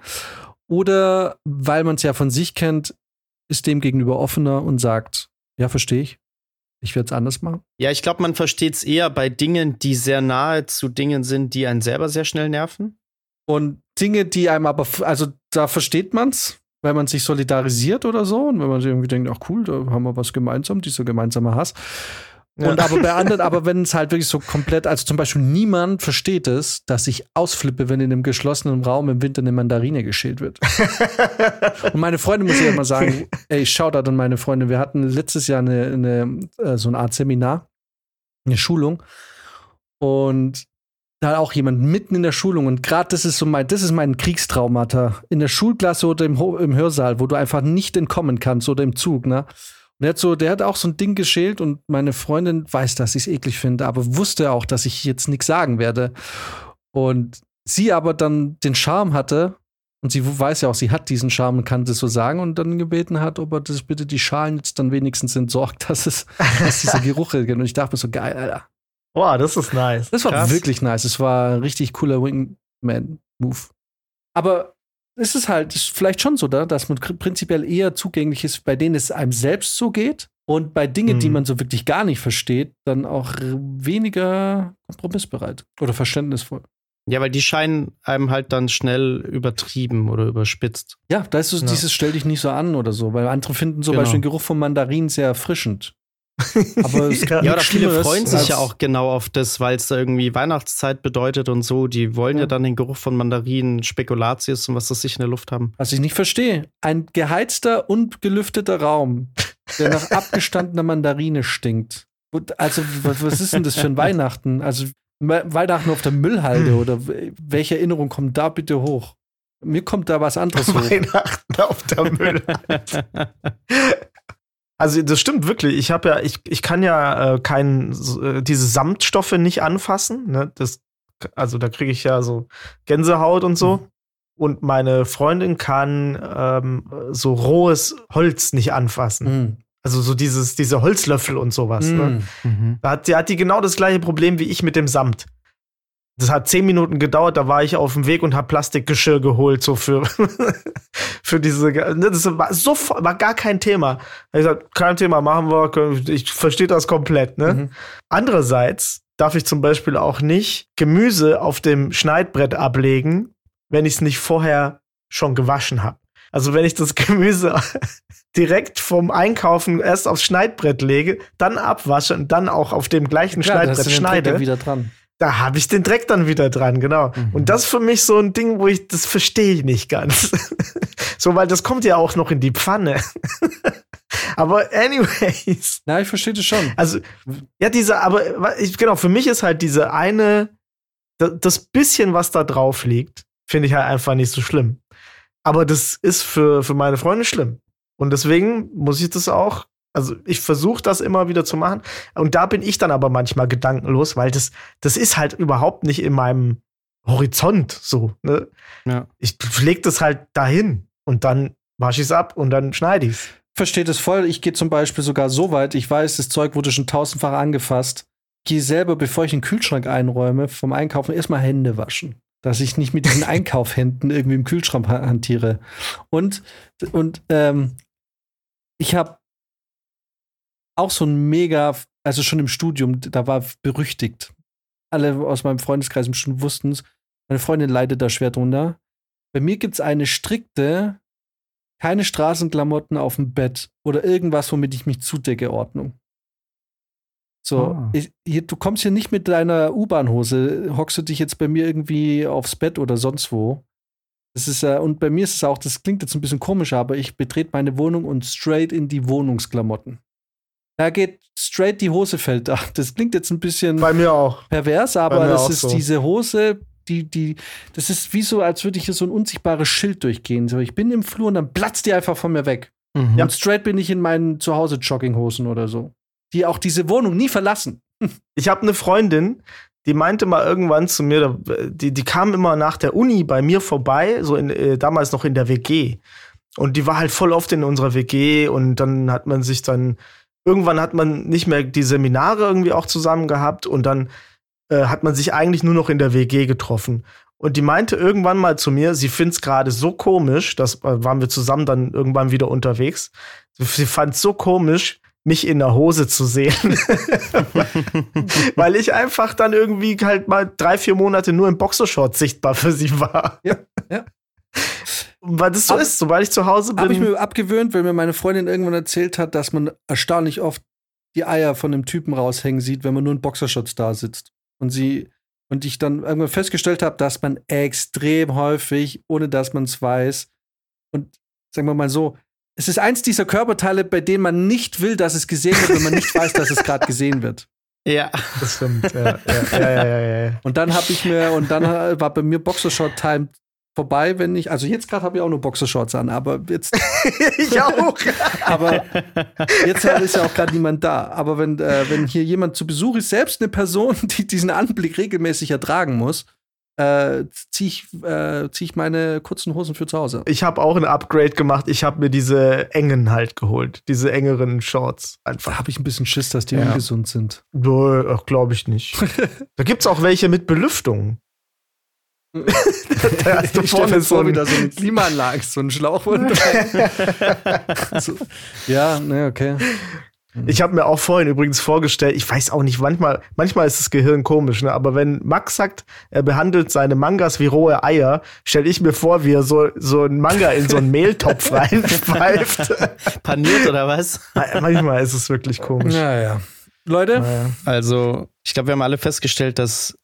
Oder weil man es ja von sich kennt, ist dem gegenüber offener und sagt, ja, verstehe ich, ich werde es anders machen? ja, ich glaube, man versteht es eher bei Dingen, die sehr nahe zu Dingen sind, die einen selber sehr schnell nerven. Und Dinge, die einem aber, also da versteht man es, weil man sich solidarisiert oder so und wenn man sich irgendwie denkt, ach cool, da haben wir was gemeinsam, dieser gemeinsame Hass. Ja. Und aber bei anderen, aber wenn es halt wirklich so komplett, also zum Beispiel niemand versteht es, dass ich ausflippe, wenn in einem geschlossenen Raum im Winter eine Mandarine geschält wird. [laughs] Und meine Freunde muss ich ja mal sagen, ey, Shoutout an meine Freunde. Wir hatten letztes Jahr eine, eine, äh, so eine Art Seminar, eine Schulung. Und da hat auch jemand mitten in der Schulung und gerade das ist so mein, das ist mein Kriegstraumata. In der Schulklasse oder im, Ho- im Hörsaal, wo du einfach nicht entkommen kannst oder im Zug, ne? Der hat so, der hat auch so ein Ding geschält und meine Freundin weiß, dass ich es eklig finde, aber wusste auch, dass ich jetzt nichts sagen werde. Und sie aber dann den Charme hatte, und sie weiß ja auch, sie hat diesen Charme und kann das so sagen und dann gebeten hat, ob er das bitte die Schalen jetzt dann wenigstens entsorgt, [laughs] dass es, dass dieser Geruch geht. Und ich dachte mir so, geil, Alter. Boah, das ist nice. Das war Krass. wirklich nice. Es war ein richtig cooler Wingman-Move. Aber es ist halt ist vielleicht schon so, da, dass man pr- prinzipiell eher zugänglich ist, bei denen es einem selbst so geht. Und bei Dingen, die Mhm. man so wirklich gar nicht versteht, dann auch weniger kompromissbereit oder verständnisvoll. Ja, weil die scheinen einem halt dann schnell übertrieben oder überspitzt. Ja, da ist so Ja. dieses Stell dich nicht so an oder so, weil andere finden zum Genau. Beispiel den Geruch von Mandarinen sehr erfrischend. Aber es [laughs] ja, oder viele freuen sich ja auch genau auf das, weil es da irgendwie Weihnachtszeit bedeutet und so. Die wollen ja, ja dann den Geruch von Mandarinen, Spekulatius und was das sich in der Luft haben. Was ich nicht verstehe, ein geheizter und gelüfteter Raum, der nach abgestandener Mandarine stinkt. Also, was ist denn das für ein Weihnachten? Also, Weihnachten auf der Müllhalde hm. oder welche Erinnerung kommt da bitte hoch? Mir kommt da was anderes [laughs] hoch. Weihnachten auf der Müllhalde. [laughs] Also das stimmt wirklich. Ich habe ja, ich, ich kann ja äh, kein, äh, diese Samtstoffe nicht anfassen. Ne? Das, also da kriege ich ja so Gänsehaut und so. Mhm. Und meine Freundin kann ähm, so rohes Holz nicht anfassen. Mhm. Also so dieses, diese Holzlöffel und sowas. Mhm. Ne? Mhm. Da hat, die hat die genau das gleiche Problem wie ich mit dem Samt. Das hat zehn Minuten gedauert, da war ich auf dem Weg und habe Plastikgeschirr geholt, so für, [laughs] für diese. Ne, das war so war gar kein Thema. Ich gesagt, kein Thema, machen wir, ich verstehe das komplett. Ne? Mhm. Andererseits darf ich zum Beispiel auch nicht Gemüse auf dem Schneidbrett ablegen, wenn ich es nicht vorher schon gewaschen habe. Also wenn ich das [laughs] Gemüse direkt vom Einkaufen erst aufs Schneidbrett lege, dann abwasche und dann auch auf dem gleichen Klar, Schneidbrett schneide, wieder dran da habe ich den Dreck dann wieder dran, genau. Mhm. Und das ist für mich so ein Ding, wo ich, das verstehe ich nicht ganz. [laughs] so, weil das kommt ja auch noch in die Pfanne. [laughs] aber anyways. Na, ich verstehe das schon. Also, ja, diese, aber ich, genau, für mich ist halt diese eine, das bisschen, was da drauf liegt, finde ich halt einfach nicht so schlimm. Aber das ist für, für meine Freunde schlimm. Und deswegen muss ich das auch also ich versuche das immer wieder zu machen. Und da bin ich dann aber manchmal gedankenlos, weil das, das ist halt überhaupt nicht in meinem Horizont so. Ne? Ja. Ich leg das halt dahin und dann wasche ich es ab und dann schneide ich es. Verstehe das voll. Ich gehe zum Beispiel sogar so weit, ich weiß, das Zeug wurde schon tausendfach angefasst. Gehe selber, bevor ich den Kühlschrank einräume, vom Einkaufen erstmal Hände waschen. Dass ich nicht mit diesen [laughs] Einkaufhänden irgendwie im Kühlschrank hantiere. Und, und ähm, ich habe auch so ein mega, also schon im Studium, da war berüchtigt. Alle aus meinem Freundeskreis schon wussten es. Meine Freundin leidet da schwer drunter. Bei mir gibt es eine strikte, keine Straßenklamotten auf dem Bett oder irgendwas, womit ich mich zudecke, Ordnung. So, ah. ich, hier, du kommst hier nicht mit deiner U-Bahn-Hose, hockst du dich jetzt bei mir irgendwie aufs Bett oder sonst wo. Das ist, äh, und bei mir ist es auch, das klingt jetzt ein bisschen komisch, aber ich betrete meine Wohnung und straight in die Wohnungsklamotten. Da geht straight die Hose fällt ab. [laughs] Das klingt jetzt ein bisschen Bei mir auch. pervers, aber das ist so. diese Hose, die, die, das ist wie so, als würde ich hier so ein unsichtbares Schild durchgehen. So, ich bin im Flur und dann platzt die einfach von mir weg. Mhm. Und straight bin ich in meinen Zuhause-Jogginghosen oder so. Die auch diese Wohnung nie verlassen. [laughs] Ich habe eine Freundin, die meinte mal irgendwann zu mir, die, die kam immer nach der Uni bei mir vorbei, so in, äh, damals noch in der WG. Und die war halt voll oft in unserer WG und dann hat man sich dann irgendwann hat man nicht mehr die Seminare irgendwie auch zusammen gehabt und dann äh, hat man sich eigentlich nur noch in der WG getroffen. Und die meinte irgendwann mal zu mir, sie findet es gerade so komisch, das äh, waren wir zusammen dann irgendwann wieder unterwegs. Sie fand es so komisch, mich in der Hose zu sehen. [laughs] Weil ich einfach dann irgendwie halt mal drei, vier Monate nur im Boxershort sichtbar für sie war. Ja, ja. Weil das so Ab, ist, sobald ich zu Hause bin. Habe ich mir abgewöhnt, weil mir meine Freundin irgendwann erzählt hat, dass man erstaunlich oft die Eier von dem Typen raushängen sieht, wenn man nur in Boxershorts da sitzt. Und sie und ich dann irgendwann festgestellt habe, dass man extrem häufig, ohne dass man es weiß, und sagen wir mal so, es ist eins dieser Körperteile, bei denen man nicht will, dass es gesehen wird, wenn man nicht weiß, dass es gerade gesehen wird. [laughs] Ja, das stimmt. Ja, ja, ja, ja, ja, Und dann habe ich mir, und dann war bei mir Boxershort-Time vorbei, wenn ich, also jetzt gerade habe ich auch nur Boxershorts an, aber jetzt. [laughs] ich auch. [laughs] aber jetzt ist ja auch gerade niemand da. Aber wenn, äh, wenn hier jemand zu Besuch ist, selbst eine Person, [laughs] die diesen Anblick regelmäßig ertragen muss, äh, ziehe ich, äh, zieh ich meine kurzen Hosen für zu Hause. Ich habe auch ein Upgrade gemacht. Ich habe mir diese engen halt geholt. Diese engeren Shorts. Einfach. Da habe ich ein bisschen Schiss, dass die ja. ungesund sind. Glaube ich nicht. da gibt es auch welche mit Belüftung da hast du [laughs] vorne so wieder so eine Klimaanlage, so ein Schlauch [laughs] so, Ja, ne, okay. Ich habe mir auch vorhin übrigens vorgestellt, ich weiß auch nicht, manchmal, manchmal ist das Gehirn komisch, ne? aber wenn Max sagt, er behandelt seine Mangas wie rohe Eier, stelle ich mir vor, wie er so, so ein Manga in so einen Mehltopf [laughs] reinpfeift. Paniert oder was? manchmal ist es wirklich komisch. Naja. Leute? Naja. Also, ich glaube, wir haben alle festgestellt, dass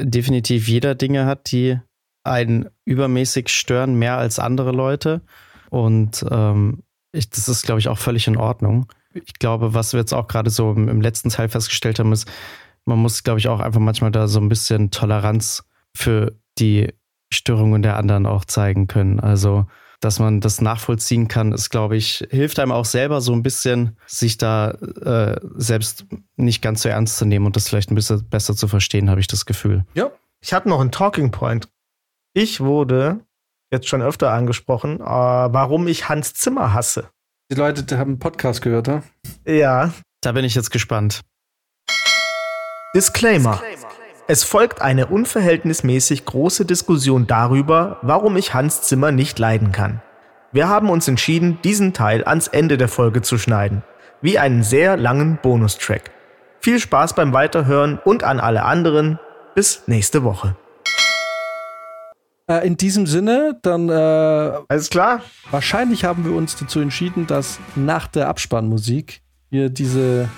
definitiv jeder Dinge hat, die einen übermäßig stören, mehr als andere Leute. Und ähm, ich, das ist, glaube ich, auch völlig in Ordnung ich glaube, was wir jetzt auch gerade so im, im letzten Teil festgestellt haben, ist, man muss, glaube ich, auch einfach manchmal da so ein bisschen Toleranz für die Störungen der anderen auch zeigen können. Also, dass man das nachvollziehen kann, ist, glaube ich, hilft einem auch selber so ein bisschen, sich da äh, selbst nicht ganz so ernst zu nehmen und das vielleicht ein bisschen besser zu verstehen, habe ich das Gefühl. Ja. Ich hatte noch einen Talking Point. Ich wurde jetzt schon öfter angesprochen, äh, warum ich Hans Zimmer hasse. Die Leute haben einen Podcast gehört, ja? Ja. Da bin ich jetzt gespannt. Disclaimer. Es folgt eine unverhältnismäßig große Diskussion darüber, warum ich Hans Zimmer nicht leiden kann. Wir haben uns entschieden, diesen Teil ans Ende der Folge zu schneiden, wie einen sehr langen Bonustrack. Viel Spaß beim Weiterhören und an alle anderen. Bis nächste Woche. Äh, in diesem Sinne, dann. Äh, Alles klar. Wahrscheinlich haben wir uns dazu entschieden, dass nach der Abspannmusik wir diese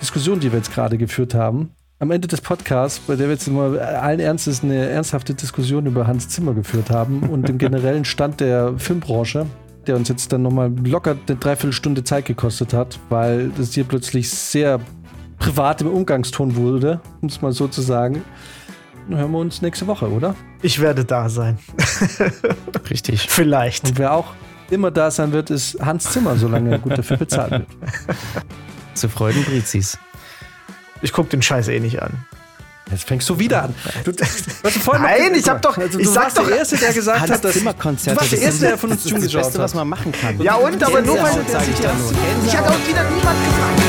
Diskussion, die wir jetzt gerade geführt haben, am Ende des Podcasts, bei der wir jetzt mal allen Ernstes eine ernsthafte Diskussion über Hans Zimmer geführt haben und den generellen Stand der Filmbranche, der uns jetzt dann nochmal locker eine Dreiviertelstunde Zeit gekostet hat, weil das hier plötzlich sehr privat im Umgangston wurde, um es mal so zu sagen. Dann hören wir uns nächste Woche, oder? Ich werde da sein. Richtig. [laughs] Vielleicht. Und wer auch immer da sein wird, ist Hans Zimmer, solange er gut dafür bezahlt wird. Zu Freuden Brizis. Ich guck den Scheiß eh nicht an. Jetzt fängst du wieder an. Du, Nein, ich hab doch, also, ich sag doch, der Erste, der gesagt hat, dass Zimmerkonzerte. Du warst der Erste, der von uns das, das Beste, was man machen kann. Ja und, aber nur weil sage ich da nur. Ich hatte auch wieder niemand gefragt.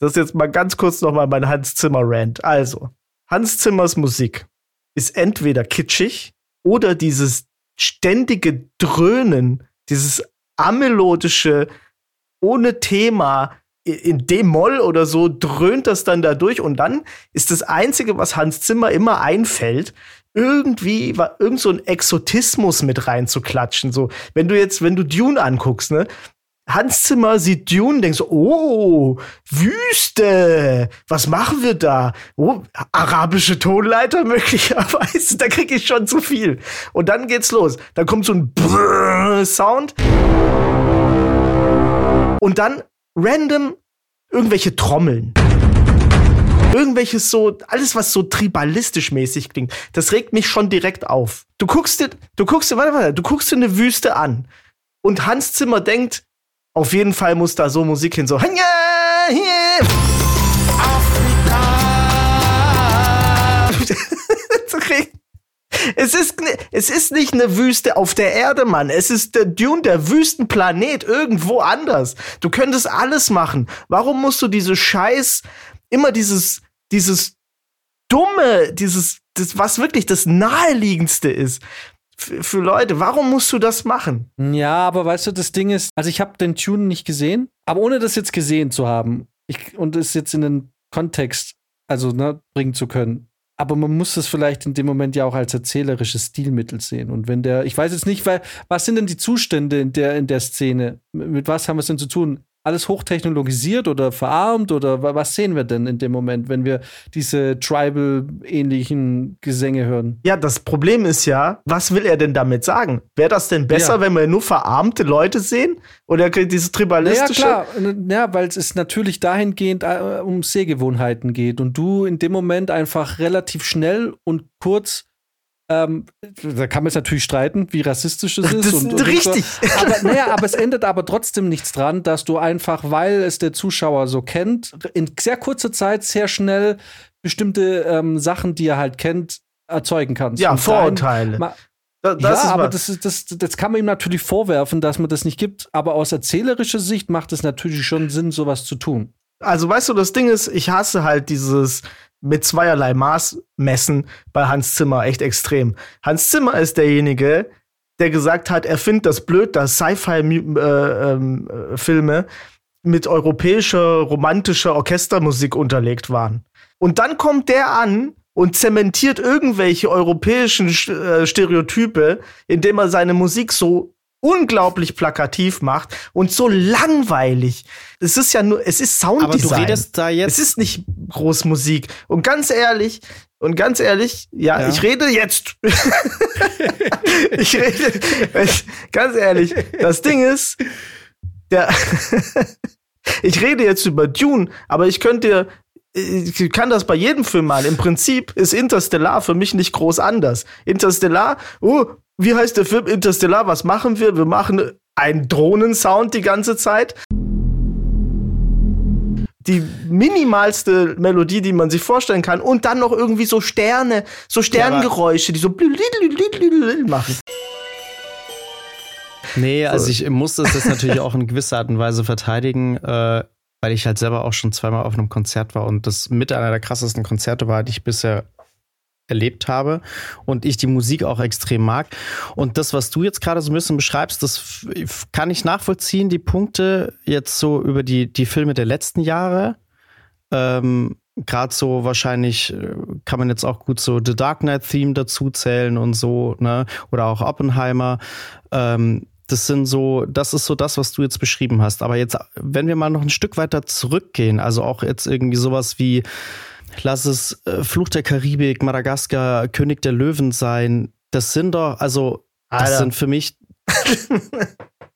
Das ist jetzt mal ganz kurz nochmal mein Hans Zimmer-Rant. Also, Hans Zimmers Musik ist entweder kitschig oder dieses ständige Dröhnen, dieses amelodische, ohne Thema, in D-Moll oder so dröhnt das dann da durch und dann ist das Einzige, was Hans Zimmer immer einfällt, irgendwie war irgend so ein Exotismus mit reinzuklatschen. So, wenn du jetzt, wenn du Dune anguckst, ne, Hans Zimmer sieht Dune, denkt so, oh, Wüste, was machen wir da? Oh, arabische Tonleiter [laughs] möglicherweise, da kriege ich schon zu viel. Und dann geht's los. Dann kommt so ein Brrr Sound. Und dann random irgendwelche Trommeln. Irgendwelches so, alles was so tribalistisch mäßig klingt, das regt mich schon direkt auf. Du guckst dir, du guckst dir, warte, warte, du guckst dir eine Wüste an. Und Hans Zimmer denkt, auf jeden Fall muss da so Musik hin, so. [laughs] Es ist, es ist nicht eine Wüste auf der Erde, Mann. Es ist der Dune, der Wüstenplanet, irgendwo anders. Du könntest alles machen. Warum musst du diese Scheiß, immer dieses, dieses Dumme, dieses, das, was wirklich das Naheliegendste ist, für Leute. Warum musst du das machen? Ja, aber weißt du, das Ding ist, also ich habe den Tune nicht gesehen, aber ohne das jetzt gesehen zu haben ich, und es jetzt in den Kontext also ne, bringen zu können. Aber man muss das vielleicht in dem Moment ja auch als erzählerisches Stilmittel sehen. Und wenn der, ich weiß jetzt nicht, weil, was sind denn die Zustände in der, in der Szene? Mit was haben wir es denn zu tun? Alles hochtechnologisiert oder verarmt oder was sehen wir denn in dem Moment, wenn wir diese Tribal-ähnlichen Gesänge hören? Ja, das Problem ist ja, was will er denn damit sagen? Wäre das denn besser, ja. wenn wir nur verarmte Leute sehen? Oder dieses tribalistische? Ja, klar. Ja, weil es natürlich dahingehend äh, um Sehgewohnheiten geht und du in dem Moment einfach relativ schnell und kurz ähm, da kann man jetzt natürlich streiten, wie rassistisch es ist. Das ist und, richtig. Und so. aber, naja, aber es ändert aber trotzdem nichts dran, dass du einfach, weil es der Zuschauer so kennt, in sehr kurzer Zeit sehr schnell bestimmte ähm, Sachen, die er halt kennt, erzeugen kannst. Ja, Vorurteile. Das, das ja, aber das, ist, das, das kann man ihm natürlich vorwerfen, dass man das nicht gibt. Aber aus erzählerischer Sicht macht es natürlich schon Sinn, sowas zu tun. Also, weißt du, das Ding ist, ich hasse halt dieses mit zweierlei Maß messen bei Hans Zimmer echt extrem. Hans Zimmer ist derjenige, der gesagt hat, er findet das blöd, dass Sci-Fi-Filme äh, ähm, mit europäischer romantischer Orchestermusik unterlegt waren. Und dann kommt der an und zementiert irgendwelche europäischen äh, Stereotype, indem er seine Musik so unglaublich plakativ macht und so langweilig. Es ist ja nur, es ist Sounddesign. Aber du redest da jetzt. Es ist nicht Großmusik. Und ganz ehrlich, und ganz ehrlich, ja, ja. ich rede jetzt. [laughs] ich rede, ganz ehrlich, das Ding ist, der, [laughs] ich rede jetzt über Dune, aber ich könnte ich kann das bei jedem Film mal. Im Prinzip ist Interstellar für mich nicht groß anders. Interstellar, oh, wie heißt der Film Interstellar? Was machen wir? Wir machen einen Drohnensound die ganze Zeit. Die minimalste Melodie, die man sich vorstellen kann. Und dann noch irgendwie so Sterne, so Sterngeräusche, die so machen. Nee, also ich muss das jetzt natürlich auch in gewisser Art und Weise verteidigen. Äh, weil ich halt selber auch schon zweimal auf einem Konzert war und das mit einer der krassesten Konzerte war, die ich bisher erlebt habe und ich die Musik auch extrem mag. Und das, was du jetzt gerade so ein bisschen beschreibst, das kann ich nachvollziehen, die Punkte jetzt so über die, die Filme der letzten Jahre. Ähm, Gerade so wahrscheinlich äh, kann man jetzt auch gut so The Dark Knight Theme dazu zählen und so, ne? Oder auch Oppenheimer. Ähm, das sind so, das ist so das, was du jetzt beschrieben hast. Aber jetzt, wenn wir mal noch ein Stück weiter zurückgehen, also auch jetzt irgendwie sowas wie, lass es äh, Fluch der Karibik, Madagaskar, König der Löwen sein, das sind doch, also, das Alter. sind für mich. [laughs]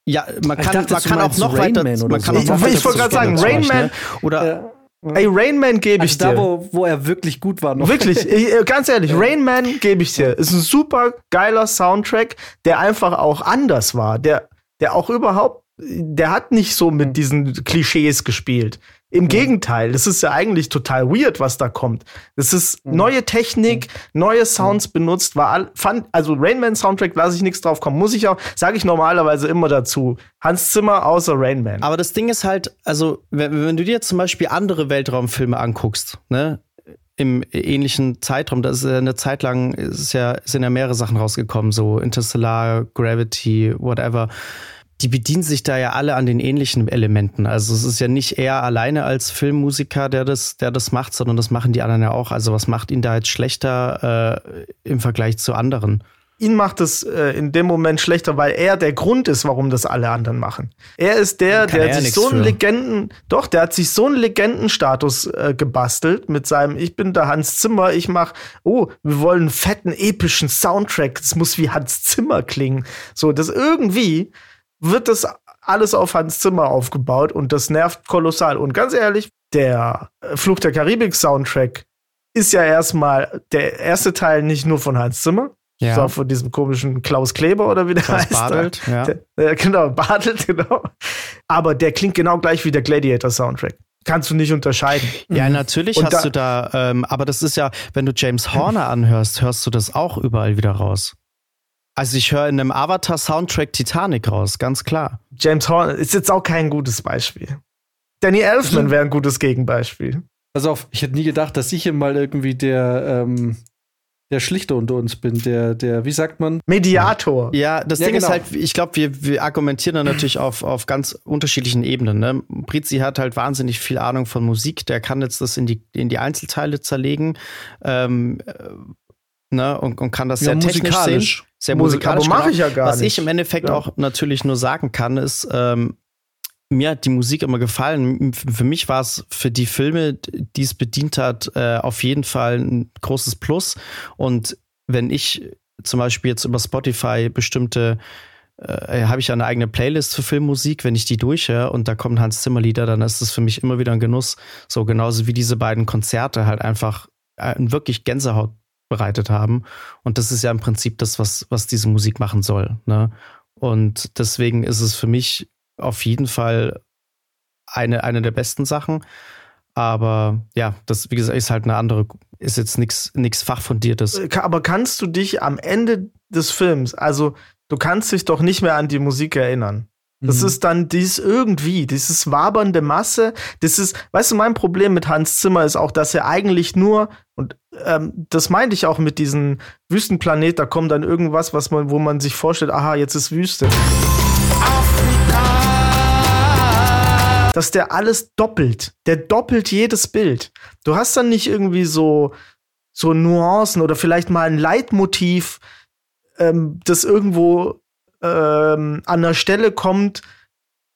ja, man kann, dachte, man kann auch noch Rain weiter. Man kann so. auch noch ich, ich wollte gerade sagen, Rain Man. Oder. Äh Ey, Rain Man gebe ich also dir. Da, wo, wo er wirklich gut war. Noch. Wirklich, [laughs] ich, äh, ganz ehrlich, Rain Man gebe ich dir. Ist ein super geiler Soundtrack, der einfach auch anders war. Der, der auch überhaupt, der hat nicht so mit diesen Klischees gespielt. Im mhm. Gegenteil, das ist ja eigentlich total weird, was da kommt. Das ist mhm. neue Technik, mhm. neue Sounds mhm. benutzt, war all, fand, also Rainman Soundtrack lasse ich nichts drauf kommen, muss ich auch, sage ich normalerweise immer dazu. Hans Zimmer außer Rainman. Aber das Ding ist halt, also wenn, wenn du dir zum Beispiel andere Weltraumfilme anguckst, ne, im ähnlichen Zeitraum, da ist ja eine Zeit lang ist ja, sind ja mehrere Sachen rausgekommen, so Interstellar, Gravity, whatever die bedienen sich da ja alle an den ähnlichen Elementen. Also es ist ja nicht er alleine als Filmmusiker, der das, der das macht, sondern das machen die anderen ja auch. Also was macht ihn da jetzt schlechter äh, im Vergleich zu anderen? Ihn macht es äh, in dem Moment schlechter, weil er der Grund ist, warum das alle anderen machen. Er ist der, Kann der sich so einen für. Legenden, doch, der hat sich so einen Legendenstatus äh, gebastelt mit seinem Ich bin der Hans Zimmer, ich mach, oh, wir wollen einen fetten epischen Soundtrack, das muss wie Hans Zimmer klingen. So, das irgendwie wird das alles auf Hans Zimmer aufgebaut und das nervt kolossal. Und ganz ehrlich, der Fluch der Karibik Soundtrack ist ja erstmal der erste Teil nicht nur von Hans Zimmer, ja. So von diesem komischen Klaus Kleber oder wie der Klaus heißt. Bartelt, ja. Der, genau, Bartelt, [laughs] genau. Aber der klingt genau gleich wie der Gladiator Soundtrack. Kannst du nicht unterscheiden. Ja, natürlich Und hast da, du da, ähm, aber das ist ja, wenn du James Horner anhörst, hörst du das auch überall wieder raus. Also ich höre in einem Avatar-Soundtrack Titanic raus, ganz klar. James Horner ist jetzt auch kein gutes Beispiel. Danny Elfman wäre ein gutes Gegenbeispiel. Pass auf, ich hätte nie gedacht, dass ich hier mal irgendwie der, ähm, der Schlichter unter uns bin, der, der, wie sagt man? Mediator. Ja, das ja, Ding genau. ist halt, ich glaube, wir, wir argumentieren dann natürlich auf, auf ganz unterschiedlichen Ebenen. Ne? Brizi hat halt wahnsinnig viel Ahnung von Musik, der kann jetzt das in die, in die Einzelteile zerlegen. Ähm, ne, und, und kann das ja, sehr technisch sehen. Sehr musikalisch. Aber mache ich ja gar Was nicht. ich im Endeffekt ja. auch natürlich nur sagen kann, ist, ähm, mir hat die Musik immer gefallen. Für mich war es für die Filme, die es bedient hat, äh, auf jeden Fall ein großes Plus. Und wenn ich zum Beispiel jetzt über Spotify bestimmte äh, habe ich eine eigene Playlist für Filmmusik, wenn ich die durchhöre und da kommen Hans Zimmer Lieder, dann ist das für mich immer wieder ein Genuss. So genauso wie diese beiden Konzerte halt einfach äh, wirklich Gänsehaut bereitet haben. Und das ist ja im Prinzip das, was, was diese Musik machen soll. Ne? Und deswegen ist es für mich auf jeden Fall eine, eine der besten Sachen. Aber ja, das, wie gesagt, ist halt eine andere, ist jetzt nichts Fachfundiertes. Äh, aber kannst du dich am Ende des Films, also du kannst dich doch nicht mehr an die Musik erinnern. Das mhm. ist dann dies irgendwie, dieses wabernde Masse. Das ist, weißt du, mein Problem mit Hans Zimmer ist auch, dass er eigentlich nur, und ähm, das meinte ich auch mit diesem Wüstenplanet, da kommt dann irgendwas, was man, wo man sich vorstellt, aha, jetzt ist Wüste. Afrika. Dass der alles doppelt. Der doppelt jedes Bild. Du hast dann nicht irgendwie so, so Nuancen oder vielleicht mal ein Leitmotiv, ähm, das irgendwo ähm, an der Stelle kommt,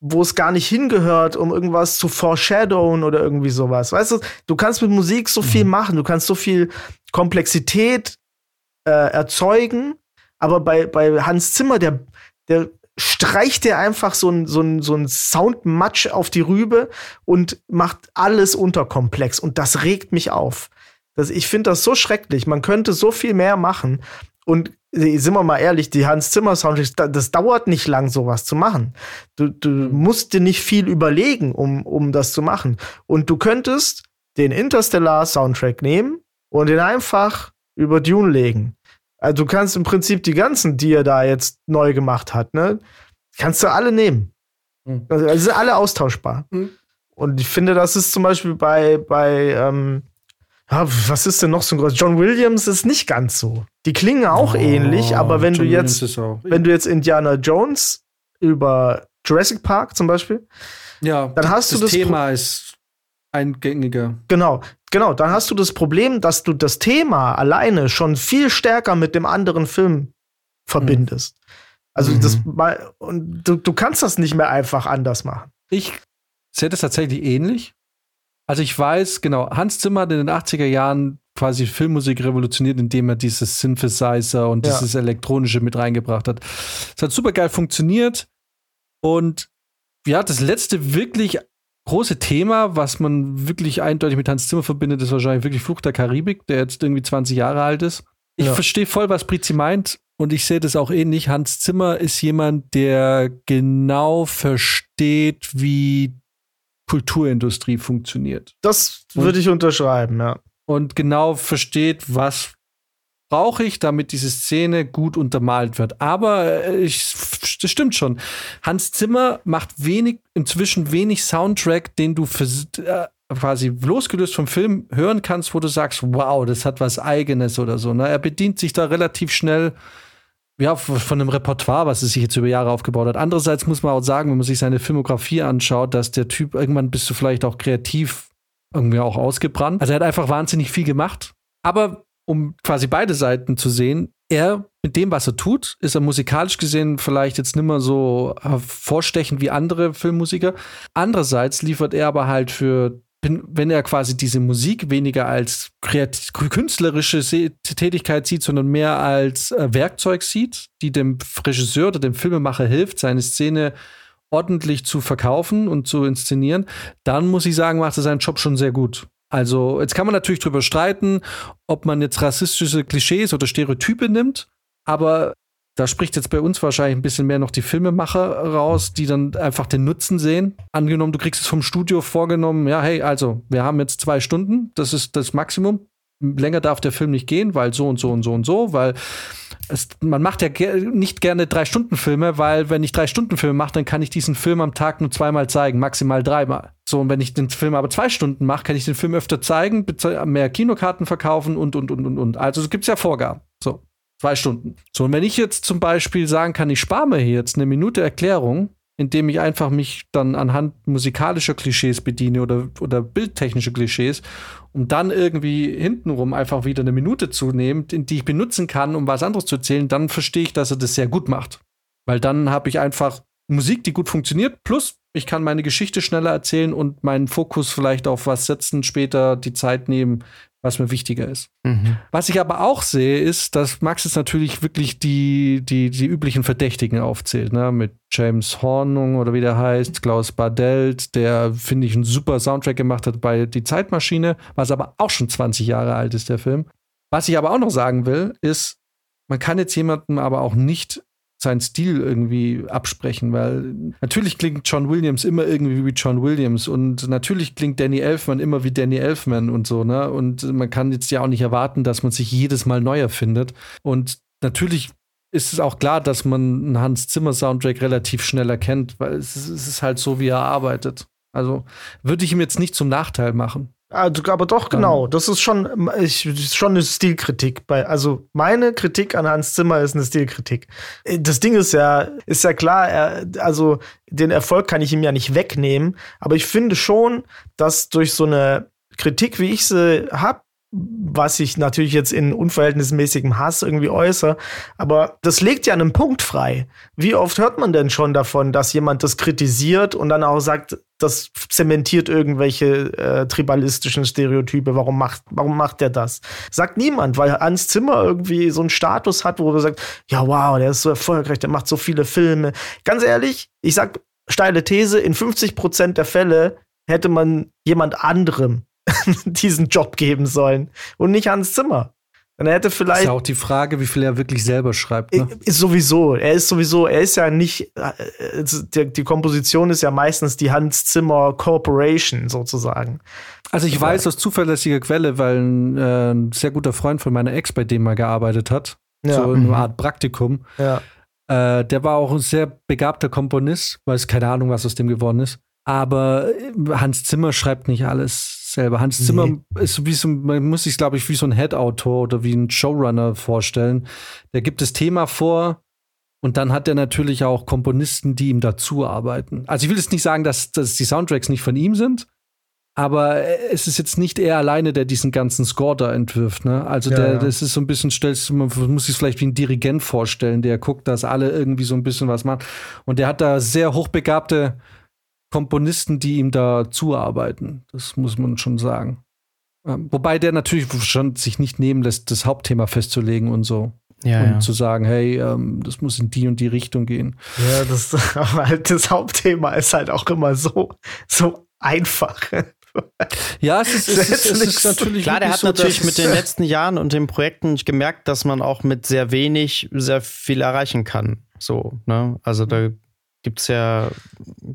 wo es gar nicht hingehört, um irgendwas zu foreshadowen oder irgendwie sowas. Weißt du, du kannst mit Musik so viel mhm. machen, du kannst so viel Komplexität äh, erzeugen, aber bei, bei Hans Zimmer, der, der streicht dir einfach so ein, so ein, so ein Soundmatch auf die Rübe und macht alles unterkomplex. Und das regt mich auf. Das, ich finde das so schrecklich. Man könnte so viel mehr machen. Und sind wir mal ehrlich, die Hans Zimmer Soundtracks, das dauert nicht lang, sowas zu machen. Du, du musst dir nicht viel überlegen, um, um das zu machen. Und du könntest den Interstellar Soundtrack nehmen und den einfach über Dune legen. Also du kannst im Prinzip die ganzen, die er da jetzt neu gemacht hat, ne, kannst du alle nehmen. Mhm. Also, also sind alle austauschbar. Mhm. Und ich finde, das ist zum Beispiel bei, bei ähm, ja, was ist denn noch so ein groß? John Williams ist nicht ganz so. Die klingen auch oh, ähnlich, aber wenn John du jetzt, wenn du jetzt Indiana Jones über Jurassic Park zum Beispiel, ja, dann hast das du das Thema ist eingängiger. Genau, genau. Dann hast du das Problem, dass du das Thema alleine schon viel stärker mit dem anderen Film verbindest. Mhm. Also mhm. das mal und du, du kannst das nicht mehr einfach anders machen. Ich sehe das tatsächlich ähnlich. Also ich weiß, genau, Hans Zimmer hat in den 80er Jahren quasi Filmmusik revolutioniert, indem er dieses Synthesizer und ja. dieses Elektronische mit reingebracht hat. Es hat super geil funktioniert. Und ja, das letzte wirklich große Thema, was man wirklich eindeutig mit Hans Zimmer verbindet, ist wahrscheinlich wirklich Fluch der Karibik, der jetzt irgendwie 20 Jahre alt ist. Ich ja. verstehe voll, was Prizi meint und ich sehe das auch ähnlich. Hans Zimmer ist jemand, der genau versteht, wie Kulturindustrie funktioniert. Das würde ich unterschreiben, ja. Und genau versteht, was brauche ich, damit diese Szene gut untermalt wird. Aber äh, ich, das stimmt schon. Hans Zimmer macht wenig, inzwischen wenig Soundtrack, den du für, äh, quasi losgelöst vom Film hören kannst, wo du sagst, wow, das hat was Eigenes oder so. Ne? Er bedient sich da relativ schnell ja, von einem Repertoire, was es sich jetzt über Jahre aufgebaut hat. Andererseits muss man auch sagen, wenn man sich seine Filmografie anschaut, dass der Typ irgendwann bist du vielleicht auch kreativ irgendwie auch ausgebrannt. Also er hat einfach wahnsinnig viel gemacht. Aber um quasi beide Seiten zu sehen, er mit dem, was er tut, ist er musikalisch gesehen vielleicht jetzt nicht mehr so vorstechend wie andere Filmmusiker. Andererseits liefert er aber halt für wenn er quasi diese Musik weniger als künstlerische Tätigkeit sieht, sondern mehr als äh, Werkzeug sieht, die dem Regisseur oder dem Filmemacher hilft, seine Szene ordentlich zu verkaufen und zu inszenieren, dann muss ich sagen, macht er seinen Job schon sehr gut. Also, jetzt kann man natürlich drüber streiten, ob man jetzt rassistische Klischees oder Stereotype nimmt, aber da spricht jetzt bei uns wahrscheinlich ein bisschen mehr noch die Filmemacher raus, die dann einfach den Nutzen sehen. Angenommen, du kriegst es vom Studio vorgenommen, ja, hey, also, wir haben jetzt zwei Stunden, das ist das Maximum. Länger darf der Film nicht gehen, weil so und so und so und so, weil es, man macht ja ger nicht gerne drei Stunden Filme, weil wenn ich drei Stunden Filme mache, dann kann ich diesen Film am Tag nur zweimal zeigen, maximal dreimal. So, und wenn ich den Film aber zwei Stunden mache, kann ich den Film öfter zeigen, mehr Kinokarten verkaufen und, und, und, und, und. Also es gibt ja Vorgaben. So. Zwei Stunden. So, und wenn ich jetzt zum Beispiel sagen kann, ich spare mir hier jetzt eine Minute Erklärung, indem ich einfach mich dann anhand musikalischer Klischees bediene oder, oder bildtechnischer Klischees, um dann irgendwie hintenrum einfach wieder eine Minute zu nehmen, die ich benutzen kann, um was anderes zu erzählen, dann verstehe ich, dass er das sehr gut macht. Weil dann habe ich einfach Musik, die gut funktioniert, plus ich kann meine Geschichte schneller erzählen und meinen Fokus vielleicht auf was setzen, später die Zeit nehmen, was mir wichtiger ist. Mhm. Was ich aber auch sehe, ist, dass Max jetzt natürlich wirklich die, die, die üblichen Verdächtigen aufzählt, ne? Mit James Hornung oder wie der heißt, Klaus Bardelt, der, finde ich, einen super Soundtrack gemacht hat bei Die Zeitmaschine, was aber auch schon 20 Jahre alt ist, der Film. Was ich aber auch noch sagen will, ist, man kann jetzt jemandem aber auch nicht seinen Stil irgendwie absprechen, weil natürlich klingt John Williams immer irgendwie wie John Williams und natürlich klingt Danny Elfman immer wie Danny Elfman und so, ne? Und man kann jetzt ja auch nicht erwarten, dass man sich jedes Mal neu erfindet. Und natürlich ist es auch klar, dass man einen Hans Zimmer Soundtrack relativ schnell erkennt, weil es ist, es ist halt so, wie er arbeitet. Also würde ich ihm jetzt nicht zum Nachteil machen. Also, aber doch, genau. Das ist schon, ich, schon eine Stilkritik. Bei, also, meine Kritik an Hans Zimmer ist eine Stilkritik. Das Ding ist ja, ist ja klar, er, also, den Erfolg kann ich ihm ja nicht wegnehmen. Aber ich finde schon, dass durch so eine Kritik, wie ich sie hab, was ich natürlich jetzt in unverhältnismäßigem Hass irgendwie äußere. Aber das legt ja einen Punkt frei. Wie oft hört man denn schon davon, dass jemand das kritisiert und dann auch sagt, das zementiert irgendwelche äh, tribalistischen Stereotype. Warum macht, warum macht der das? Sagt niemand, weil Hans Zimmer irgendwie so einen Status hat, wo er sagt, ja, wow, der ist so erfolgreich, der macht so viele Filme. Ganz ehrlich, ich sag steile These, in 50 Prozent der Fälle hätte man jemand anderem [laughs] diesen Job geben sollen und nicht Hans Zimmer. Dann hätte vielleicht. Ist ja auch die Frage, wie viel er wirklich selber schreibt. Ne? Ist sowieso. Er ist sowieso, er ist ja nicht, äh, die, die Komposition ist ja meistens die Hans Zimmer Corporation sozusagen. Also ich weiß aus zuverlässiger Quelle, weil ein, äh, ein sehr guter Freund von meiner Ex bei dem mal gearbeitet hat. Ja. So eine mhm. Art Praktikum. Ja. Äh, der war auch ein sehr begabter Komponist, weiß keine Ahnung, was aus dem geworden ist. Aber Hans Zimmer schreibt nicht alles selber. Hans Zimmer nee. ist wie so, man muss sich, glaube ich, wie so ein Head-Autor oder wie ein Showrunner vorstellen. Der gibt das Thema vor und dann hat er natürlich auch Komponisten, die ihm dazu arbeiten. Also ich will jetzt nicht sagen, dass, dass die Soundtracks nicht von ihm sind, aber es ist jetzt nicht er alleine, der diesen ganzen Score da entwirft. Ne? Also ja, der, ja. das ist so ein bisschen, stellst man muss sich vielleicht wie ein Dirigent vorstellen, der guckt, dass alle irgendwie so ein bisschen was machen. Und der hat da sehr hochbegabte Komponisten, die ihm da zuarbeiten. Das muss man schon sagen. Ähm, wobei der natürlich schon sich nicht nehmen lässt, das Hauptthema festzulegen und so. Ja, und ja. zu sagen, hey, ähm, das muss in die und die Richtung gehen. Ja, das, [laughs] aber halt das Hauptthema ist halt auch immer so, so einfach. Ja, es ist, es ist, es ist natürlich. Klar, der hat so, natürlich mit den letzten Jahren und den Projekten gemerkt, dass man auch mit sehr wenig sehr viel erreichen kann. So, ne? Also da gibt es ja,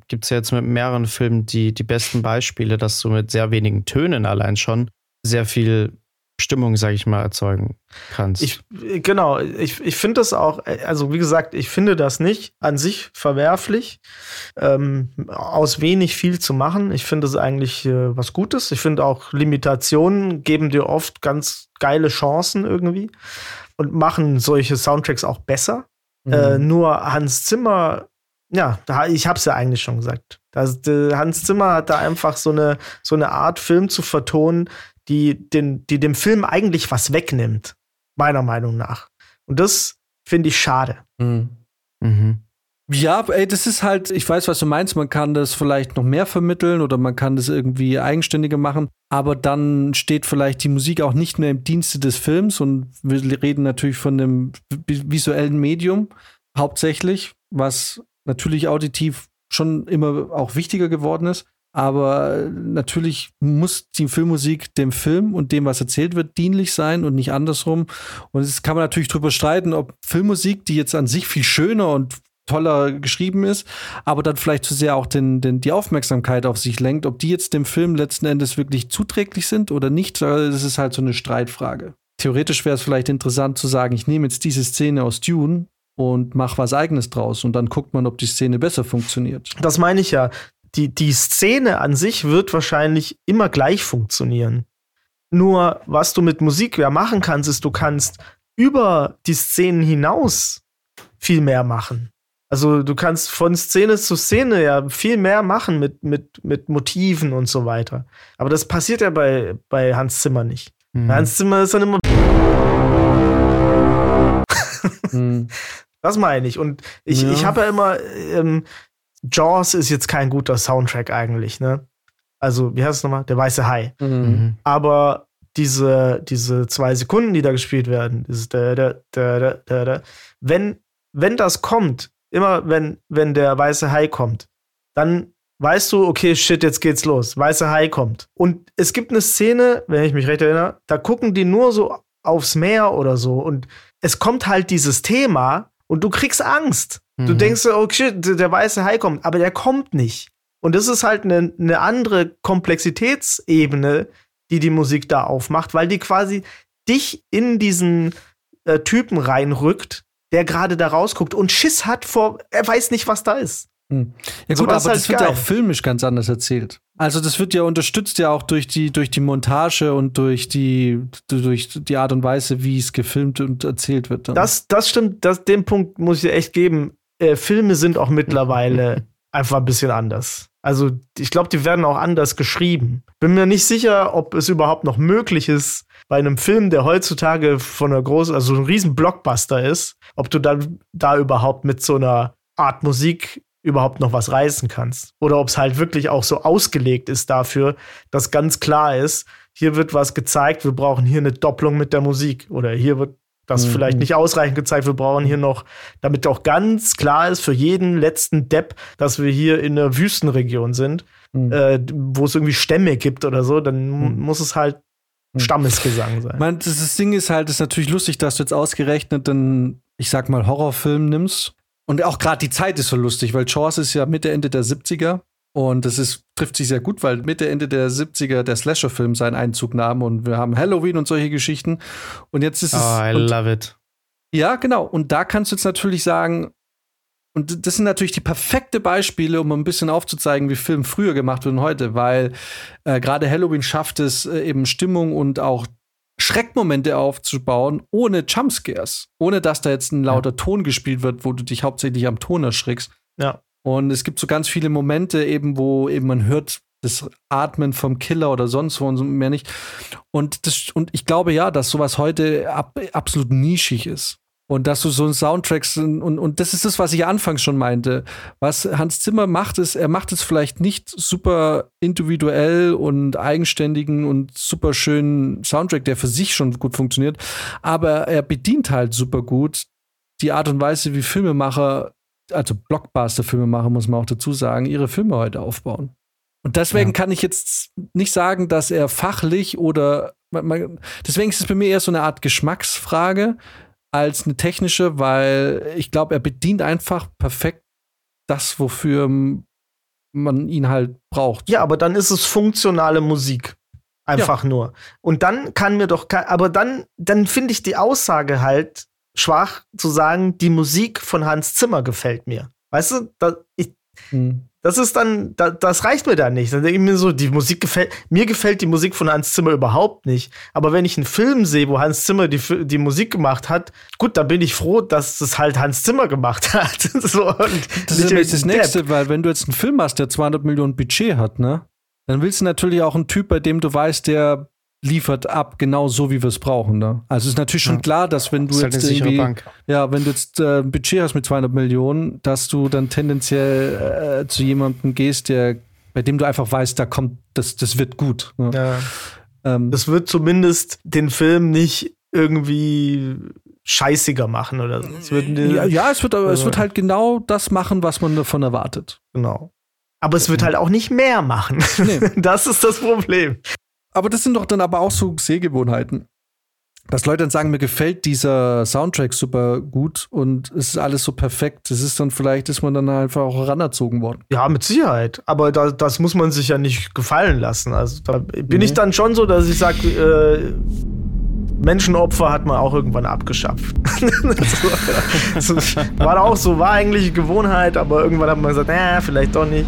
gibt's ja jetzt mit mehreren Filmen die, die besten Beispiele, dass du mit sehr wenigen Tönen allein schon sehr viel Stimmung, sage ich mal, erzeugen kannst. Ich, genau, ich, ich finde das auch, also wie gesagt, ich finde das nicht an sich verwerflich, ähm, aus wenig viel zu machen. Ich finde das eigentlich äh, was Gutes. Ich finde auch Limitationen geben dir oft ganz geile Chancen irgendwie und machen solche Soundtracks auch besser. Mhm. Äh, nur Hans Zimmer ja, ich hab's ja eigentlich schon gesagt. Das, Hans Zimmer hat da einfach so eine, so eine Art Film zu vertonen, die, den, die dem Film eigentlich was wegnimmt. Meiner Meinung nach. Und das finde ich schade. Mhm. Mhm. Ja, ey, das ist halt, ich weiß, was du meinst, man kann das vielleicht noch mehr vermitteln oder man kann das irgendwie eigenständiger machen, aber dann steht vielleicht die Musik auch nicht mehr im Dienste des Films und wir reden natürlich von dem visuellen Medium hauptsächlich, was natürlich auditiv schon immer auch wichtiger geworden ist. Aber natürlich muss die Filmmusik dem Film und dem, was erzählt wird, dienlich sein und nicht andersrum. Und es kann man natürlich drüber streiten, ob Filmmusik, die jetzt an sich viel schöner und toller geschrieben ist, aber dann vielleicht zu sehr auch den, den, die Aufmerksamkeit auf sich lenkt, ob die jetzt dem Film letzten Endes wirklich zuträglich sind oder nicht. Das ist halt so eine Streitfrage. Theoretisch wäre es vielleicht interessant zu sagen, ich nehme jetzt diese Szene aus Dune und mach was eigenes draus und dann guckt man, ob die Szene besser funktioniert. Das meine ich ja. Die, die Szene an sich wird wahrscheinlich immer gleich funktionieren. Nur, was du mit Musik ja machen kannst, ist, du kannst über die Szenen hinaus viel mehr machen. Also du kannst von Szene zu Szene ja viel mehr machen mit, mit, mit Motiven und so weiter. Aber das passiert ja bei, bei Hans Zimmer nicht. Mhm. Hans Zimmer ist dann immer. mhm. [laughs] Das meine ich. Und ich, ja. ich habe ja immer, ähm, Jaws ist jetzt kein guter Soundtrack eigentlich, ne? Also, wie heißt es nochmal? Der weiße Hai. Mhm. mhm. Aber diese, diese zwei Sekunden, die da gespielt werden, dieses da, da, da, da, da, da, wenn, wenn das kommt, immer wenn, wenn der weiße Hai kommt, dann weißt du, okay, shit, jetzt geht's los. Weiße Hai kommt. Und es gibt eine Szene, wenn ich mich recht erinnere, da gucken die nur so aufs Meer oder so und es kommt halt dieses Thema und du kriegst Angst. Mhm. Du denkst, oh shit, der weiße Hai kommt, aber der kommt nicht. Und das ist halt eine, eine andere Komplexitätsebene, die die Musik da aufmacht, weil die quasi dich in diesen äh, Typen reinrückt, der gerade da rausguckt und Schiss hat vor, er weiß nicht, was da ist. Hm. Ja gut, aber halt das wird ja auch filmisch ganz anders erzählt. Also das wird ja unterstützt ja auch durch die durch die Montage und durch die durch die Art und Weise, wie es gefilmt und erzählt wird. Dann. Das das stimmt, das, den Punkt muss ich dir echt geben. Äh, Filme sind auch mittlerweile [laughs] einfach ein bisschen anders. Also ich glaube, die werden auch anders geschrieben. Bin mir nicht sicher, ob es überhaupt noch möglich ist, bei einem Film, der heutzutage von einer großen, also ein riesen Blockbuster ist, ob du dann da überhaupt mit so einer Art Musik überhaupt noch was reißen kannst. Oder ob es halt wirklich auch so ausgelegt ist dafür, dass ganz klar ist, hier wird was gezeigt, wir brauchen hier eine Doppelung mit der Musik. Oder hier wird das mhm. vielleicht nicht ausreichend gezeigt, wir brauchen hier noch, damit auch ganz klar ist für jeden letzten Depp, dass wir hier in einer Wüstenregion sind, mhm. äh, wo es irgendwie Stämme gibt oder so, dann mhm. muss es halt mhm. Stammesgesang sein. Man, das Ding ist halt, ist natürlich lustig, dass du jetzt ausgerechnet einen, ich sag mal, Horrorfilm nimmst und auch gerade die Zeit ist so lustig, weil Jaws ist ja Mitte, Ende der 70er. Und das ist, trifft sich sehr gut, weil Mitte, Ende der 70er der Slasher-Film seinen Einzug nahm und wir haben Halloween und solche Geschichten. Und jetzt ist es. Oh, I love it. Ja, genau. Und da kannst du jetzt natürlich sagen, und das sind natürlich die perfekte Beispiele, um ein bisschen aufzuzeigen, wie Film früher gemacht wird und heute, weil äh, gerade Halloween schafft es äh, eben Stimmung und auch Schreckmomente aufzubauen, ohne Jumpscares. Ohne dass da jetzt ein lauter. Ton gespielt wird, wo du dich hauptsächlich am Ton erschrickst. Ja. Und es gibt so ganz viele Momente eben, wo eben man hört das Atmen vom Killer oder sonst wo und so mehr nicht. Und, das, und ich glaube ja, dass sowas heute ab, absolut nischig ist. Und dass du so ein Soundtracks und, und, und das ist das, was ich anfangs schon meinte. Was Hans Zimmer macht, ist, er macht es vielleicht nicht super individuell und eigenständigen und super schönen Soundtrack, der für sich schon gut funktioniert, aber er bedient halt super gut die Art und Weise, wie Filmemacher, also Blockbuster-Filmemacher, muss man auch dazu sagen, ihre Filme heute aufbauen. Und deswegen ja. kann ich jetzt nicht sagen, dass er fachlich oder deswegen ist es bei mir eher so eine Art Geschmacksfrage als eine technische, weil ich glaube, er bedient einfach perfekt das, wofür man ihn halt braucht. Ja, aber dann ist es funktionale Musik. Einfach ja. nur. Und dann kann mir doch, aber dann, dann finde ich die Aussage halt schwach zu sagen, die Musik von Hans Zimmer gefällt mir. Weißt du, da, ich, hm. Das ist dann, da, das reicht mir dann nicht. Dann denke ich mir so, die Musik gefällt, mir gefällt die Musik von Hans Zimmer überhaupt nicht. Aber wenn ich einen Film sehe, wo Hans Zimmer die, die Musik gemacht hat, gut, dann bin ich froh, dass das halt Hans Zimmer gemacht [laughs] hat. so, das ist nämlich das Nächste, weil wenn du jetzt einen Film hast, der 200 Millionen Budget hat, ne? Dann willst du natürlich auch einen Typ, bei dem du weißt, der liefert ab, genau so, wie wir es brauchen. Ne? Also ist natürlich schon ja. klar, dass wenn du halt jetzt irgendwie, ja, wenn du jetzt äh, ein Budget hast mit 200 Millionen, dass du dann tendenziell äh, zu jemandem gehst, der, bei dem du einfach weißt, da kommt, das, das wird gut. Ne? Ja. Ähm, das wird zumindest den Film nicht irgendwie scheißiger machen oder so. Es wird, ja, ja, es wird, aber, es wird halt genau das machen, was man davon erwartet. Genau. Aber es wird halt auch nicht mehr machen. Nee. [laughs] Das ist das Problem. Aber das sind doch dann aber auch so Sehgewohnheiten. Dass Leute dann sagen, mir gefällt dieser Soundtrack super gut und es ist alles so perfekt. Das ist dann vielleicht, ist man dann einfach auch ranerzogen worden. Ja, mit Sicherheit. Aber da, das muss man sich ja nicht gefallen lassen. Also da bin nee. ich dann schon so, dass ich sage, äh, Menschenopfer hat man auch irgendwann abgeschafft. [laughs] war auch so, war eigentlich Gewohnheit, aber irgendwann hat man gesagt, naja, vielleicht doch nicht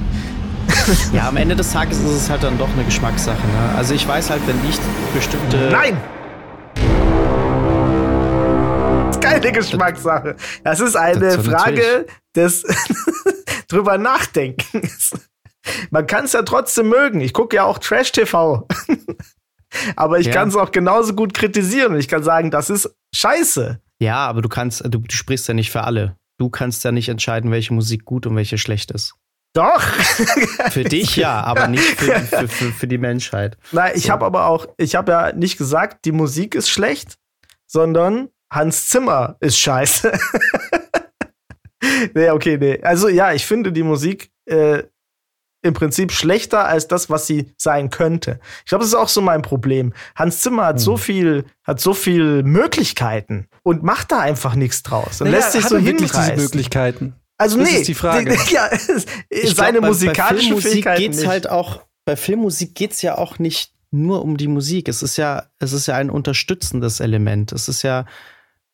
[laughs] ja, am Ende des Tages ist es halt dann doch eine Geschmackssache. Ne? Also ich weiß halt, wenn ich bestimmte. Nein! keine Geschmackssache. Das ist eine das Frage des [laughs] drüber Nachdenkens. Man kann es ja trotzdem mögen. Ich gucke ja auch Trash-TV. [laughs] aber ich ja. kann es auch genauso gut kritisieren und ich kann sagen, das ist scheiße. Ja, aber du kannst, du, du sprichst ja nicht für alle. Du kannst ja nicht entscheiden, welche Musik gut und welche schlecht ist. Doch. [laughs] Für dich ja, aber nicht für, für, für, für die Menschheit. Nein, ich so. habe aber auch, ich habe ja nicht gesagt, die Musik ist schlecht, sondern Hans Zimmer ist scheiße. [laughs] nee, okay, nee. Also ja, ich finde die Musik äh, im Prinzip schlechter als das, was sie sein könnte. Ich glaube, das ist auch so mein Problem. Hans Zimmer hat hm. so viel, hat so viel Möglichkeiten und macht da einfach nichts draus und naja, lässt sich so hinreißen. diese Möglichkeiten. Also das nee, ist die Frage. [laughs] ja, seine glaub, musikalischen bei Fähigkeiten geht's nicht. halt auch bei Filmmusik geht's ja auch nicht nur um die Musik. Es ist ja es ist ja ein unterstützendes Element. Es ist ja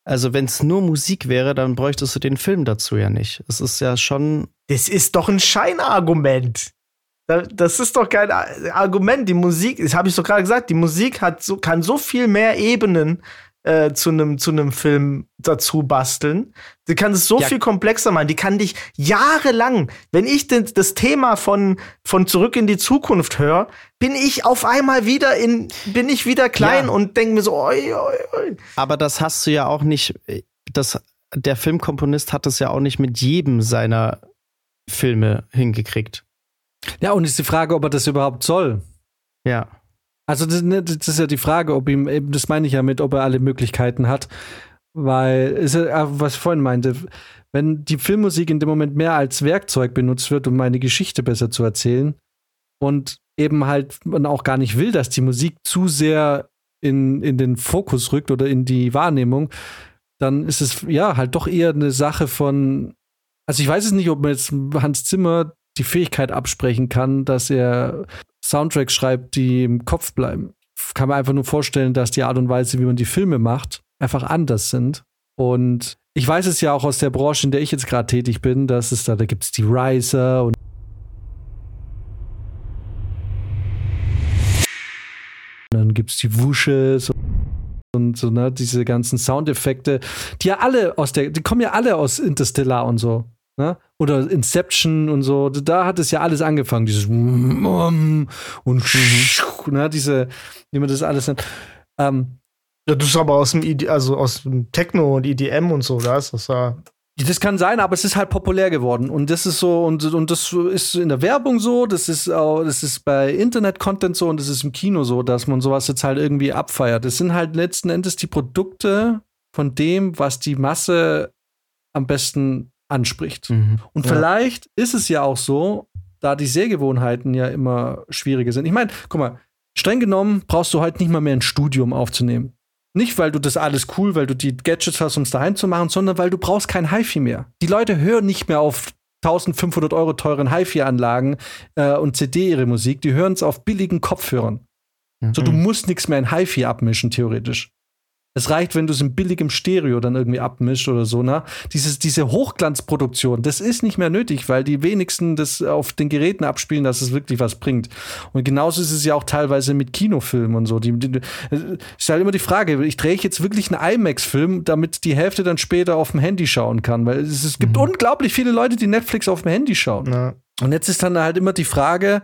Also wenn es nur Musik wäre, dann bräuchtest du den Film dazu ja nicht. Es ist ja schon. Das ist doch ein Scheinargument. Das ist doch kein Argument. Die Musik, das habe ich doch gerade gesagt, die Musik hat so, kann so viel mehr Ebenen äh, zu einem zu einem Film dazu basteln. Sie kann es so ja. viel komplexer machen. Die kann dich jahrelang, wenn ich den, das Thema von von zurück in die Zukunft höre, bin ich auf einmal wieder in bin ich wieder klein ja. und denke mir so. Oi, oi, oi. Aber das hast du ja auch nicht. Das der Filmkomponist hat es ja auch nicht mit jedem seiner Filme hingekriegt. Ja, und ist die Frage, ob er das überhaupt soll. Ja. Also das, ne, das, ist ja die Frage, ob ihm, das meine ich ja mit, ob er alle Möglichkeiten hat. Weil, ist ja, was ich vorhin meinte, wenn die Filmmusik in dem Moment mehr als Werkzeug benutzt wird, um meine Geschichte besser zu erzählen und eben halt man auch gar nicht will, dass die Musik zu sehr in, in den Fokus rückt oder in die Wahrnehmung, dann ist es ja halt doch eher eine Sache von, also ich weiß es nicht, ob man jetzt Hans Zimmer die Fähigkeit absprechen kann, dass er Soundtracks schreibt, die im Kopf bleiben. Kann man einfach nur vorstellen, dass die Art und Weise, wie man die Filme macht, einfach anders sind. Und ich weiß es ja auch aus der Branche, in der ich jetzt gerade tätig bin, dass es da, da gibt es die Riser und dann gibt es die Wushes und so, ne, diese ganzen Soundeffekte, die ja alle aus der, die kommen ja alle aus Interstellar und so. Ne? Oder Inception und so, da hat es ja alles angefangen, dieses und ne, diese, wie man das alles nennt. Ähm, ja, das ist aber aus dem, also aus dem Techno und EDM und so, da ist das ja. Das kann sein, aber es ist halt populär geworden. Und das ist so, und, und das ist in der Werbung so, das ist auch, das ist bei Internet-Content so und das ist im Kino so, dass man sowas jetzt halt irgendwie abfeiert. Das sind halt letzten Endes die Produkte von dem, was die Masse am besten anspricht. Mhm. Und ja. vielleicht ist es ja auch so, da die Sehgewohnheiten ja immer schwieriger sind. Ich meine, guck mal, streng genommen brauchst du heute nicht mal mehr ein Studium aufzunehmen. Nicht, weil du das alles cool, weil du die Gadgets hast, um es daheim zu machen, sondern weil du brauchst kein HiFi mehr. Die Leute hören nicht mehr auf 1500 Euro teuren HiFi-Anlagen äh, und CD ihre Musik, die hören es auf billigen Kopfhörern. Mhm. So, du musst nichts mehr in HiFi abmischen, theoretisch. Es reicht, wenn du es in billigem Stereo dann irgendwie abmischt oder so, ne? Dieses, diese Hochglanzproduktion, das ist nicht mehr nötig, weil die wenigsten das auf den Geräten abspielen, dass es wirklich was bringt. Und genauso ist es ja auch teilweise mit Kinofilmen und so. Die, die, ist halt immer die Frage, ich drehe ich jetzt wirklich einen IMAX-Film, damit die Hälfte dann später auf dem Handy schauen kann, weil es, es gibt mhm. unglaublich viele Leute, die Netflix auf dem Handy schauen. Ja. Und jetzt ist dann halt immer die Frage,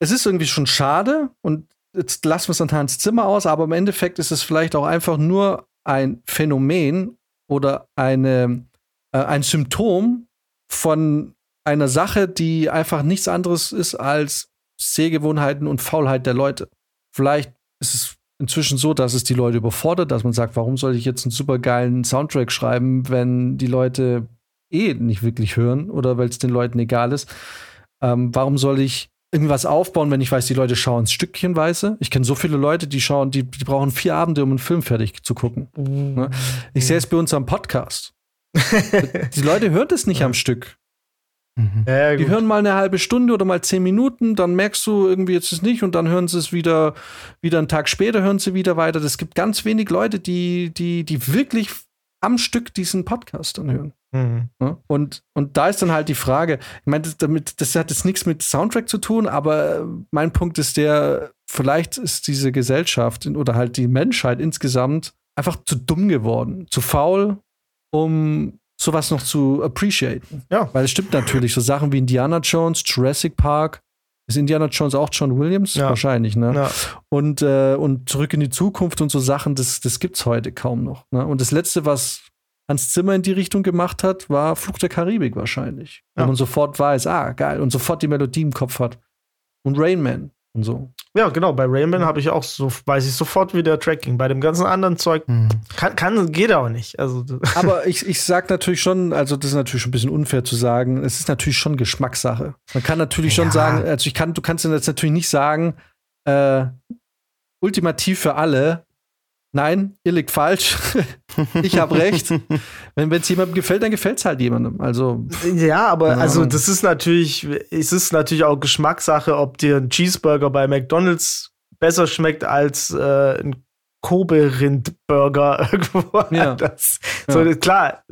es ist irgendwie schon schade und jetzt lassen wir es an Hans Zimmer aus, aber im Endeffekt ist es vielleicht auch einfach nur ein Phänomen oder eine, äh, ein Symptom von einer Sache, die einfach nichts anderes ist als Sehgewohnheiten und Faulheit der Leute. Vielleicht ist es inzwischen so, dass es die Leute überfordert, dass man sagt, warum soll ich jetzt einen supergeilen Soundtrack schreiben, wenn die Leute eh nicht wirklich hören oder weil es den Leuten egal ist. Ähm, warum soll ich irgendwas aufbauen, wenn ich weiß, die Leute schauen es stückchenweise. Ich kenne so viele Leute, die schauen, die, die brauchen vier Abende, um einen Film fertig zu gucken. Mhm. Ich sehe es bei uns am Podcast. [laughs] die Leute hören das nicht ja. am Stück. Mhm. Ja, die hören mal eine halbe Stunde oder mal zehn Minuten, dann merkst du irgendwie jetzt es nicht und dann hören sie es wieder, wieder einen Tag später hören sie wieder weiter. Es gibt ganz wenig Leute, die, die, die wirklich am Stück diesen Podcast anhören. Mhm. Und, und da ist dann halt die Frage, ich meine, das, damit, das hat jetzt nichts mit Soundtrack zu tun, aber mein Punkt ist der, vielleicht ist diese Gesellschaft oder halt die Menschheit insgesamt einfach zu dumm geworden, zu faul, um sowas noch zu appreciaten. Ja. Weil es stimmt natürlich, so Sachen wie Indiana Jones, Jurassic Park, ist Indiana Jones auch John Williams? Ja. Wahrscheinlich, ne? Ja. Und, äh, und zurück in die Zukunft und so Sachen, das, das es heute kaum noch. Ne? Und das Letzte, was Hans Zimmer in die Richtung gemacht hat, war Fluch der Karibik wahrscheinlich. Ja. Wo man sofort weiß, ah, geil, und sofort die Melodie im Kopf hat. Und Rain Man und so. Ja, genau. Bei Rainman habe ich auch so, weiß ich sofort wieder Tracking. Bei dem ganzen anderen Zeug hm. kann, kann, geht auch nicht. Also, [laughs] Aber ich, ich sag natürlich schon, also das ist natürlich schon ein bisschen unfair zu sagen, es ist natürlich schon Geschmackssache. Man kann natürlich ja. schon sagen, also ich kann, du kannst jetzt natürlich nicht sagen, äh, ultimativ für alle, nein, ihr liegt falsch. [laughs] ich habe recht. Wenn es jemandem gefällt, dann gefällt es halt jemandem. Also ja, aber also das ist natürlich, es ist natürlich auch Geschmackssache, ob dir ein Cheeseburger bei McDonald's besser schmeckt als äh, ein Kobe-Rind-Burger [laughs] irgendwo Ja. anders. So, Ja. klar,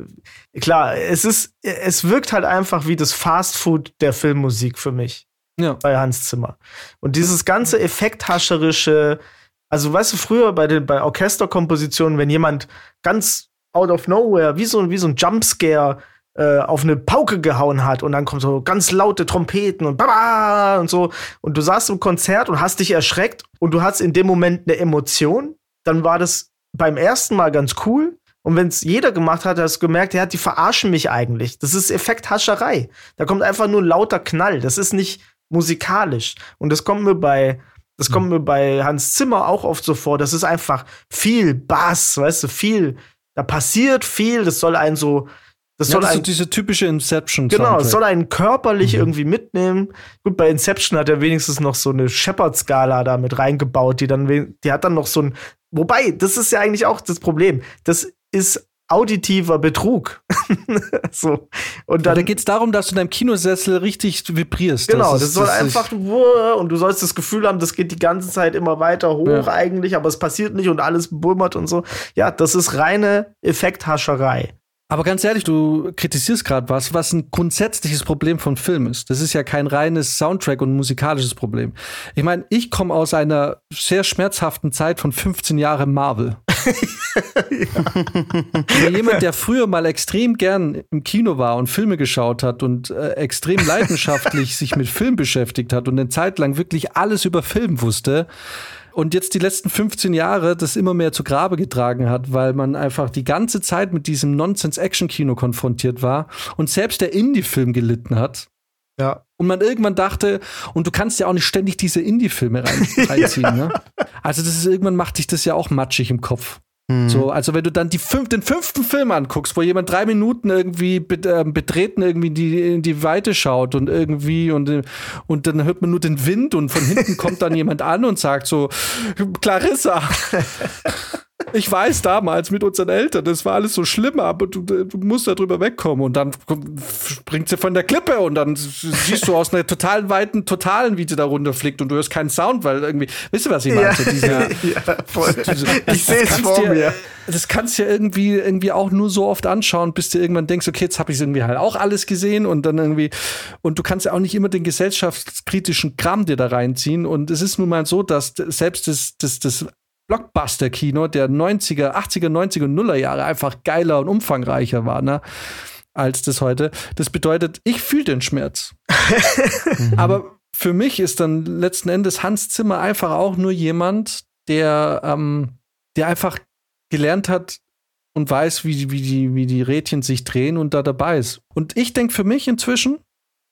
klar, es ist, es wirkt halt einfach wie das Fastfood der Filmmusik für mich Ja. bei Hans Zimmer. Und dieses ganze effekthascherische, also weißt du, früher bei den bei Orchesterkompositionen, wenn jemand ganz out of nowhere, wie so, wie so ein Jumpscare äh, auf eine Pauke gehauen hat und dann kommen so ganz laute Trompeten und baba und so und du saßt im Konzert und hast dich erschreckt und du hast in dem Moment eine Emotion, dann war das beim ersten Mal ganz cool. Und wenn es jeder gemacht hat, hast du gemerkt, ja, die verarschen mich eigentlich. Das ist Effekthascherei. Da kommt einfach nur lauter Knall. Das ist nicht musikalisch. Und das kommt mir bei, das kommt mir bei Hans Zimmer auch oft so vor. Das ist einfach viel Bass, weißt du, viel. Da passiert viel. Das soll einen so, das Ja, soll das ist so einen diese typische Inception. Genau, es Soundtrack. soll einen körperlich Mhm. irgendwie mitnehmen. Gut, bei Inception hat er wenigstens noch so eine Shepard-Skala da mit reingebaut, die dann, die hat dann noch so ein, wobei, das ist ja eigentlich auch das Problem. Das ist auditiver Betrug. [laughs] so. Und Da dann, geht es darum, dass du in deinem Kinosessel richtig vibrierst. genau, ist- das soll ist- einfach, und du sollst das Gefühl haben, das geht die ganze Zeit immer weiter hoch Ja. eigentlich, aber es passiert nicht und alles bummert und so. Ja, das ist reine Effekthascherei. Aber ganz ehrlich, du kritisierst gerade was, was ein grundsätzliches Problem von Film ist. Das ist ja kein reines Soundtrack und musikalisches Problem. Ich meine, ich komme aus einer sehr schmerzhaften Zeit von 15 Jahren Marvel. [laughs] Für jemand, der früher mal extrem gern im Kino war und Filme geschaut hat und äh, extrem leidenschaftlich [laughs] sich mit Film beschäftigt hat und eine Zeit lang wirklich alles über Film wusste, und jetzt die letzten 15 Jahre das immer mehr zu Grabe getragen hat, weil man einfach die ganze Zeit mit diesem Nonsense-Action-Kino konfrontiert war und selbst der Indie-Film gelitten hat. Ja. Und man irgendwann dachte, und du kannst ja auch nicht ständig diese Indie-Filme rein, [laughs] reinziehen, ne? Also das ist irgendwann macht dich das ja auch matschig im Kopf. Hm. So, also wenn du dann die fünf, den fünften Film anguckst, wo jemand drei Minuten irgendwie bet, äh, betreten irgendwie in die, in die Weite schaut und irgendwie und, und dann hört man nur den Wind und von hinten kommt dann [laughs] jemand an und sagt so, Clarissa, [laughs] ich weiß damals mit unseren Eltern, das war alles so schlimm, aber du, du musst da drüber wegkommen und dann springt sie von der Klippe und dann siehst du aus einer totalen weiten Totalen, wie sie da runterfliegt und du hörst keinen Sound, weil irgendwie, wisst ihr, was ich meine? Ja, So diese, [laughs] ja, voll. diese- Ich sehe es vor dir, mir. Das kannst du ja irgendwie, irgendwie auch nur so oft anschauen, bis du irgendwann denkst, okay, jetzt habe ich irgendwie halt auch alles gesehen und dann irgendwie, und du kannst ja auch nicht immer den gesellschaftskritischen Kram dir da reinziehen. Und es ist nun mal so, dass selbst das, das, das Blockbuster-Kino der 90er, 80er, 90er und Nuller Jahre einfach geiler und umfangreicher war, ne? Als das heute. Das bedeutet, ich fühle den Schmerz. [laughs] Aber für mich ist dann letzten Endes Hans Zimmer einfach auch nur jemand, der, ähm, der einfach gelernt hat und weiß, wie, wie, die, wie die Rädchen sich drehen und da dabei ist. Und ich denke für mich inzwischen,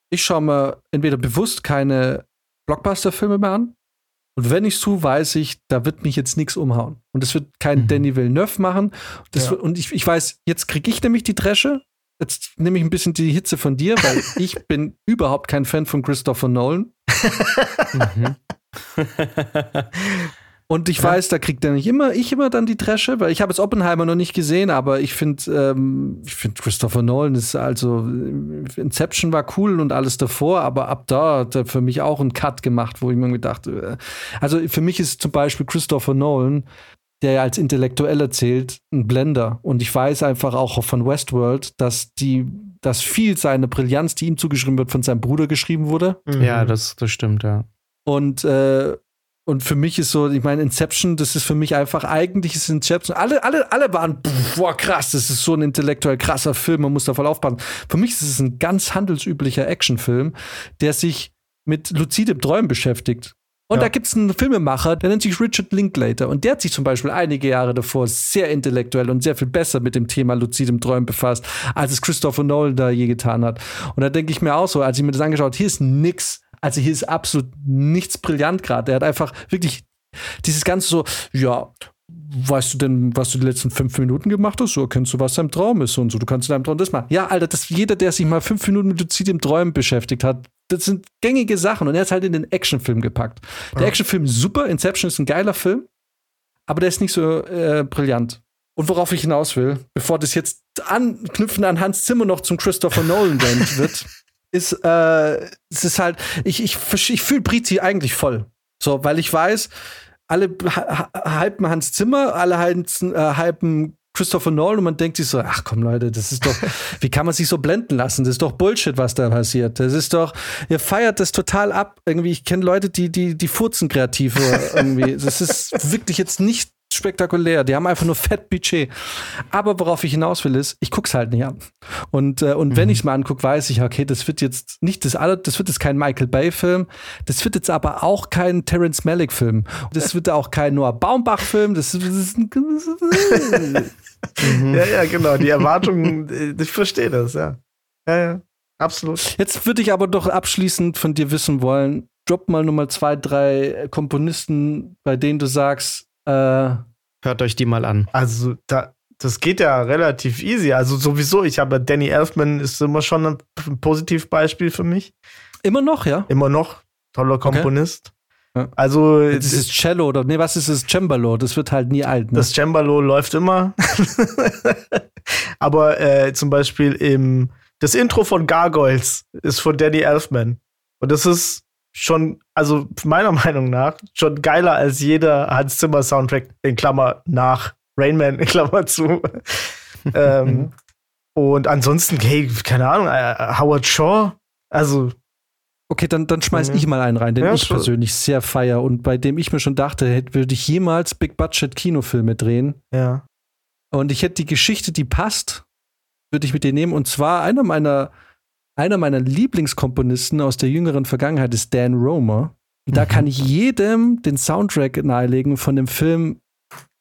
ich schaue mir entweder bewusst keine Blockbuster-Filme mehr an. Und wenn ich zu, weiß ich, da wird mich jetzt nichts umhauen. Und das wird kein Mhm. Danny Villeneuve machen. Das Ja. wird, und ich, ich weiß, jetzt kriege ich nämlich die Dresche. Jetzt nehme ich ein bisschen die Hitze von dir, weil [laughs] ich bin überhaupt kein Fan von Christopher Nolan. [laughs] Mhm. [laughs] Und ich weiß, da kriegt er nicht immer, ich immer dann die Dresche, weil ich habe jetzt Oppenheimer noch nicht gesehen, aber ich finde, ähm, ich finde Christopher Nolan ist also äh, Inception war cool und alles davor, aber ab da hat er für mich auch einen Cut gemacht, wo ich mir gedacht, äh, also für mich ist zum Beispiel Christopher Nolan, der ja als intellektuell erzählt, ein Blender. Und ich weiß einfach auch von Westworld, dass die, dass viel seine Brillanz, die ihm zugeschrieben wird, von seinem Bruder geschrieben wurde. Ja, das, das stimmt, ja. Und, äh, und für mich ist so, ich meine, Inception, das ist für mich einfach, eigentlich ist Inception, alle, alle, alle waren, boah, krass, das ist so ein intellektuell krasser Film, man muss da voll aufpassen. Für mich ist es ein ganz handelsüblicher Actionfilm, der sich mit luzidem Träumen beschäftigt. Und Ja. da gibt es einen Filmemacher, der nennt sich Richard Linklater. Und der hat sich zum Beispiel einige Jahre davor sehr intellektuell und sehr viel besser mit dem Thema luzidem Träumen befasst, als es Christopher Nolan da je getan hat. Und da denke ich mir auch so, als ich mir das angeschaut, hier ist nix. Also hier ist absolut nichts brillant gerade. Er hat einfach wirklich dieses ganze so, ja, weißt du denn, was du die letzten fünf Minuten gemacht hast? So erkennst du, was dein Traum ist und so. Du kannst in deinem Traum das machen. Ja, Alter, das, jeder, der sich mal fünf Minuten mit luzidem Träumen beschäftigt hat, das sind gängige Sachen und er hat halt in den Actionfilm gepackt. Der Ja. Actionfilm ist super, Inception ist ein geiler Film, aber der ist nicht so äh, brillant. Und worauf ich hinaus will, bevor das jetzt anknüpfen an Hans Zimmer noch zum Christopher Nolan [laughs] wird, ist, äh, es ist halt, ich, ich, ich fühle Priti eigentlich voll. So, weil ich weiß, alle halben Hans Zimmer, alle halben, äh, halben Christopher Nolan und man denkt sich so, ach komm Leute, das ist doch, [laughs] wie kann man sich so blenden lassen? Das ist doch Bullshit, was da passiert. Das ist doch, ihr feiert das total ab. Irgendwie, ich kenne Leute, die, die, die furzen kreativ irgendwie. Das ist wirklich jetzt nicht spektakulär. Die haben einfach nur fett Budget. Aber worauf ich hinaus will, ist, ich guck's halt nicht an. Und, äh, und mhm. wenn ich es mal angucke, weiß ich, okay, das wird jetzt nicht das alle, das wird jetzt kein Michael Bay-Film, das wird jetzt aber auch kein Terence Malick-Film. Das wird auch kein Noah Baumbach-Film. Das, das ist ein mhm. Ja, ja, genau. Die Erwartungen, äh, ich verstehe das, ja. Ja, ja. Absolut. Jetzt würde ich aber doch abschließend von dir wissen wollen, drop mal Nummer zwei, drei Komponisten, bei denen du sagst, äh, Hört euch die mal an. Also, da, das geht ja relativ easy. Also, sowieso, ich habe Danny Elfman ist immer schon ein Positivbeispiel für mich. Immer noch, ja? Immer noch. Toller Komponist. Okay. Also. Das ist Cello oder, nee, was ist das? Cembalo. Das wird halt nie alt. Ne? Das Cembalo läuft immer. [laughs] Aber äh, zum Beispiel im, das Intro von Gargoyles ist von Danny Elfman. Und das ist schon, also meiner [laughs] Meinung nach, schon geiler als jeder Hans Zimmer Soundtrack in Klammer nach Rainman in Klammer zu. [laughs] ähm, mhm. und ansonsten, hey, keine Ahnung, äh, Howard Shaw, also. Okay, dann, dann schmeiß mhm. ich mal einen rein, den ja, ich persönlich sehr feier und bei dem ich mir schon dachte, würde ich jemals Big Budget Kinofilme drehen. Ja. Und ich hätte die Geschichte, die passt, würde ich mit dir nehmen. Und zwar einer meiner einer meiner Lieblingskomponisten aus der jüngeren Vergangenheit ist Dan Romer. Da mhm. kann ich jedem den Soundtrack nahelegen von dem Film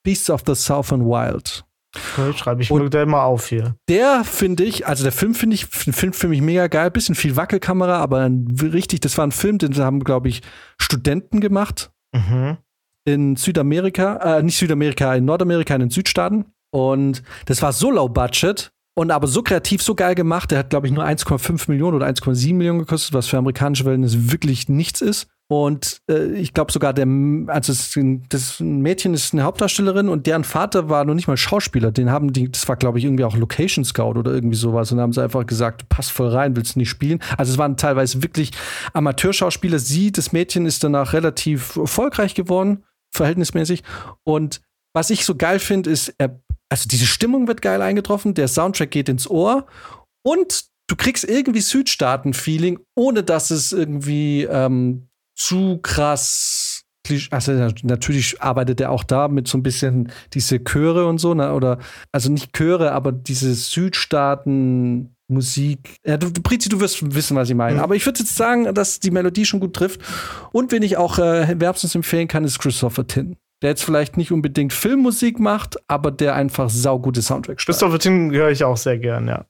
Beasts of the Southern Wild. Okay, schreibe ich mir da mal auf hier. Der finde ich, also der Film finde ich, Film für mich mega geil, bisschen viel Wackelkamera, aber richtig, das war ein Film, den haben, glaube ich, Studenten gemacht. Mhm. In Südamerika, äh, nicht Südamerika, in Nordamerika, in den Südstaaten. Und das war so low budget, und aber so kreativ, so geil gemacht. Der hat, glaube ich, nur 1,5 Millionen oder 1,7 Millionen gekostet, was für amerikanische Verhältnisse wirklich nichts ist. Und äh, ich glaube sogar, der, also das, das, Mädchen ist eine Hauptdarstellerin und deren Vater war noch nicht mal Schauspieler. Den haben die, das war, glaube ich, irgendwie auch Location Scout oder irgendwie sowas. Und haben sie einfach gesagt, du passt voll rein, willst du nicht spielen. Also es waren teilweise wirklich Amateurschauspieler. Sie, das Mädchen, ist danach relativ erfolgreich geworden, verhältnismäßig. Und was ich so geil finde, ist, er also diese Stimmung wird geil eingetroffen, der Soundtrack geht ins Ohr und du kriegst irgendwie Südstaaten-Feeling, ohne dass es irgendwie ähm, zu krass. Also natürlich arbeitet er auch da mit so ein bisschen diese Chöre und so, ne? oder also nicht Chöre, aber diese Südstaaten Musik. Ja, du, Prizi, du wirst wissen, was ich meine. Mhm. Aber ich würde jetzt sagen, dass die Melodie schon gut trifft. Und wen ich auch äh, wärmstens empfehlen kann, ist Christopher Tin der jetzt vielleicht nicht unbedingt Filmmusik macht, aber der einfach saugute Soundtracks schreibt. Christopher Tin höre ich auch sehr gern, ja.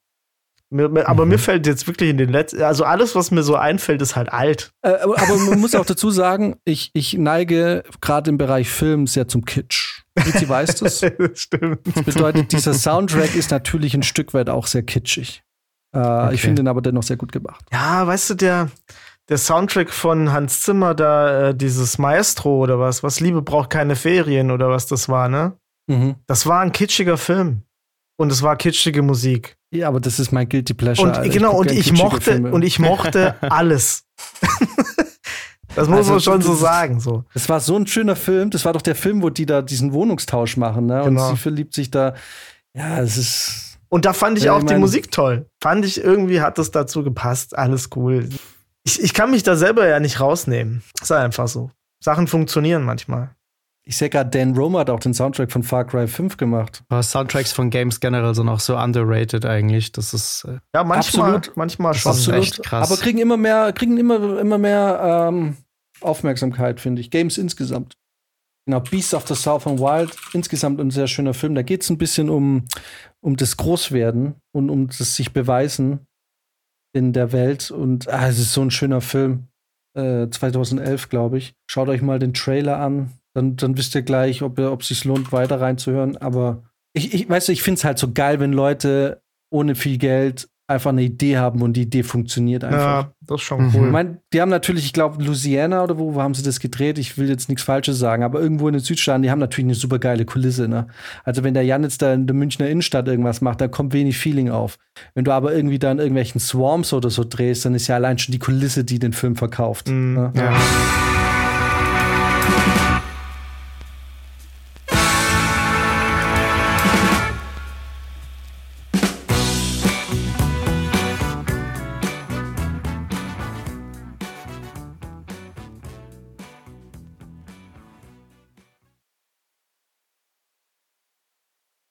Mir, mir, aber mhm. mir fällt jetzt wirklich in den letzten, also alles, was mir so einfällt, ist halt alt. Äh, aber, aber man muss auch dazu sagen, ich, ich neige gerade im Bereich Film sehr zum Kitsch. Sie weiß [laughs] das. Stimmt. Das bedeutet, dieser Soundtrack ist natürlich ein Stück weit auch sehr kitschig. Äh, okay. Ich finde ihn aber dennoch sehr gut gemacht. Ja, weißt du, der, der Soundtrack von Hans Zimmer, da äh, dieses Maestro oder was, was Liebe braucht keine Ferien oder was das war, ne? Mhm. Das war ein kitschiger Film. Und es war kitschige Musik. Ja, aber das ist mein Guilty Pleasure. Und, genau, und ich mochte, Filme. und ich mochte [laughs] alles. [laughs] das muss also, man schon so sagen. So. Das war so ein schöner Film. Das war doch der Film, wo die da diesen Wohnungstausch machen, ne? Genau. Und sie verliebt sich da. Ja, es ist. Und da fand ich ja, auch ich die Musik toll. Fand ich irgendwie hat das dazu gepasst. Alles cool ich, ich kann mich da selber ja nicht rausnehmen. Ist einfach so. Sachen funktionieren manchmal. Ich sehe gerade, Dan Roma hat auch den Soundtrack von Far Cry 5 gemacht. Aber Soundtracks von Games generell sind auch so underrated eigentlich. Das ist äh ja manchmal, absolut, manchmal schon absolut, echt krass. Aber kriegen immer mehr, kriegen immer, immer mehr ähm, Aufmerksamkeit, finde ich. Games insgesamt. Genau, Beasts of the Southern Wild, insgesamt ein sehr schöner Film. Da geht es ein bisschen um, um das Großwerden und um das sich beweisen in der Welt. Und ah, es ist so ein schöner Film. Äh, 2011, glaube ich. Schaut euch mal den Trailer an. Dann, dann wisst ihr gleich, ob es sich lohnt, weiter reinzuhören. Aber ich, ich weißt du, ich finde es halt so geil, wenn Leute ohne viel Geld einfach eine Idee haben und die Idee funktioniert einfach. Ja, das ist schon cool. Ich mein, die haben natürlich, ich glaube, Louisiana oder wo, wo haben sie das gedreht? Ich will jetzt nichts Falsches sagen, aber irgendwo in den Südstaaten, die haben natürlich eine super geile Kulisse. Ne? Also wenn der Jan jetzt da in der Münchner Innenstadt irgendwas macht, da kommt wenig Feeling auf. Wenn du aber irgendwie da in irgendwelchen Swarms oder so drehst, dann ist ja allein schon die Kulisse, die den Film verkauft. Mm, ne? Ja.